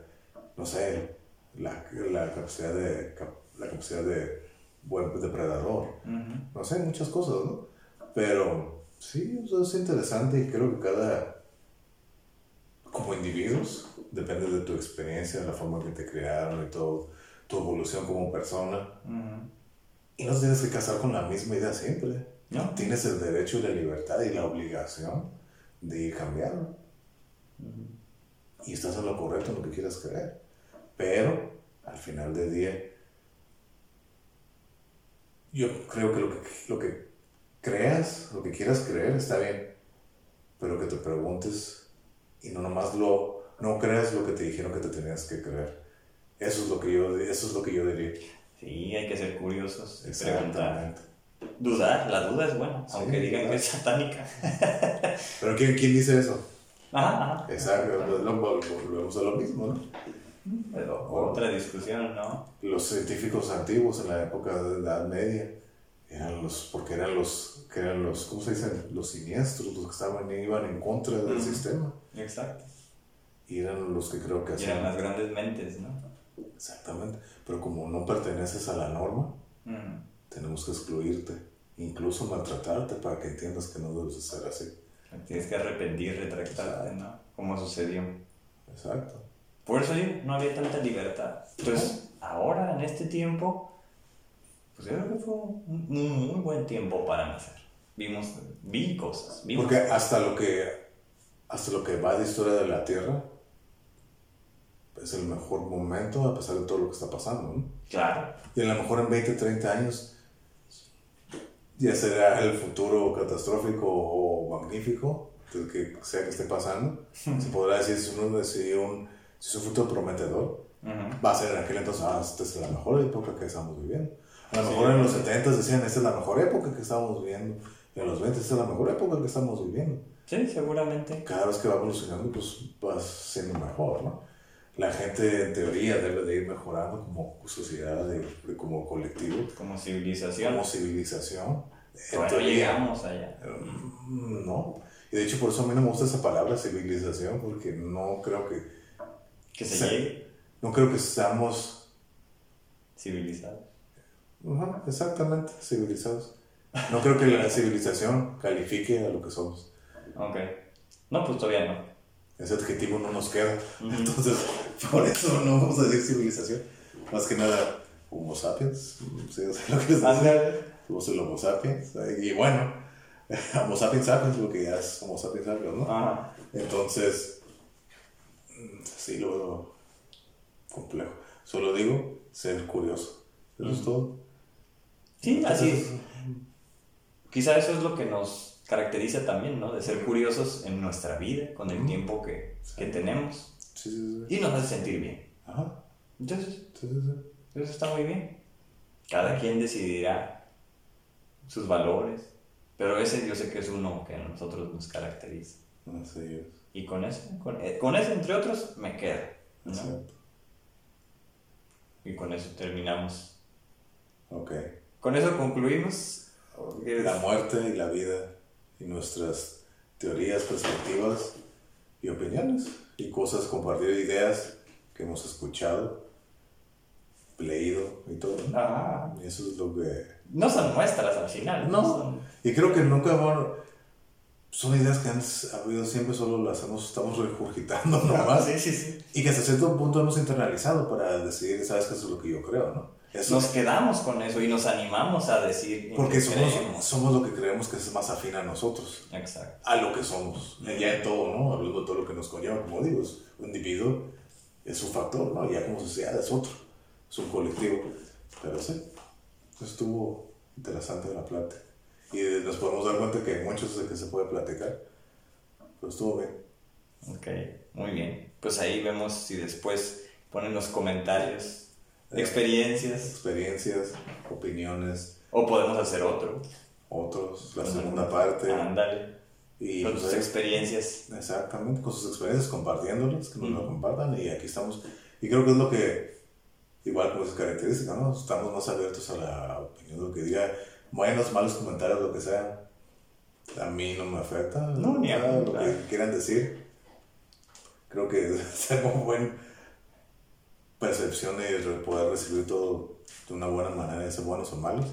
no sé, la, la capacidad de, la capacidad de buen depredador, Ujú. no sé, muchas cosas, ¿no? Pero sí, eso es interesante y creo que cada, como individuos, depende de tu experiencia, la forma que te crearon y todo, tu evolución como persona. Y no tienes que casar con la misma idea siempre. No. Tienes el derecho y la libertad y la obligación de ir cambiando. Y estás en lo correcto en lo que quieras creer. Pero, al final del día, yo creo que lo que, lo que creas, lo que quieras creer, está bien. Pero que te preguntes y no nomás lo, no creas lo que te dijeron que te tenías que creer. Eso es lo que yo, eso es lo que yo diría. Sí, hay que ser curiosos preguntar. Exactamente. Dudar, la duda es buena, Sí, aunque digan claro. que es satánica. Pero ¿quién, quién dice eso? Ajá, ajá. Exacto, volvemos a lo mismo, ¿no? Pero otra discusión, ¿no? Los científicos antiguos en la época de la Edad Media eran los, porque eran los, que eran los, ¿cómo se dicen? Los siniestros, los que estaban, iban en contra del sistema. Exacto. Y eran los que creo que Y eran hacían. las grandes mentes, ¿no? Exactamente. Pero como no perteneces a la norma, tenemos que excluirte, incluso maltratarte para que entiendas que no debes de ser así. Tienes que arrepentir, retractarte, ¿no? Como sucedió. Exacto. Por eso digo, no había tanta libertad. Entonces, ahora, en este tiempo, pues yo creo que fue un un muy buen tiempo para nacer. Vimos, vi cosas, vimos Porque hasta lo que hasta lo que va de historia de la Tierra es el mejor momento a pesar de todo lo que está pasando. ¿no? Claro. Y a lo mejor en 20, 30 años ya será el futuro catastrófico o magnífico, el que sea que esté pasando. Se podrá decir si, uno, si, un, si es un futuro prometedor. Ujú. Va a ser en aquel entonces, ah, esta es la mejor época que estamos viviendo. A lo mejor en los 70 decían, esta es la mejor época que estamos viviendo. Y en los 20, esta es la mejor época que estamos viviendo Sí, seguramente. cada vez que va evolucionando, pues va siendo mejor, ¿no? La gente, en teoría, debe de ir mejorando como sociedad, de- de- como colectivo, Como civilización. como civilización. En Bueno, teoría, llegamos allá. mm, No. Y de hecho, por eso a mí no me gusta esa palabra civilización, porque no creo que, Que se llegue no creo que seamos civilizado. Ajá, exactamente civilizados. No creo que la civilización califique a lo que somos. Ok. No, pues todavía no. Ese adjetivo no nos queda. Entonces, por eso no vamos a decir civilización. Más que nada, Homo sapiens. ¿sí? O sea, lo que. Ándale. Somos el Homo sapiens. Y bueno, Homo sapiens sapiens, lo que ya es Homo sapiens sapiens, ¿no? Ajá. Entonces, sí lo veo complejo. Solo digo ser curioso. Eso es todo. Sí, así es. Quizá eso es lo que nos caracteriza también, ¿no? De ser curiosos en nuestra vida, con el tiempo que, que tenemos. Sí, sí, sí. Y nos hace sentir bien. Ajá. Entonces, Sí, sí, sí. eso está muy bien. Cada quien decidirá sus valores. Pero ese yo sé que es uno que a nosotros nos caracteriza. Así es. Y con eso, con, eh, con ese entre otros, me quedo. ¿no? Y con eso terminamos. Ok. Con eso concluimos. La muerte y la vida y nuestras teorías, perspectivas y opiniones y cosas, compartir ideas que hemos escuchado, leído y todo. ¿no? Ajá. Y eso es lo que... No son nuestras al final. No, son- y creo que nunca bueno, son ideas que han habido siempre, solo las hemos, estamos regurgitando nomás. Sí, sí, sí. Y que hasta cierto punto hemos internalizado para decidir, sabes que eso es lo que yo creo, ¿no? Eso, Nos quedamos con eso y nos animamos a decir. porque somos, creemos. somos lo que creemos que es más afín a nosotros, Exacto. a lo que somos, ya en todo, ¿no? Hablando de todo lo que nos conlleva, como digo, es un individuo es un factor, ¿no? Ya como sociedad es otro, es un colectivo. Pero sí, estuvo interesante la plática. Y nos podemos dar cuenta que hay muchos de que se puede platicar, pero estuvo bien. Ok, muy bien. Pues ahí vemos si después ponen los comentarios, experiencias, Experiencias, opiniones, o podemos hacer otro. otros, la segunda parte. Ándale. Y Con pues, ahí- experiencias. Exactamente, con sus experiencias, compartiéndolas, que nos lo Ujú. compartan y aquí estamos. Y creo que es lo que, igual como es característica, ¿no? Estamos más abiertos a la opinión, lo que diga, buenos, malos comentarios, lo que sea. A mí no me afecta. No, ni a mí, Lo que quieran decir. Creo que es algo buena percepción de poder recibir todo de una buena manera, ya sea buenos o malos.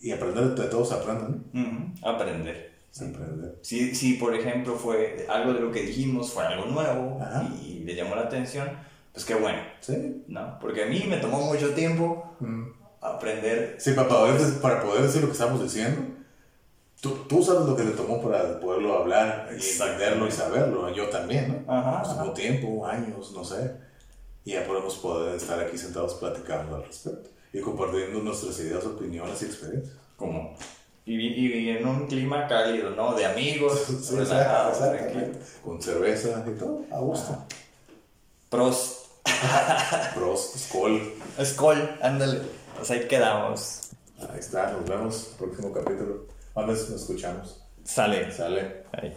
Y aprender de todos aprenden, ¿no? Ujú, Aprender. Se aprende. Si, si, por ejemplo, fue algo de lo que dijimos, fue algo nuevo Ajá. y le llamó la atención, pues qué bueno, Sí. ¿no? Porque a mí me tomó mucho tiempo aprender. Sí, para poder, para poder decir lo que estamos diciendo, tú, tú sabes lo que le tomó para poderlo hablar y entenderlo y saberlo. Yo también, ¿no? Ajá, Pues, ajá. Tomó tiempo, años, no sé. Y ya podemos poder estar aquí sentados platicando al respecto y compartiendo nuestras ideas, opiniones y experiencias. como y, y en un clima cálido, ¿no? De amigos, Sí, relajados, exacto. Con cerveza y todo, a gusto. Prost. Prost, Skol. Skol, ándale. Pues ahí quedamos. Ahí está, nos vemos. Próximo capítulo. A nos escuchamos. Sale. Sale. Ahí.